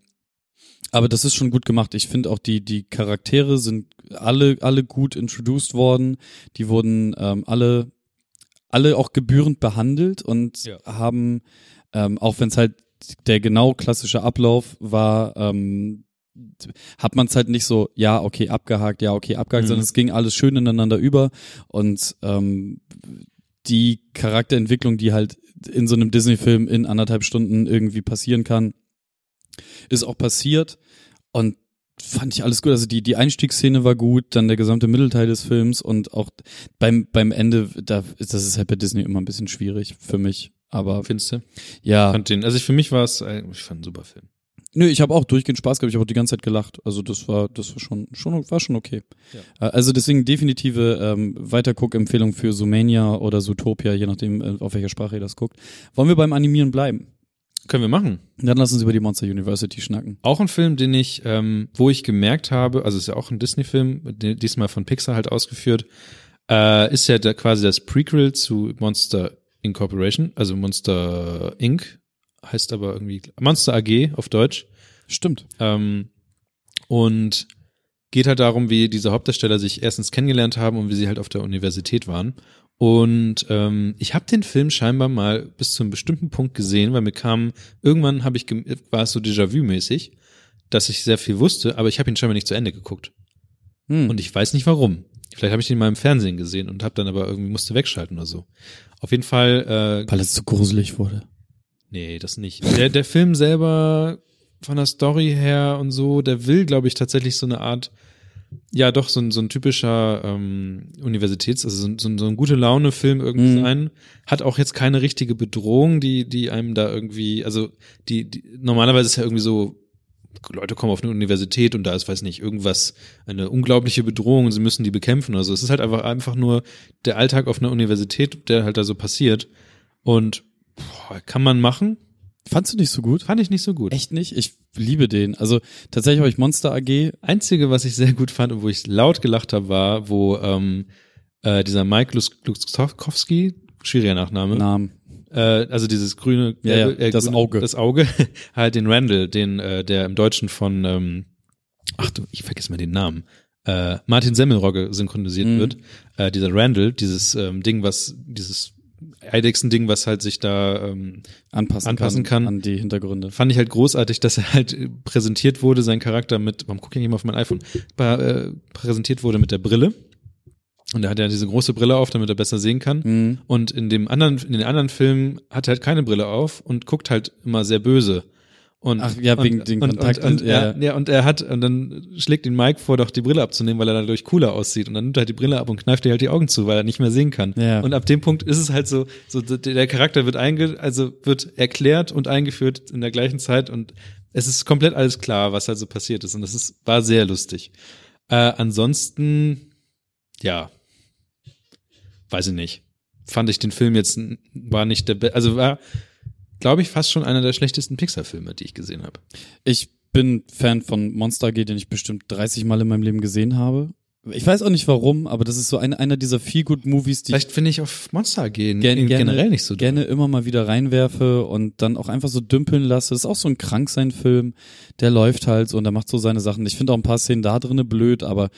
aber das ist schon gut gemacht. Ich finde auch die, die Charaktere sind alle, alle gut introduced worden. Die wurden ähm, alle, alle auch gebührend behandelt und Ja. haben, ähm, auch wenn es halt der genau klassische Ablauf war, ähm, hat man es halt nicht so, ja, okay, abgehakt, ja, okay, abgehakt, Mhm. sondern es ging alles schön ineinander über und ähm, die Charakterentwicklung, die halt in so einem Disney-Film in anderthalb Stunden irgendwie passieren kann, ist auch passiert und fand ich alles gut. Also die, die Einstiegsszene war gut, dann der gesamte Mittelteil des Films und auch beim, beim Ende, da, das ist halt bei Disney immer ein bisschen schwierig für mich. Aber Findest du? ja, fand den, also für mich war es, ein- ich fand einen super Film. Nö, ich habe auch durchgehend Spaß gehabt, ich habe auch die ganze Zeit gelacht. Also das war, das war schon, schon, war schon okay. Ja. Äh, also deswegen definitive ähm, Weiterguck-Empfehlung für Sumania oder Zootopia, je nachdem, äh, auf welcher Sprache ihr das guckt. Wollen wir beim Animieren bleiben? Können wir machen. Dann lass uns über die Monster University schnacken. Auch ein Film, den ich, ähm, wo ich gemerkt habe, also ist ja auch ein Disney-Film, diesmal von Pixar halt ausgeführt, äh, ist ja da quasi das Prequel zu Monster Incorporation, also Monster Inc. heißt aber irgendwie Monster AG auf Deutsch. Stimmt. Ähm, und geht halt darum, wie diese Hauptdarsteller sich erstens kennengelernt haben und wie sie halt auf der Universität waren. Und ähm, ich habe den Film scheinbar mal bis zu einem bestimmten Punkt gesehen, weil mir kam, irgendwann habe ich, war es so Déjà-vu-mäßig, dass ich sehr viel wusste, aber ich habe ihn scheinbar nicht zu Ende geguckt. Hm. Und ich weiß nicht warum. Vielleicht habe ich den mal im Fernsehen gesehen und habe dann aber irgendwie musste wegschalten oder so. Auf jeden Fall. Äh, weil es zu gruselig wurde. Nee, das nicht. Der, der Film selber von der Story her und so, der will, glaube ich, tatsächlich so eine Art ja doch so ein, so ein typischer ähm, Universitäts, also so, so, so ein gute Laune-Film irgendwie mhm. sein. Hat auch jetzt keine richtige Bedrohung, die, die einem da irgendwie, also die, die normalerweise ist ja irgendwie so, Leute kommen auf eine Universität und da ist, weiß nicht, irgendwas, eine unglaubliche Bedrohung und sie müssen die bekämpfen. Also es ist halt einfach, einfach nur der Alltag auf einer Universität, der halt da so passiert. Und boah, kann man machen, Fandst du nicht so gut? Fand ich nicht so gut. Echt nicht? Ich liebe den. Also tatsächlich habe ich Monster AG. Einzige, was ich sehr gut fand und wo ich laut gelacht habe, war, wo ähm, äh, dieser Mike Luskowski, schwieriger Nachname. Namen. Äh, also dieses grüne, ja, ja, äh, das Auge. Das Auge, halt den Randall, den, äh, der im Deutschen von, ähm, ach du, ich vergesse mal den Namen. Äh, Martin Semmelrogge synchronisiert mhm. wird. Äh, dieser Randall, dieses ähm, Ding, was, dieses Eidechsen-Ding, was halt sich da ähm, anpassen, anpassen kann, kann, an die Hintergründe. Fand ich halt großartig, dass er halt präsentiert wurde, sein Charakter mit, warum gucke ich nicht mal auf mein iPhone, äh, präsentiert wurde mit der Brille. Und er hat ja diese große Brille auf, damit er besser sehen kann. Mhm. Und in dem anderen, in den anderen Filmen hat er halt keine Brille auf und guckt halt immer sehr böse. Und, Ach ja, wegen und, den und, Kontakt. Und, und, ja. ja, und er hat, und dann schlägt ihn Mike vor, doch die Brille abzunehmen, weil er dadurch cooler aussieht. Und dann nimmt er halt die Brille ab und kneift dir halt die Augen zu, weil er nicht mehr sehen kann. Ja. Und ab dem Punkt ist es halt so, so der Charakter wird einge, also wird erklärt und eingeführt in der gleichen Zeit und es ist komplett alles klar, was halt so passiert ist. Und das ist, war sehr lustig. Äh, ansonsten, ja, weiß ich nicht. Fand ich den Film jetzt, war nicht der, Be also war, glaube ich, fast schon einer der schlechtesten Pixar-Filme, die ich gesehen habe. Ich bin Fan von Monster AG, den ich bestimmt 30 Mal in meinem Leben gesehen habe. Ich weiß auch nicht warum, aber das ist so ein, einer dieser viel gut Movies, die vielleicht finde ich auf Monster AG gerne, generell nicht so gerne immer mal wieder reinwerfe und dann auch einfach so dümpeln lasse. Das ist auch so ein Kranksein-Film, der läuft halt so und der macht so seine Sachen. Ich finde auch ein paar Szenen da drinnen blöd, aber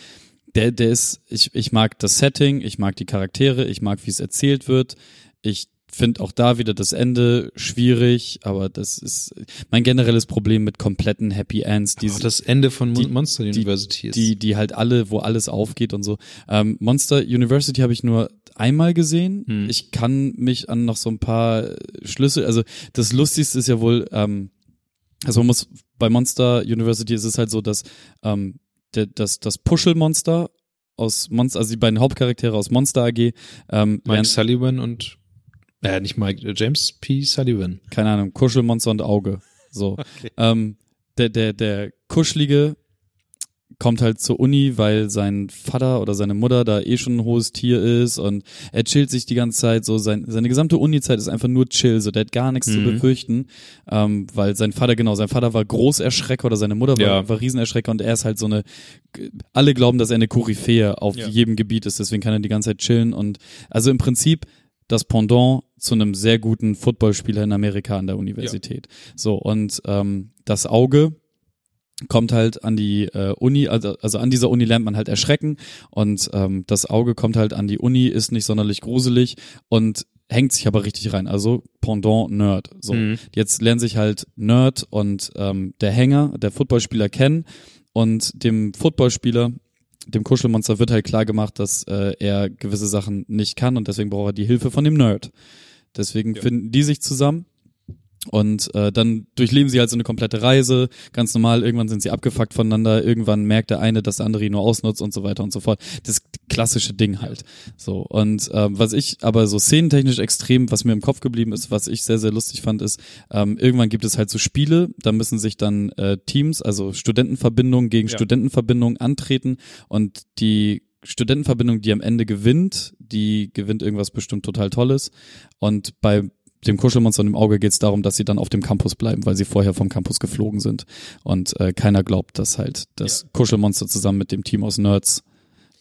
der, der ist, ich, ich mag das Setting, ich mag die Charaktere, ich mag, wie es erzählt wird. Ich finde auch da wieder das Ende schwierig, aber das ist mein generelles Problem mit kompletten Happy Ends. Die, auch das Ende von die, Monster University ist. Die, die halt alle, wo alles aufgeht und so. Ähm, Monster University habe ich nur einmal gesehen. Hm. Ich kann mich an noch so ein paar Schlüssel, also das Lustigste ist ja wohl, ähm, also man muss, bei Monster University ist es halt so, dass ähm, der, das, das Puschelmonster aus Monster, also die beiden Hauptcharaktere aus Monster AG, ähm, Mike Sullivan und äh, nicht Mike, äh, James P. Sullivan. Keine Ahnung, Kuschelmonster und Auge. So. Okay. Ähm, der, der, der Kuschelige kommt halt zur Uni, weil sein Vater oder seine Mutter da eh schon ein hohes Tier ist und er chillt sich die ganze Zeit so. Sein, seine gesamte Uni-Zeit ist einfach nur chill, so der hat gar nichts mhm. zu befürchten, ähm, weil sein Vater, genau, sein Vater war Großerschrecker oder seine Mutter war, ja. war Riesenerschrecker und er ist halt so eine, alle glauben, dass er eine Koryphäe auf ja. jedem Gebiet ist, deswegen kann er die ganze Zeit chillen und also im Prinzip das Pendant zu einem sehr guten Footballspieler in Amerika an der Universität. Ja. So, und ähm, das Auge kommt halt an die äh, Uni, also, also an dieser Uni lernt man halt erschrecken und ähm, das Auge kommt halt an die Uni, ist nicht sonderlich gruselig und hängt sich aber richtig rein. Also Pendant Nerd. So, mhm. jetzt lernen sich halt Nerd und ähm, der Hänger, der Footballspieler kennen und dem Footballspieler dem Kuschelmonster wird halt klar gemacht, dass äh, er gewisse Sachen nicht kann und deswegen braucht er die Hilfe von dem Nerd. Deswegen ja. finden die sich zusammen und äh, dann durchleben sie halt so eine komplette Reise, ganz normal, irgendwann sind sie abgefuckt voneinander, irgendwann merkt der eine, dass der andere ihn nur ausnutzt und so weiter und so fort. Das klassische Ding halt. So. Und ähm, was ich aber so szenentechnisch extrem, was mir im Kopf geblieben ist, was ich sehr, sehr lustig fand, ist, ähm, irgendwann gibt es halt so Spiele, da müssen sich dann äh, Teams, also Studentenverbindungen gegen Ja. Studentenverbindungen antreten und die Studentenverbindung, die am Ende gewinnt, die gewinnt irgendwas bestimmt total Tolles. Und bei dem Kuschelmonster im Auge geht es darum, dass sie dann auf dem Campus bleiben, weil sie vorher vom Campus geflogen sind. Und äh, keiner glaubt, dass halt das Kuschelmonster zusammen mit dem Team aus Nerds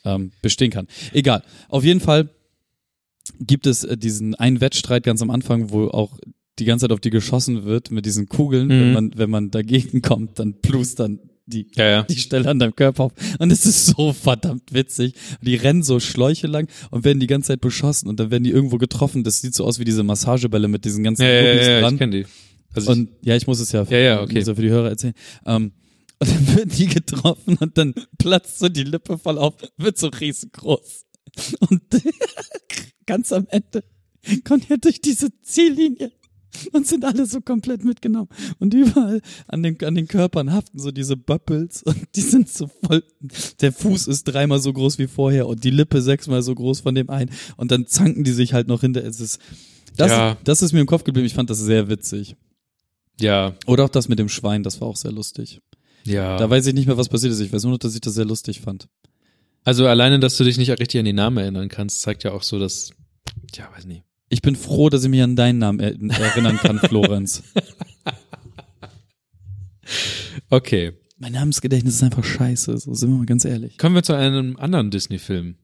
ähm, bestehen kann. Egal. Auf jeden Fall gibt es äh, diesen einen Wettstreit ganz am Anfang, wo auch die ganze Zeit auf die geschossen wird mit diesen Kugeln. Mhm. Wenn man, wenn man dagegen kommt, dann plustern die Ja, ja. die Stelle an deinem Körper auf. Und es ist so verdammt witzig. Die rennen so Schläuche lang und werden die ganze Zeit beschossen und dann werden die irgendwo getroffen. Das sieht so aus wie diese Massagebälle mit diesen ganzen Ja, ja, Gummis ja, ja, dran. ich kenne die. Also und ja, ich muss es ja, Ja, ja, okay. ja für die Hörer erzählen. Ähm, und dann werden die getroffen und dann platzt so die Lippe voll auf, wird so riesengroß. Und ganz am Ende kommt er durch diese Ziellinie und sind alle so komplett mitgenommen. Und überall an den, an den Körpern haften so diese Böppels und die sind so voll, der Fuß ist dreimal so groß wie vorher und die Lippe sechsmal so groß von dem einen und dann zanken die sich halt noch hinter. Es ist, das, Ja. das ist mir im Kopf geblieben. Ich fand das sehr witzig. ja, Oder auch das mit dem Schwein, das war auch sehr lustig. ja. Da weiß ich nicht mehr, was passiert ist. Ich weiß nur noch, dass ich das sehr lustig fand. also alleine, dass du dich nicht richtig an die Namen erinnern kannst, zeigt ja auch so, dass, ja, weiß nicht. Ich bin froh, dass ich mich an deinen Namen er erinnern kann, Florenz. Okay. Mein Namensgedächtnis ist einfach scheiße, so sind wir mal ganz ehrlich. Kommen wir zu einem anderen Disney-Film.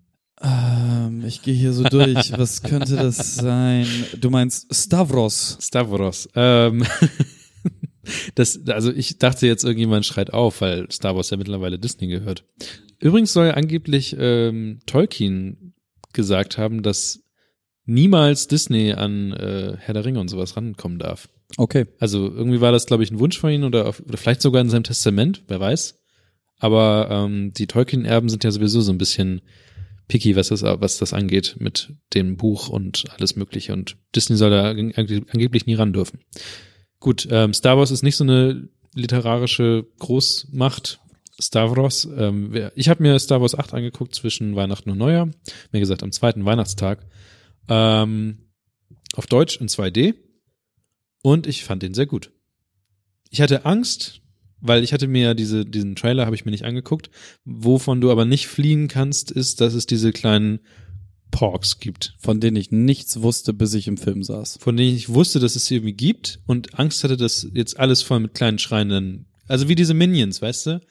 Ähm, ich gehe hier so durch. Was könnte das sein? Du meinst Stavros. Stavros. Ähm, das, also ich dachte jetzt, irgendjemand schreit auf, weil Star Wars ja mittlerweile Disney gehört. Übrigens soll angeblich ähm, Tolkien gesagt haben, dass niemals Disney an äh, Herr der Ringe und sowas rankommen darf. Okay. Also irgendwie war das, glaube ich, ein Wunsch von ihm oder, auf, oder vielleicht sogar in seinem Testament, wer weiß. Aber ähm, die Tolkien-Erben sind ja sowieso so ein bisschen picky, was das, was das angeht mit dem Buch und alles Mögliche. Und Disney soll da ange- angeblich nie ran dürfen. Gut, ähm, Star Wars ist nicht so eine literarische Großmacht. Stavros. Ähm, wer- ich habe mir Star Wars 8 angeguckt zwischen Weihnachten und Neujahr. Mir gesagt, am zweiten Weihnachtstag. Ähm, auf Deutsch in 2D. Und ich fand den sehr gut. Ich hatte Angst, weil ich hatte mir ja diese, diesen Trailer habe ich mir nicht angeguckt. Wovon du aber nicht fliehen kannst, ist, dass es diese kleinen Porks gibt. Von denen ich nichts wusste, bis ich im Film saß. Von denen ich wusste, dass es sie irgendwie gibt und Angst hatte, dass jetzt alles voll mit kleinen schreienden, also wie diese Minions, weißt du?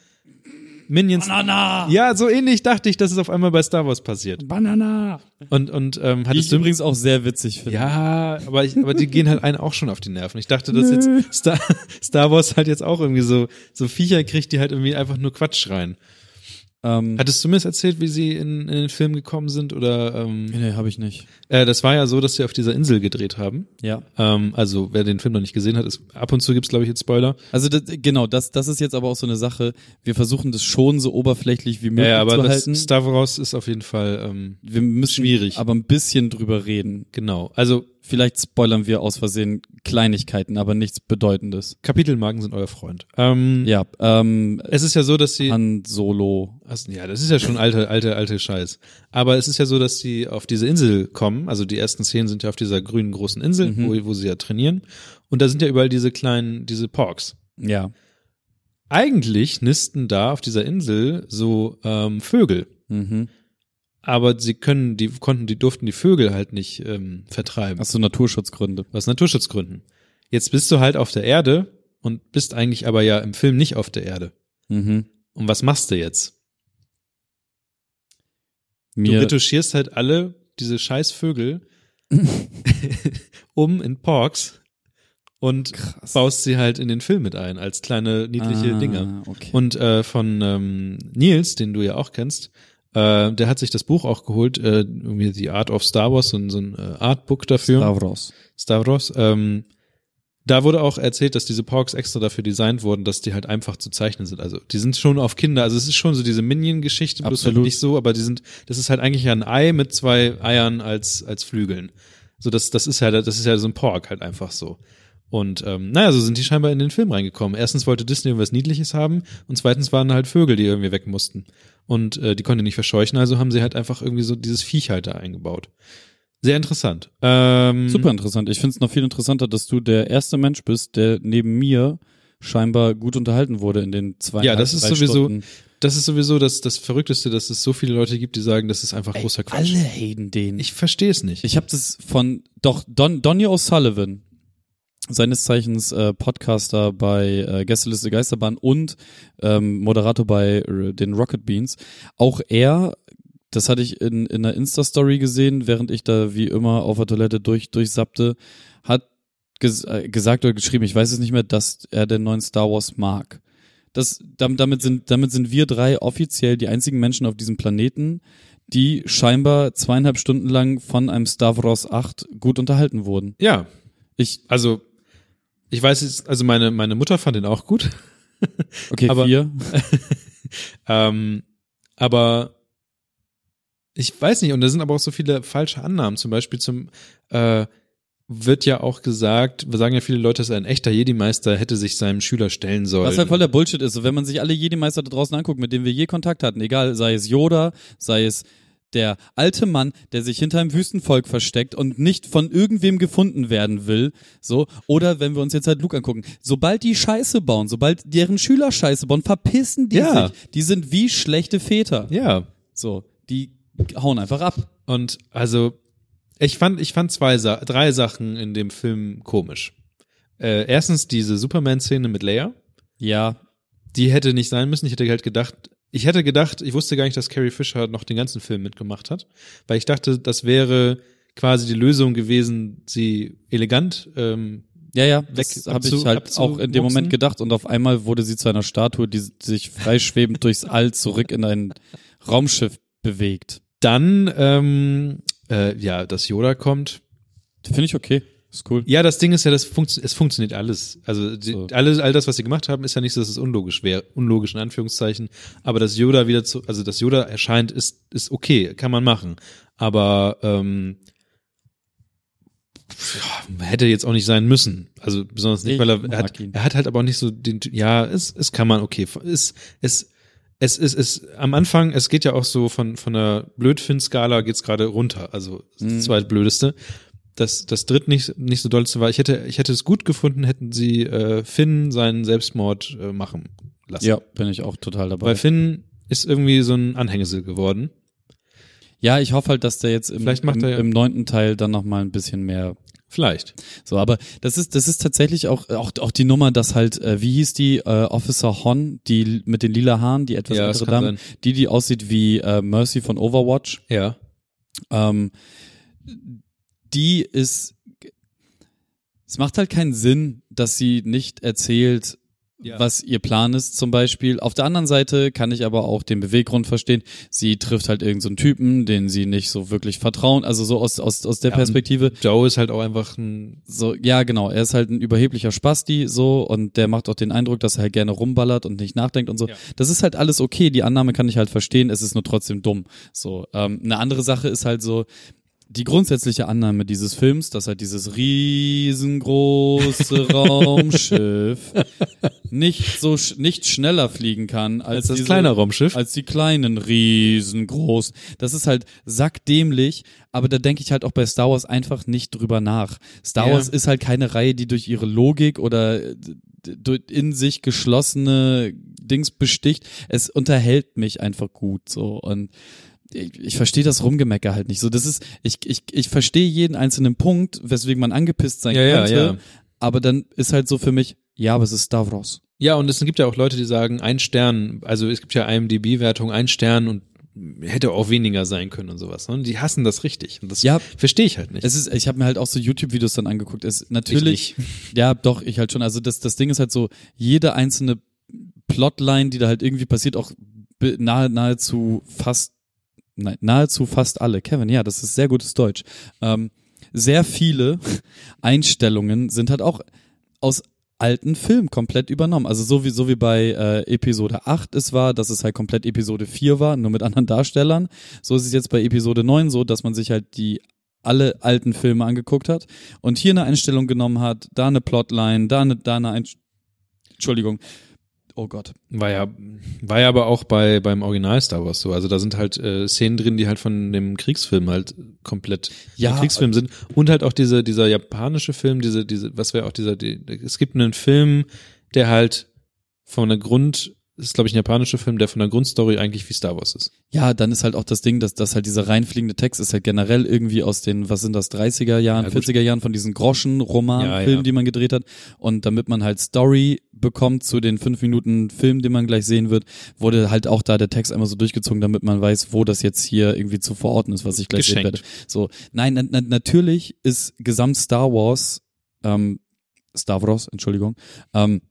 Minions. Banana! Ja, so ähnlich dachte ich, dass es auf einmal bei Star Wars passiert. Banana! Und, und ähm, hattest ich du übrigens auch sehr witzig finde. Ja, aber, ich, aber die gehen halt einen auch schon auf die Nerven. Ich dachte, dass jetzt Star, Star Wars halt jetzt auch irgendwie so, so Viecher kriegt, die halt irgendwie einfach nur Quatsch schreien. Ähm, Hattest du mir das erzählt, wie sie in, in den Film gekommen sind? Oder ähm, nee, habe ich nicht. äh, das war ja so, dass sie auf dieser Insel gedreht haben. Ja. Ähm, also wer den Film noch nicht gesehen hat, ist ab und zu gibt's glaube ich jetzt Spoiler. Also das, genau, das, das ist jetzt aber auch so eine Sache. Wir versuchen das schon so oberflächlich wie möglich Ja, ja, aber zu halten. Stavros ist auf jeden Fall ähm, Wir müssen schwierig. aber ein bisschen drüber reden. genau. Also Vielleicht spoilern wir aus Versehen Kleinigkeiten, aber nichts Bedeutendes. Kapitelmarken sind euer Freund. Ähm, Ja, ähm, Es ist ja so, dass sie Han Solo. Also, ja, das ist ja schon alte, alte, alte Scheiß. Aber es ist ja so, dass sie auf diese Insel kommen. Also die ersten Szenen sind ja auf dieser grünen großen Insel, Mhm. wo, wo sie ja trainieren. Und da sind ja überall diese kleinen, diese Porks. Ja. Eigentlich nisten da auf dieser Insel so ähm, Vögel. Mhm. Aber sie können, die konnten, die durften die Vögel halt nicht ähm, vertreiben. Aus so Naturschutzgründe. Aus Naturschutzgründen. Jetzt bist du halt auf der Erde und bist eigentlich aber ja im Film nicht auf der Erde. Mhm. Und was machst du jetzt? Du Mir, retuschierst halt alle diese scheiß Vögel um in Porks und Krass. baust sie halt in den Film mit ein als kleine niedliche ah, Dinge. Okay. Und äh, von ähm, Nils, den du ja auch kennst, äh, der hat sich das Buch auch geholt, äh, irgendwie The Art of Star Wars, so, ein- so ein äh, Artbook dafür. Stavros. Star Wars. Ähm, da wurde auch erzählt, dass diese Porks extra dafür designt wurden, dass die halt einfach zu zeichnen sind. Also die sind schon auf Kinder, also es ist schon so diese Minion-Geschichte, bloß halt nicht so, aber die sind, das ist halt eigentlich ein Ei mit zwei Eiern als, als Flügeln. So, das, das ist ja, das ist ja so ein Pork halt einfach so. Und ähm, naja, so sind die scheinbar in den Film reingekommen. Erstens wollte Disney irgendwas Niedliches haben und zweitens waren halt Vögel, die irgendwie weg mussten. Und äh, die konnte nicht verscheuchen, also haben sie halt einfach irgendwie so dieses Viech halt da eingebaut. Sehr interessant. Ähm, Super interessant. Ich finde es noch viel interessanter, dass du der erste Mensch bist, der neben mir scheinbar gut unterhalten wurde in den zwei Ja, das ist sowieso- Stunden. Das ist sowieso das, das Verrückteste, dass es so viele Leute gibt, die sagen, das ist einfach großer Quatsch. Alle haten den. Ich verstehe es nicht. Ich habe das von doch Don Donny O'Sullivan, seines Zeichens äh, Podcaster bei äh, Gästeliste Geisterbahn und ähm, Moderator bei äh, den Rocket Beans. Auch er, das hatte ich in, in einer Insta-Story gesehen, während ich da wie immer auf der Toilette durch durchsappte, hat ges äh, gesagt oder geschrieben, ich weiß es nicht mehr, dass er den neuen Star Wars mag. Das, damit, damit, sind, damit sind wir drei offiziell die einzigen Menschen auf diesem Planeten, die scheinbar zweieinhalb Stunden lang von einem Star Wars 8 gut unterhalten wurden. ja, Ich, also ich weiß jetzt, also meine, meine Mutter fand den auch gut. okay, Aber- vier. Ähm, aber ich weiß nicht, und da sind aber auch so viele falsche Annahmen. Zum Beispiel zum äh, wird ja auch gesagt, wir sagen ja viele Leute, dass ein echter Jedi-Meister hätte sich seinem Schüler stellen sollen. Was halt voll der Bullshit ist. Wenn man sich alle Jedi-Meister da draußen anguckt, mit denen wir je Kontakt hatten, egal, sei es Yoda, sei es der alte Mann, der sich hinter einem Wüstenvolk versteckt und nicht von irgendwem gefunden werden will, so, oder wenn wir uns jetzt halt Luke angucken, sobald die Scheiße bauen, sobald deren Schüler Scheiße bauen, verpissen die Ja. sich. Die sind wie schlechte Väter. ja, So, die hauen einfach ab. und also ich fand, ich fand zwei, drei Sachen in dem Film komisch. Äh, erstens diese Superman-Szene mit Leia. Ja, die hätte nicht sein müssen. Ich hätte halt gedacht, ich hätte gedacht, ich wusste gar nicht, dass Carrie Fisher noch den ganzen Film mitgemacht hat, weil ich dachte, das wäre quasi die Lösung gewesen, sie elegant. Ähm, Ja, ja, das Weg- habe ich halt auch in dem. Moment gedacht und auf einmal wurde sie zu einer Statue, die sich freischwebend durchs All zurück in ein Raumschiff bewegt. dann, ähm, äh, ja, dass Yoda kommt. Finde ich okay. Ist cool. Ja, das Ding ist ja, das funktio es funktioniert alles. Also die, So. alles, all das, was sie gemacht haben, ist ja nicht so, dass es unlogisch wäre, unlogisch in Anführungszeichen. Aber dass Yoda wieder zu, also dass Yoda erscheint, ist ist okay, kann man machen. Aber ähm, hätte jetzt auch nicht sein müssen. Also besonders nicht, Ich weil er, er hat, ihn. er hat halt aber auch nicht so den, ja, es, es kann man okay, es, es, es ist, es, am Anfang, es geht ja auch so von, von der Blödfin-Skala geht's gerade runter. Also, das Mhm. zweitblödeste. Das, das dritt nicht, nicht so dollste war, ich hätte, ich hätte es gut gefunden, hätten sie, äh, Finn seinen Selbstmord äh, machen lassen. Ja, bin ich auch total dabei. Weil Finn ist irgendwie so ein Anhängsel geworden. ja, ich hoffe halt, dass der jetzt im, Vielleicht macht im, er ja- im neunten Teil dann noch mal ein bisschen mehr Vielleicht. So, aber das ist, das ist tatsächlich auch, auch, auch die Nummer, dass halt, äh, wie hieß die, äh, Officer Hon, die mit den lila Haaren, die etwas Ja, ältere Dame, sein. die, die aussieht wie äh, Mercy von Overwatch. Ja. Ähm, die ist, es macht halt keinen Sinn, dass sie nicht erzählt, Ja. was ihr Plan ist zum Beispiel. Auf der anderen Seite kann ich aber auch den Beweggrund verstehen. Sie trifft halt irgendeinen so einen Typen, den sie nicht so wirklich vertrauen. Also so aus, aus, aus der Ja, Perspektive. Joe ist halt auch einfach ein, So, ja, genau. Er ist halt ein überheblicher Spasti, so, und der macht auch den Eindruck, dass er halt gerne rumballert und nicht nachdenkt und so. Ja. Das ist halt alles okay. Die Annahme kann ich halt verstehen. Es ist nur trotzdem dumm. So, ähm, eine andere Sache ist halt so, die grundsätzliche Annahme dieses Films, dass halt dieses riesengroße Raumschiff nicht so, sch nicht schneller fliegen kann als, als das diese, kleine Raumschiff. als die kleinen riesengroß. Das ist halt sackdämlich, aber da denke ich halt auch bei Star Wars einfach nicht drüber nach. Star Ja. Wars ist halt keine Reihe, die durch ihre Logik oder in sich geschlossene Dings besticht. Es unterhält mich einfach gut so und ich, ich verstehe das Rumgemecker halt nicht. So, das ist, ich, ich, ich verstehe jeden einzelnen Punkt, weswegen man angepisst sein Ja, ja, könnte, ja. aber dann ist halt so für mich, ja, aber es ist Star Wars. Ja, und es gibt ja auch Leute, die sagen, ein Stern, also es gibt ja IMDb-Wertung, ein Stern und hätte auch weniger sein können und sowas. Ne? Und die hassen das richtig. Und das Ja. verstehe ich halt nicht. Es ist, ich habe mir halt auch so YouTube-Videos dann angeguckt. Es natürlich, ja, doch, ich halt schon. Also das, das Ding ist halt so, jede einzelne Plotline, die da halt irgendwie passiert, auch nahe, nahezu fast, nein, nahezu fast alle. Kevin, ja, das ist sehr gutes Deutsch. Ähm, sehr viele Einstellungen sind halt auch aus alten Film komplett übernommen. Also so wie, so wie bei äh, Episode 8 es war, dass es halt komplett Episode 4 war, nur mit anderen Darstellern. So ist es jetzt bei Episode 9 so, dass man sich halt die alle alten Filme angeguckt hat und hier eine Einstellung genommen hat, da eine Plotline, da eine, da eine Einstellung. Entschuldigung. Oh Gott. War ja, war ja aber auch bei beim Original Star Wars so. Also da sind halt äh, Szenen drin, die halt von dem Kriegsfilm halt komplett Ja, Kriegsfilm sind und halt auch diese dieser japanische Film, diese diese was wäre auch dieser die, es gibt einen Film, der halt von der Grund das ist glaube ich ein japanischer Film, der von der Grundstory eigentlich wie Star Wars ist. Ja, dann ist halt auch das Ding, dass, dass halt dieser reinfliegende Text ist halt generell irgendwie aus den, was sind das, 30er Jahren, Ja, gut. 40er Jahren von diesen Groschen-Roman-Filmen, Ja, ja. die man gedreht hat. Und damit man halt Story bekommt zu den fünf Minuten Film, den man gleich sehen wird, wurde halt auch da der Text einmal so durchgezogen, damit man weiß, wo das jetzt hier irgendwie zu verorten ist, was ich gleich sehen Geschenkt. werde. So, nein, na, na, natürlich ist Gesamt Star Wars, ähm, Star Wars, Entschuldigung, ähm,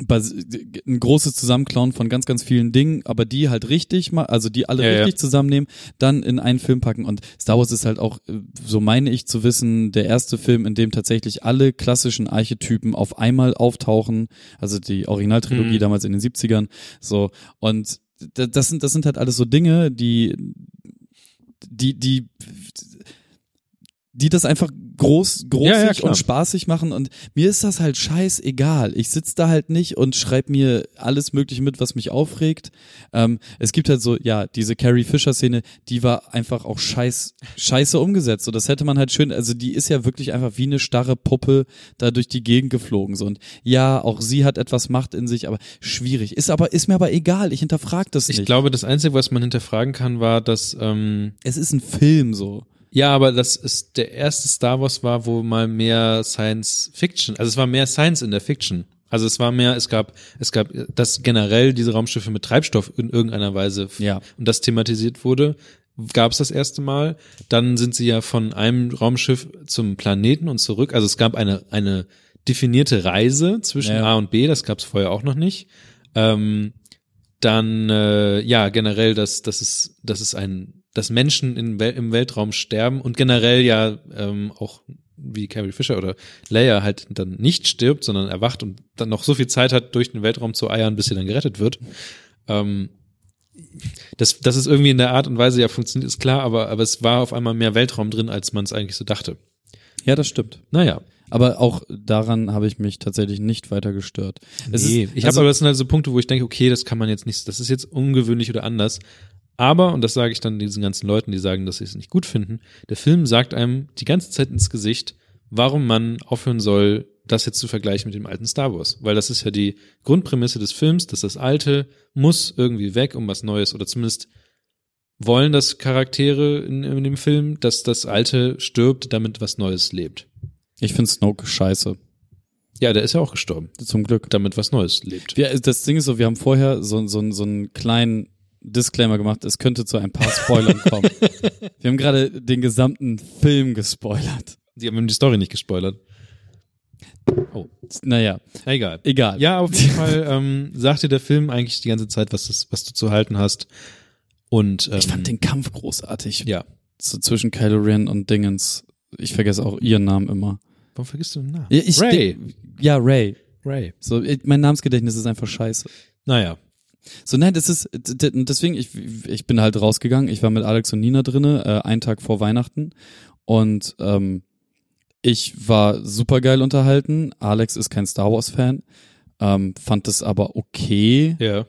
ein großes Zusammenklauen von ganz, ganz vielen Dingen, aber die halt richtig, ma- also die alle Ja, ja. richtig zusammennehmen, dann in einen Film packen. Und Star Wars ist halt auch, äh, so meine ich zu wissen, der erste Film, in dem tatsächlich alle klassischen Archetypen auf einmal auftauchen. Also die Originaltrilogie Mhm. damals in den 70ern. So. Und das sind, das sind halt alles so Dinge, die, die, die, die das einfach groß, großig Ja, ja, und spaßig machen und mir ist das halt scheißegal. Ich sitz da halt nicht und schreib mir alles mögliche mit, was mich aufregt. Ähm, es gibt halt so, ja, diese Carrie Fisher Szene, die war einfach auch scheiß, scheiße umgesetzt. So, das hätte man halt schön, also die ist ja wirklich einfach wie eine starre Puppe da durch die Gegend geflogen. So und ja, auch sie hat etwas Macht in sich, aber schwierig. Ist aber, ist mir aber egal. Ich hinterfrag das Ich nicht. glaube, das Einzige, was man hinterfragen kann, war, dass ähm, es ist ein Film so. Ja, aber das ist der erste Star Wars war, wo mal mehr Science Fiction, also es war mehr Science in der Fiction. Also es war mehr, es gab, es gab, dass generell diese Raumschiffe mit Treibstoff in irgendeiner Weise Ja. und das thematisiert wurde, gab es das erste Mal. Dann sind sie ja von einem Raumschiff zum Planeten und zurück. Also es gab eine, eine definierte Reise zwischen Ja. A und B, das gab es vorher auch noch nicht. Ähm, dann äh, ja generell, dass dass es dass es ein dass Menschen in, im Weltraum sterben und generell ja ähm, auch wie Carrie Fisher oder Leia halt dann nicht stirbt, sondern erwacht und dann noch so viel Zeit hat, durch den Weltraum zu eiern, bis sie dann gerettet wird. Ähm, das, das ist irgendwie in der Art und Weise ja funktioniert, ist klar, aber, aber es war auf einmal mehr Weltraum drin, als man es eigentlich so dachte. Ja, das stimmt. Naja. Aber auch daran habe ich mich tatsächlich nicht weiter gestört. Es nee, ist, ich habe also, aber das sind halt so Punkte, wo ich denke, okay, das kann man jetzt nicht, das ist jetzt ungewöhnlich oder anders. Aber, und das sage ich dann diesen ganzen Leuten, die sagen, dass sie es nicht gut finden, der Film sagt einem die ganze Zeit ins Gesicht, warum man aufhören soll, das jetzt zu vergleichen mit dem alten Star Wars. Weil das ist ja die Grundprämisse des Films, dass das Alte muss irgendwie weg, um was Neues, oder zumindest wollen das Charaktere in, in dem Film, dass das Alte stirbt, damit was Neues lebt. ich finde Snoke scheiße. Ja, der ist ja auch gestorben, Zum Glück. damit was Neues lebt. Wir, das Ding ist so, wir haben vorher so, so, so einen kleinen Disclaimer gemacht, es könnte zu ein paar Spoilern kommen. Wir haben gerade den gesamten Film gespoilert. Die haben die Story nicht gespoilert. Naja, Na, egal. egal. Ja, auf jeden Fall ähm, sagt dir der Film eigentlich die ganze Zeit, was, das, was du zu halten hast. Und ähm, Ich fand den Kampf großartig. ja. So zwischen Kylo Ren und Dingens. Ich vergesse auch ihren Namen immer. Warum vergisst du den Namen? Ja, ich, Ray. Ja, Ray. Ray. So, mein Namensgedächtnis ist einfach scheiße. Naja. So, nein, das ist, deswegen, ich, ich bin halt rausgegangen. Ich war mit Alex und Nina drinne, äh, einen Tag vor Weihnachten. Und ähm, ich war super geil unterhalten. Alex ist kein Star Wars-Fan, ähm, fand das aber okay. Ja.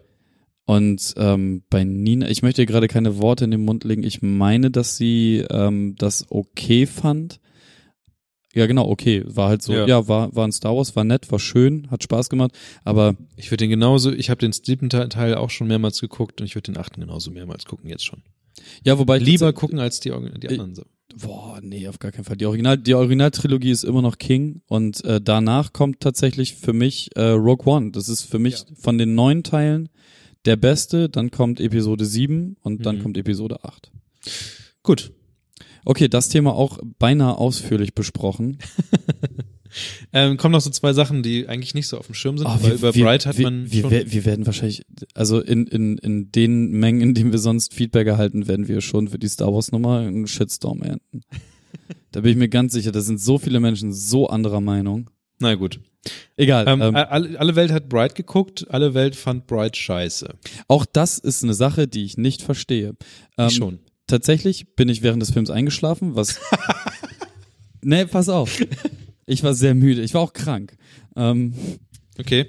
Und ähm, bei Nina, ich möchte ihr gerade keine Worte in den Mund legen. Ich meine, dass sie ähm, das okay fand. Ja, genau, okay. War halt so, Ja. ja, war, war ein Star Wars, war nett, war schön, hat Spaß gemacht, aber Ich würde den genauso, ich habe den siebten Te- Teil auch schon mehrmals geguckt und ich würde den achten genauso mehrmals gucken, jetzt schon. ja, wobei ich Lieber gucken als die, die Ich- anderen. so. Boah, nee, auf gar keinen Fall. Die Original, die Originaltrilogie ist immer noch King und äh, danach kommt tatsächlich für mich äh, Rogue One. Das ist für mich von den neun Teilen der beste. Dann kommt Episode 7 und dann Mhm. kommt Episode 8. Gut. Okay, das Thema auch beinahe ausführlich besprochen. Ähm, kommen noch so zwei Sachen, die eigentlich nicht so auf dem Schirm sind, Oh, aber über Bright hat wir, man wir, wir, wir werden wahrscheinlich, also in, in, in den Mengen, in denen wir sonst Feedback erhalten, werden wir schon für die Star Wars Nummer einen Shitstorm ernten. da bin ich mir ganz sicher, da sind so viele Menschen so anderer Meinung. Na gut. Egal. Ähm, ähm, alle, alle Welt hat Bright geguckt, alle Welt fand Bright scheiße. Auch das ist eine Sache, die ich nicht verstehe. Ähm, ich schon. Tatsächlich bin ich während des Films eingeschlafen, was Nee, pass auf. Ich war sehr müde. Ich war auch krank. Ähm, Okay.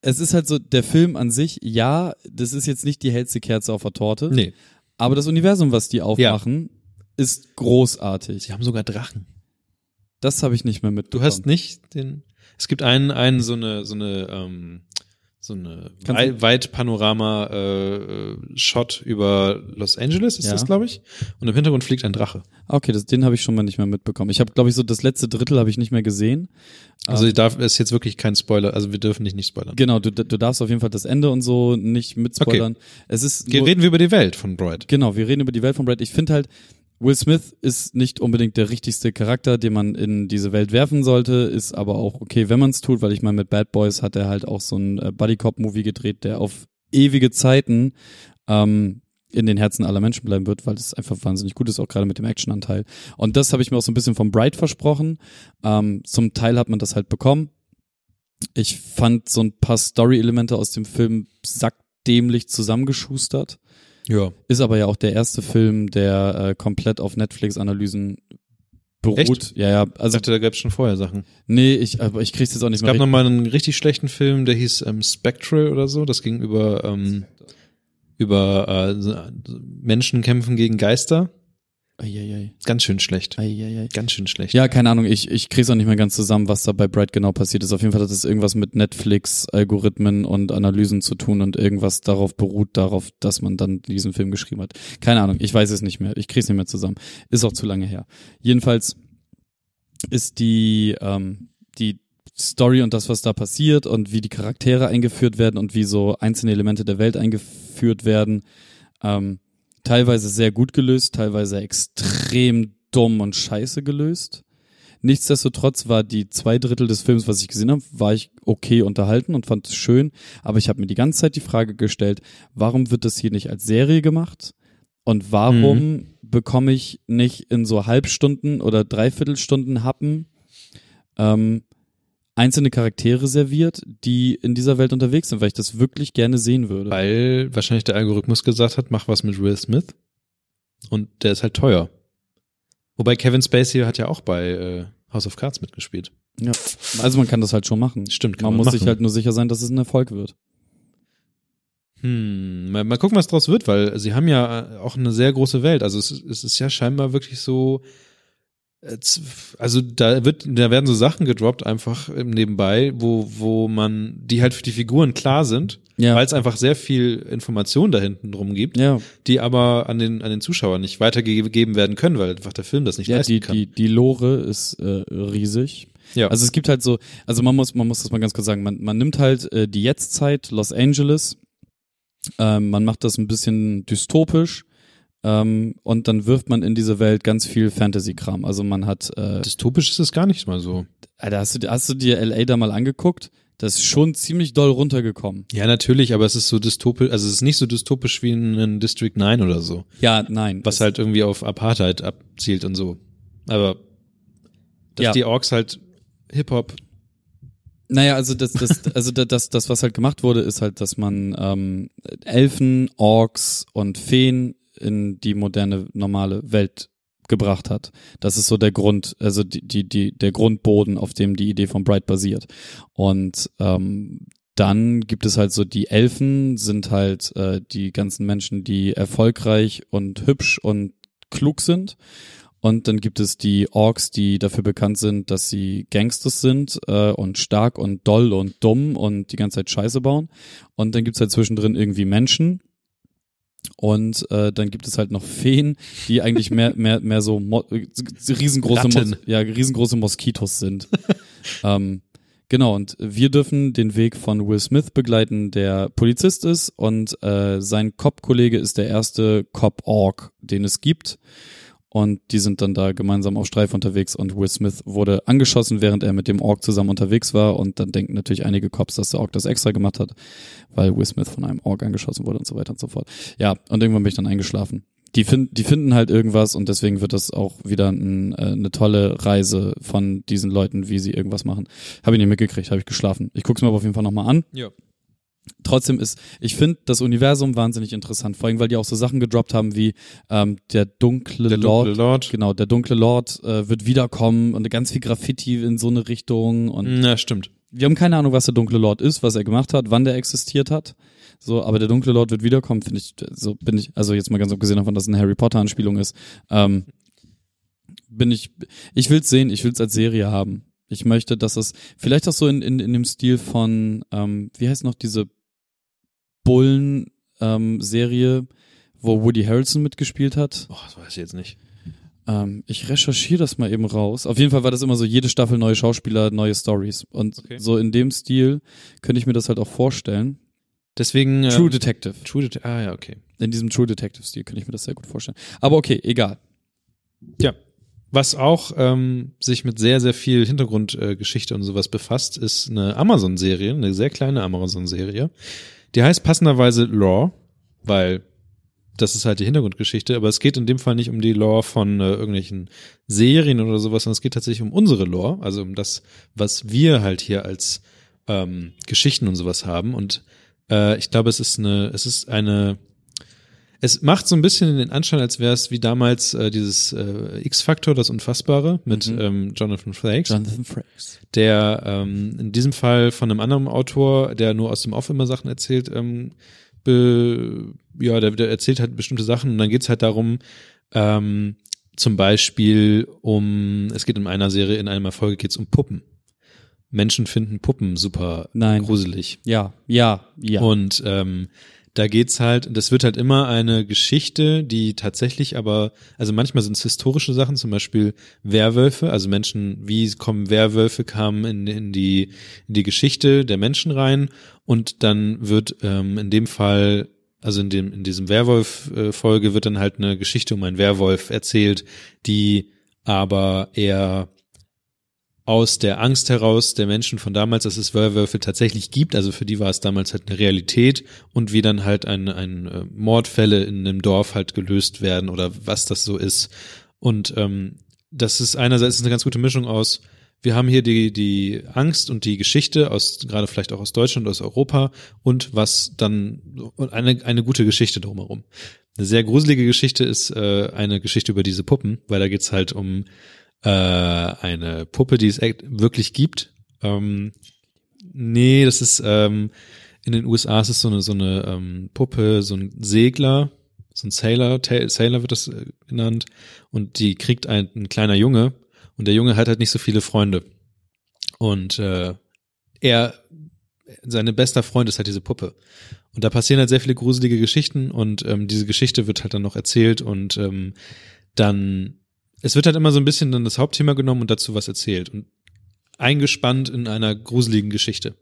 es ist halt so, der Film an sich, ja, das ist jetzt nicht die hellste Kerze auf der Torte. Nee. Aber das Universum, was die aufmachen, ist großartig. Sie haben sogar Drachen. Das habe ich nicht mehr Du mitbekommen. hast nicht den. Es gibt einen, einen so eine, so eine, ähm, so eine Kannst wei weit Panorama äh, äh, Shot über Los Angeles ist Ja. das, glaube ich. Und im Hintergrund fliegt ein Drache. Okay, das, den habe ich schon mal nicht mehr mitbekommen. Ich habe, glaube ich, so das letzte Drittel habe ich nicht mehr gesehen. Also Ähm, ich darf ist jetzt wirklich kein Spoiler. Also wir dürfen dich nicht spoilern. Genau, du, du darfst auf jeden Fall das Ende und so nicht mitspoilern. Es ist nur, Reden wir über die Welt von Bright. genau, wir reden über die Welt von Brad. Ich finde halt, Will Smith ist nicht unbedingt der richtigste Charakter, den man in diese Welt werfen sollte, ist aber auch okay, wenn man es tut, weil ich meine, mit Bad Boys hat er halt auch so ein äh, Buddy Cop Movie gedreht, der auf ewige Zeiten ähm, in den Herzen aller Menschen bleiben wird, weil es einfach wahnsinnig gut ist, auch gerade mit dem Actionanteil. Und das habe ich mir auch so ein bisschen vom Bright versprochen. Ähm, zum Teil hat man das halt bekommen. Ich fand so ein paar Story-Elemente aus dem Film sackdämlich zusammengeschustert. Ja. Ist aber ja auch der erste Film, der äh, komplett auf Netflix-Analysen beruht. Echt? Ja, ja. Ich Also dachte, da gab es schon vorher Sachen. nee, ich, aber ich krieg's jetzt auch nicht Es mehr. gab noch richtig- mal einen richtig schlechten Film, der hieß ähm, Spectral oder so. Das ging über ähm, über äh, Menschen kämpfen gegen Geister. Eieiei. Ganz schön schlecht. Eieiei. Ganz schön schlecht. Ja, keine Ahnung, ich, ich krieg's auch nicht mehr ganz zusammen, was da bei Bright genau passiert ist. Auf jeden Fall hat es irgendwas mit Netflix, Algorithmen und Analysen zu tun und irgendwas darauf beruht, darauf, dass man dann diesen Film geschrieben hat. Keine Ahnung, ich weiß es nicht mehr. Ich krieg's nicht mehr zusammen. Ist auch zu lange her. Jedenfalls ist die, ähm, die Story und das, was da passiert und wie die Charaktere eingeführt werden und wie so einzelne Elemente der Welt eingeführt werden, ähm, teilweise sehr gut gelöst, teilweise extrem dumm und scheiße gelöst. Nichtsdestotrotz war die zwei Drittel des Films, was ich gesehen habe, war ich okay unterhalten und fand es schön. Aber ich habe mir die ganze Zeit die Frage gestellt, warum wird das hier nicht als Serie gemacht? Und warum bekomme ich nicht in so Halbstunden oder Dreiviertelstunden Happen ähm, einzelne Charaktere serviert, die in dieser Welt unterwegs sind, weil ich das wirklich gerne sehen würde. Weil wahrscheinlich der Algorithmus gesagt hat, mach was mit Will Smith. Und der ist halt teuer. Wobei Kevin Spacey hat ja auch bei äh, House of Cards mitgespielt. Ja. Also man kann das halt schon machen. Stimmt, kann Man man muss machen. sich halt nur sicher sein, dass es ein Erfolg wird. Hm, mal, mal gucken, was draus wird, weil sie haben ja äh, auch eine sehr große Welt. Also es, es ist ja scheinbar wirklich so, also da wird, da werden so Sachen gedroppt einfach nebenbei, wo, wo man, die halt für die Figuren klar sind, Ja. weil es einfach sehr viel Information da hinten drum gibt, Ja, die aber an den, an den Zuschauer nicht weitergegeben werden können, weil einfach der Film das nicht ja leisten die, kann. die, die Lore ist äh, riesig. ja. Also es gibt halt so, also man muss, man muss das mal ganz kurz sagen, man, man nimmt halt äh, die Jetztzeit, Los Angeles, ähm, man macht das ein bisschen dystopisch ähm, und dann wirft man in diese Welt ganz viel Fantasy-Kram. Also man hat, äh, dystopisch ist es gar nicht mal so. Alter, hast du, hast du dir LA da mal angeguckt? Das ist schon ziemlich doll runtergekommen. Ja, natürlich, aber es ist so dystopisch, also es ist nicht so dystopisch wie in, in District 9 oder so. Ja, nein. was halt irgendwie auf Apartheid abzielt und so. Aber dass Ja. die Orks halt Hip-Hop, Naja, also das, das, also das, das, das, was halt gemacht wurde, ist halt, dass man ähm, Elfen, Orks und Feen in die moderne, normale Welt gebracht hat. Das ist so der Grund, also die, die, die, der Grundboden, auf dem die Idee von Bright basiert. Und ähm, dann gibt es halt so die Elfen, sind halt äh, die ganzen Menschen, die erfolgreich und hübsch und klug sind. Und dann gibt es die Orks, die dafür bekannt sind, dass sie Gangsters sind äh, und stark und doll und dumm und die ganze Zeit Scheiße bauen. Und dann gibt's halt zwischendrin irgendwie Menschen. Und äh, dann gibt es halt noch Feen, die eigentlich mehr mehr mehr so Mo riesengroße Mos ja riesengroße Moskitos sind. ähm, genau und wir dürfen den Weg von Will Smith begleiten, der Polizist ist und äh, sein Cop-Kollege ist der erste Cop-Ork, den es gibt. Und die sind dann da gemeinsam auf Streif unterwegs und Will Smith wurde angeschossen, während er mit dem Ork zusammen unterwegs war. Und dann denken natürlich einige Cops, dass der Ork das extra gemacht hat, weil Will Smith von einem Ork angeschossen wurde und so weiter und so fort. Ja, und irgendwann bin ich dann eingeschlafen. Die, finden, die finden halt irgendwas und deswegen wird das auch wieder ein, äh, eine tolle Reise von diesen Leuten, wie sie irgendwas machen. Habe ich nicht mitgekriegt, habe ich geschlafen. Ich guck's mir aber auf jeden Fall nochmal an. Ja. Trotzdem ist, ich finde das Universum wahnsinnig interessant, vor allem, weil die auch so Sachen gedroppt haben wie ähm, der dunkle Der Lord. dunkle Lord. Genau, der dunkle Lord äh, wird wiederkommen und ganz viel Graffiti in so eine Richtung und Ja, stimmt. wir haben keine Ahnung, was der dunkle Lord ist, was er gemacht hat, wann der existiert hat. So, aber der dunkle Lord wird wiederkommen, finde ich, so bin ich, also jetzt mal ganz abgesehen davon, dass es eine Harry Potter Anspielung ist, ähm, bin ich, ich will's sehen, ich will's als Serie haben. Ich möchte, dass es, vielleicht auch so in, in, in dem Stil von, ähm, wie heißt noch diese Bullen, ähm, Serie, wo Woody Harrelson mitgespielt hat. Oh, das weiß ich jetzt nicht. Ähm, ich recherchiere das mal eben raus. Auf jeden Fall war das immer so, jede Staffel neue Schauspieler, neue Stories. Und Okay. so in dem Stil könnte ich mir das halt auch vorstellen. Deswegen. äh, True Detective. True Det Ah, ja, okay. In diesem True Detective-Stil könnte ich mir das sehr gut vorstellen. Aber okay, egal. Ja. Was auch ähm, sich mit sehr, sehr viel Hintergrundgeschichte äh, und sowas befasst, ist eine Amazon-Serie, eine sehr kleine Amazon-Serie. Die heißt passenderweise Law, weil das ist halt die Hintergrundgeschichte, aber es geht in dem Fall nicht um die Lore von äh, irgendwelchen Serien oder sowas, sondern es geht tatsächlich um unsere Lore, also um das, was wir halt hier als ähm, Geschichten und sowas haben. Und äh, ich glaube, es ist eine, es ist eine es macht so ein bisschen den Anschein, als wäre es wie damals äh, dieses äh, X-Factor, das Unfassbare mit Mhm. ähm, Jonathan Frakes, Jonathan Frakes. der ähm, in diesem Fall von einem anderen Autor, der nur aus dem Off immer Sachen erzählt, ähm, be, ja, der, der erzählt halt bestimmte Sachen und dann geht's halt darum, ähm, zum Beispiel um, es geht in einer Serie, in einer Folge geht's um Puppen. Menschen finden Puppen super Nein. gruselig. Ja, ja, ja. Und ähm, da geht's halt, das wird halt immer eine Geschichte, die tatsächlich aber, also manchmal sind es historische Sachen, zum Beispiel Werwölfe, also Menschen, wie kommen Werwölfe kamen in, in die in die Geschichte der Menschen rein und dann wird ähm, in dem Fall also in dem in diesem Werwolf-Folge wird dann halt eine Geschichte um einen Werwolf erzählt, die aber eher aus der Angst heraus der Menschen von damals, dass es Werwölfe tatsächlich gibt. Also für die war es damals halt eine Realität und wie dann halt ein, ein äh, Mordfälle in einem Dorf halt gelöst werden oder was das so ist. Und ähm, das ist einerseits eine ganz gute Mischung aus, wir haben hier die, die Angst und die Geschichte aus, gerade vielleicht auch aus Deutschland, aus Europa und was dann, eine, eine gute Geschichte drumherum. Eine sehr gruselige Geschichte ist äh, eine Geschichte über diese Puppen, weil da geht's halt um äh, eine Puppe, die es wirklich gibt. Ähm, nee, das ist ähm, in den USA ist es so eine so eine ähm, Puppe, so ein Segler, so ein Sailor, Sailor wird das äh, genannt, und die kriegt ein, ein kleiner Junge. Und der Junge hat halt nicht so viele Freunde. Und äh, er seine bester Freund ist halt diese Puppe. Und da passieren halt sehr viele gruselige Geschichten. Und ähm, diese Geschichte wird halt dann noch erzählt. Und ähm, dann es wird halt immer so ein bisschen dann das Hauptthema genommen und dazu was erzählt und eingespannt in einer gruseligen Geschichte.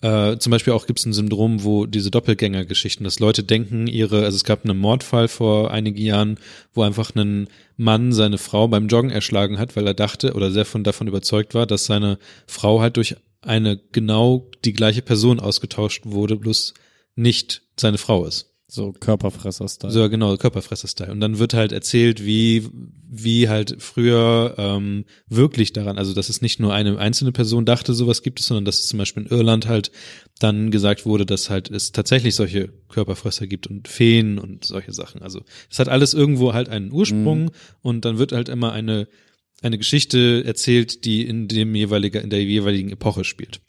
Äh, zum Beispiel auch gibt es ein Syndrom, wo diese Doppelgängergeschichten, dass Leute denken, ihre, also es gab einen Mordfall vor einigen Jahren, wo einfach ein Mann seine Frau beim Joggen erschlagen hat, weil er dachte oder sehr von davon überzeugt war, dass seine Frau halt durch eine genau die gleiche Person ausgetauscht wurde, bloß nicht seine Frau ist. So Körperfresser-Style. So, genau, Körperfresser-Style. Und dann wird halt erzählt, wie, wie halt früher ähm, wirklich daran, also dass es nicht nur eine einzelne Person dachte, sowas gibt es, sondern dass es zum Beispiel in Irland halt dann gesagt wurde, dass halt es tatsächlich solche Körperfresser gibt und Feen und solche Sachen. Also es hat alles irgendwo halt einen Ursprung und dann wird halt immer eine, eine Geschichte erzählt, die in dem jeweiligen, in der jeweiligen Epoche spielt.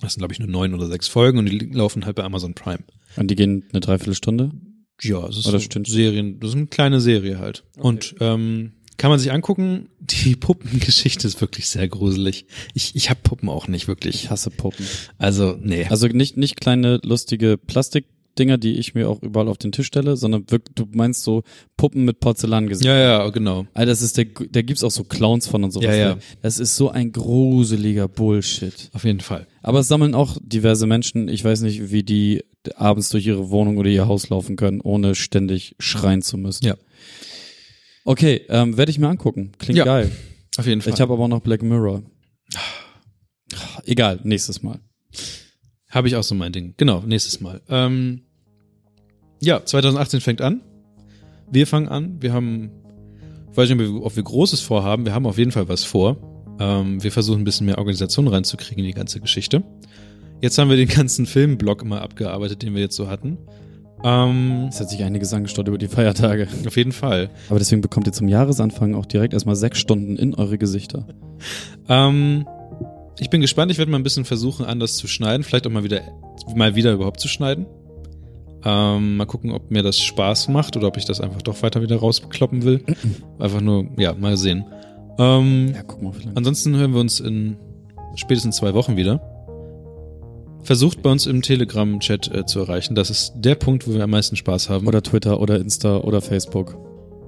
Das sind, glaube ich, nur neun oder sechs Folgen und die laufen halt bei Amazon Prime. Und die gehen eine Dreiviertelstunde? Ja, es ist Oder so stimmt. Serien, das ist eine kleine Serie halt. Und ähm, kann man sich angucken, die Puppengeschichte ist wirklich sehr gruselig. Ich, ich hab Puppen auch nicht wirklich. Ich hasse Puppen. Also, nee. Also nicht, nicht kleine lustige Plastikdinger, die ich mir auch überall auf den Tisch stelle, sondern wirklich, du meinst so Puppen mit Porzellangesicht. ja, ja, genau. Alter, das ist der, da gibt's auch so Clowns von und sowas. Ja, ja. ne? Das ist so ein gruseliger Bullshit. Auf jeden Fall. Aber es sammeln auch diverse Menschen. Ich weiß nicht, wie die abends durch ihre Wohnung oder ihr Haus laufen können, ohne ständig schreien zu müssen. Ja. Okay, ähm, werde ich mir angucken. Klingt Ja. geil. Auf jeden Fall. Ich habe aber auch noch Black Mirror. Egal, nächstes Mal. Habe ich auch so mein Ding. Genau, nächstes Mal. Ähm, ja, 2018 fängt an. Wir fangen an. Wir haben, ich weiß nicht, ob wir, Großes vorhaben. Wir haben auf jeden Fall was vor. Ähm, wir versuchen ein bisschen mehr Organisation reinzukriegen in die ganze Geschichte. Jetzt haben wir den ganzen Filmblock immer abgearbeitet, den wir jetzt so hatten. Ähm, Es hat sich einiges angestaut über die Feiertage. auf jeden Fall. Aber deswegen bekommt ihr zum Jahresanfang auch direkt erstmal sechs Stunden in eure Gesichter. Ähm, ich bin gespannt. Ich werde mal ein bisschen versuchen, anders zu schneiden. Vielleicht auch mal wieder, mal wieder überhaupt zu schneiden. Ähm, mal gucken, ob mir das Spaß macht oder ob ich das einfach doch weiter wieder rauskloppen will. einfach nur, ja, mal sehen. Ähm, Ja, guck mal vielleicht. Ansonsten hören wir uns in spätestens zwei Wochen wieder. Versucht bei uns im Telegram-Chat äh, zu erreichen. Das ist der Punkt, wo wir am meisten Spaß haben. Oder Twitter oder Insta oder Facebook.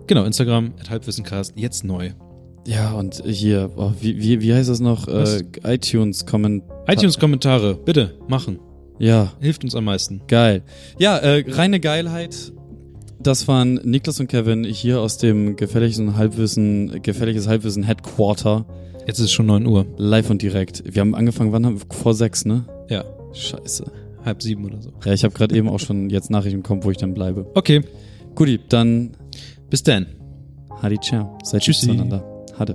genau, Instagram, at Halbwissencast, jetzt neu. Ja, und hier, oh, wie, wie, wie heißt das noch? Äh, iTunes Comment. iTunes-Kommentare, bitte, machen. Ja, Hilft uns am meisten. geil. Ja, äh, reine Geilheit. Das waren Niklas und Kevin hier aus dem gefährlichen Halbwissen, gefährliches Halbwissen Headquarter. Jetzt ist es schon 9 Uhr. Live und direkt. Wir haben angefangen, wann haben wir? Vor sechs, ne? Ja, Scheiße. halb sieben oder so. Ja, ich habe gerade eben auch schon jetzt Nachrichten bekommen, wo ich dann bleibe. Okay, Guti, dann bis dann. Hadi ciao. Seid Tschüssi. Tschüssi. Hade.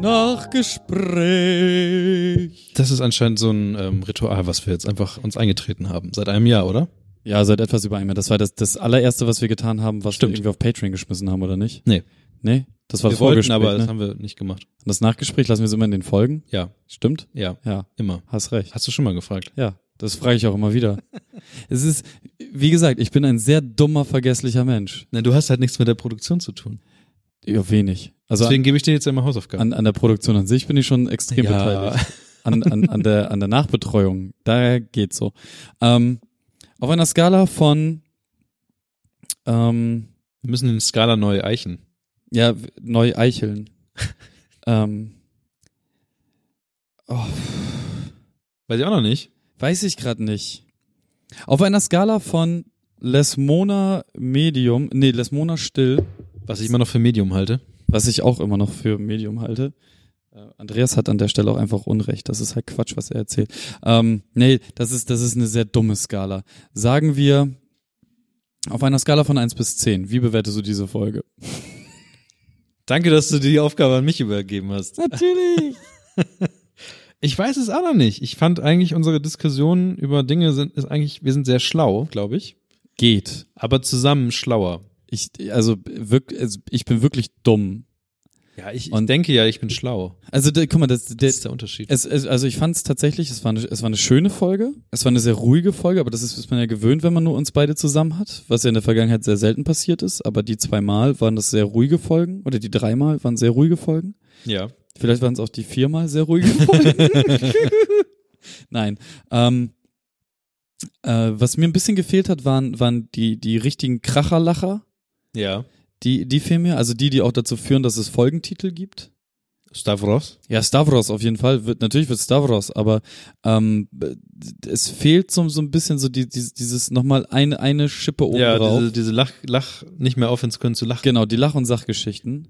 Nachgespräch. Das ist anscheinend so ein ähm, Ritual, was wir jetzt einfach uns eingetreten haben. Seit einem Jahr, oder? Ja, seit etwas über einem Jahr. Das war das, das allererste, was wir getan haben, was Stimmt. wir irgendwie auf Patreon geschmissen haben, oder nicht? Nee. Nee? Das war wir das wollten, aber ne? das haben wir nicht gemacht. Und das Nachgespräch lassen wir es immer in den Folgen. Ja, Stimmt? ja, Ja, immer. hast recht. Hast du schon mal gefragt? Ja, das frage ich auch immer wieder. es ist, wie gesagt, ich bin ein sehr dummer, vergesslicher Mensch. Na, du hast halt nichts mit der Produktion zu tun. Ja, wenig. Also Deswegen gebe ich dir jetzt immer Hausaufgaben. an, an der Produktion an sich bin ich schon extrem Ja. beteiligt. An, an, an, der, an der Nachbetreuung, da geht's so. Ähm, auf einer Skala von ähm, Wir müssen den Skala neu eichen. Ja, neu eicheln. ähm, oh, Weiß ich auch noch nicht. weiß ich gerade nicht. Auf einer Skala von Lesmona Medium, nee, Lesmona Still, Was ich immer noch für Medium halte. was ich auch immer noch für Medium halte. Äh, Andreas hat an der Stelle auch einfach Unrecht. Das ist halt Quatsch, was er erzählt. Ähm, nee, das ist, das ist eine sehr dumme Skala. Sagen wir, auf einer Skala von 1 bis 10, wie bewertest du diese Folge? Danke, dass du die Aufgabe an mich übergeben hast. Natürlich. Ich weiß es auch noch nicht. Ich fand eigentlich unsere Diskussionen über Dinge sind, ist eigentlich, wir sind sehr schlau, glaube ich. Geht. Aber zusammen schlauer. Ich, also, wirklich, also ich bin wirklich dumm. Ja, ich, Und- ich denke ja, ich bin schlau. Also, der, guck mal, das, der, Das ist der Unterschied. Es, es, also ich fand es tatsächlich, es war, eine, es war eine schöne Folge. Es war eine sehr ruhige Folge, aber das ist, ist man ja gewöhnt, wenn man nur uns beide zusammen hat, was ja in der Vergangenheit sehr selten passiert ist. Aber die zweimal waren das sehr ruhige Folgen oder die dreimal waren sehr ruhige Folgen. Ja. Vielleicht waren es auch die viermal sehr ruhige Folgen. Nein. Ähm, äh, was mir ein bisschen gefehlt hat, waren, waren die, die richtigen Kracherlacher. Ja. Die, die fehlen mir, also die, die auch dazu führen, dass es Folgentitel gibt. Stavros? Ja, Stavros auf jeden Fall. Wird, natürlich wird Stavros, aber ähm, es fehlt so, so ein bisschen so die, die, dieses nochmal eine, eine Schippe oben ja, drauf. diese, diese Lach, Lach, nicht mehr aufhören zu können zu lachen. Genau, die Lach- und Sachgeschichten.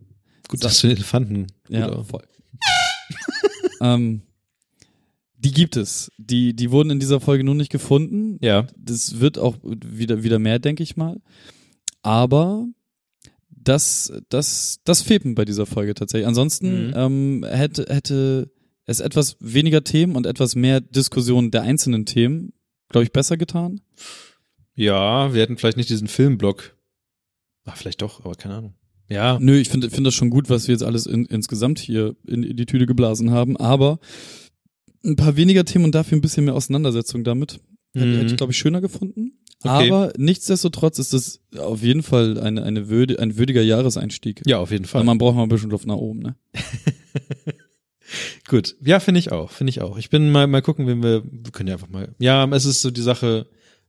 Gut, dass du den Elefanten. Ja, Gut, voll. ähm, die gibt es. Die, die wurden in dieser Folge nur nicht gefunden. ja. Das wird auch wieder, wieder mehr, denke ich mal. Aber das, das, das fehlt mir bei dieser Folge tatsächlich. Ansonsten Mhm. ähm, hätte, hätte es etwas weniger Themen und etwas mehr Diskussion der einzelnen Themen, glaube ich, besser getan. Ja, wir hätten vielleicht nicht diesen Filmblock. Ah, vielleicht doch, aber keine Ahnung. Ja. Nö, ich finde finde das schon gut, was wir jetzt alles in, insgesamt hier in, in die Tüte geblasen haben, aber ein paar weniger Themen und dafür ein bisschen mehr Auseinandersetzung damit. Hätte, Mhm. hätte ich, glaube ich, schöner gefunden. Okay. Aber nichtsdestotrotz ist das auf jeden Fall eine, eine Würde, ein würdiger Jahreseinstieg. Ja, auf jeden Fall. Weil man braucht mal ein bisschen Luft nach oben, ne? Gut. Ja, finde ich auch. Finde ich auch. Ich bin mal, mal gucken, wen wir, wir können ja einfach mal. Ja, es ist so die Sache,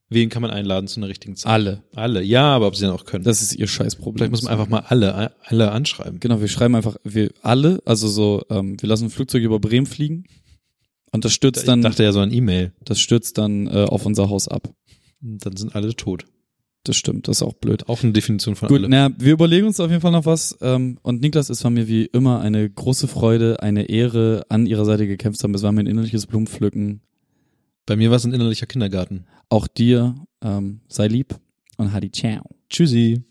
wen kann man einladen zu einer richtigen Zeit? Alle. Alle. Ja, aber ob sie dann auch können. Das ist ihr Scheißproblem. Vielleicht muss man einfach mal alle, alle anschreiben. Genau, wir schreiben einfach, wir alle, also so, ähm, wir lassen ein Flugzeug über Bremen fliegen und das stürzt Ich dann, dachte ja so an E-Mail. das stürzt dann äh, auf unser Haus ab. Dann sind alle tot. Das stimmt, das ist auch blöd. Auch eine Definition von Gut, alle. na, wir überlegen uns auf jeden Fall noch was. Ähm, und Niklas, es war mir wie immer eine große Freude, eine Ehre, an ihrer Seite gekämpft zu haben. Es war mir ein innerliches Blumenpflücken. Bei mir war es ein innerlicher Kindergarten. Auch dir ähm, sei lieb und Hadi Ciao. Tschüssi.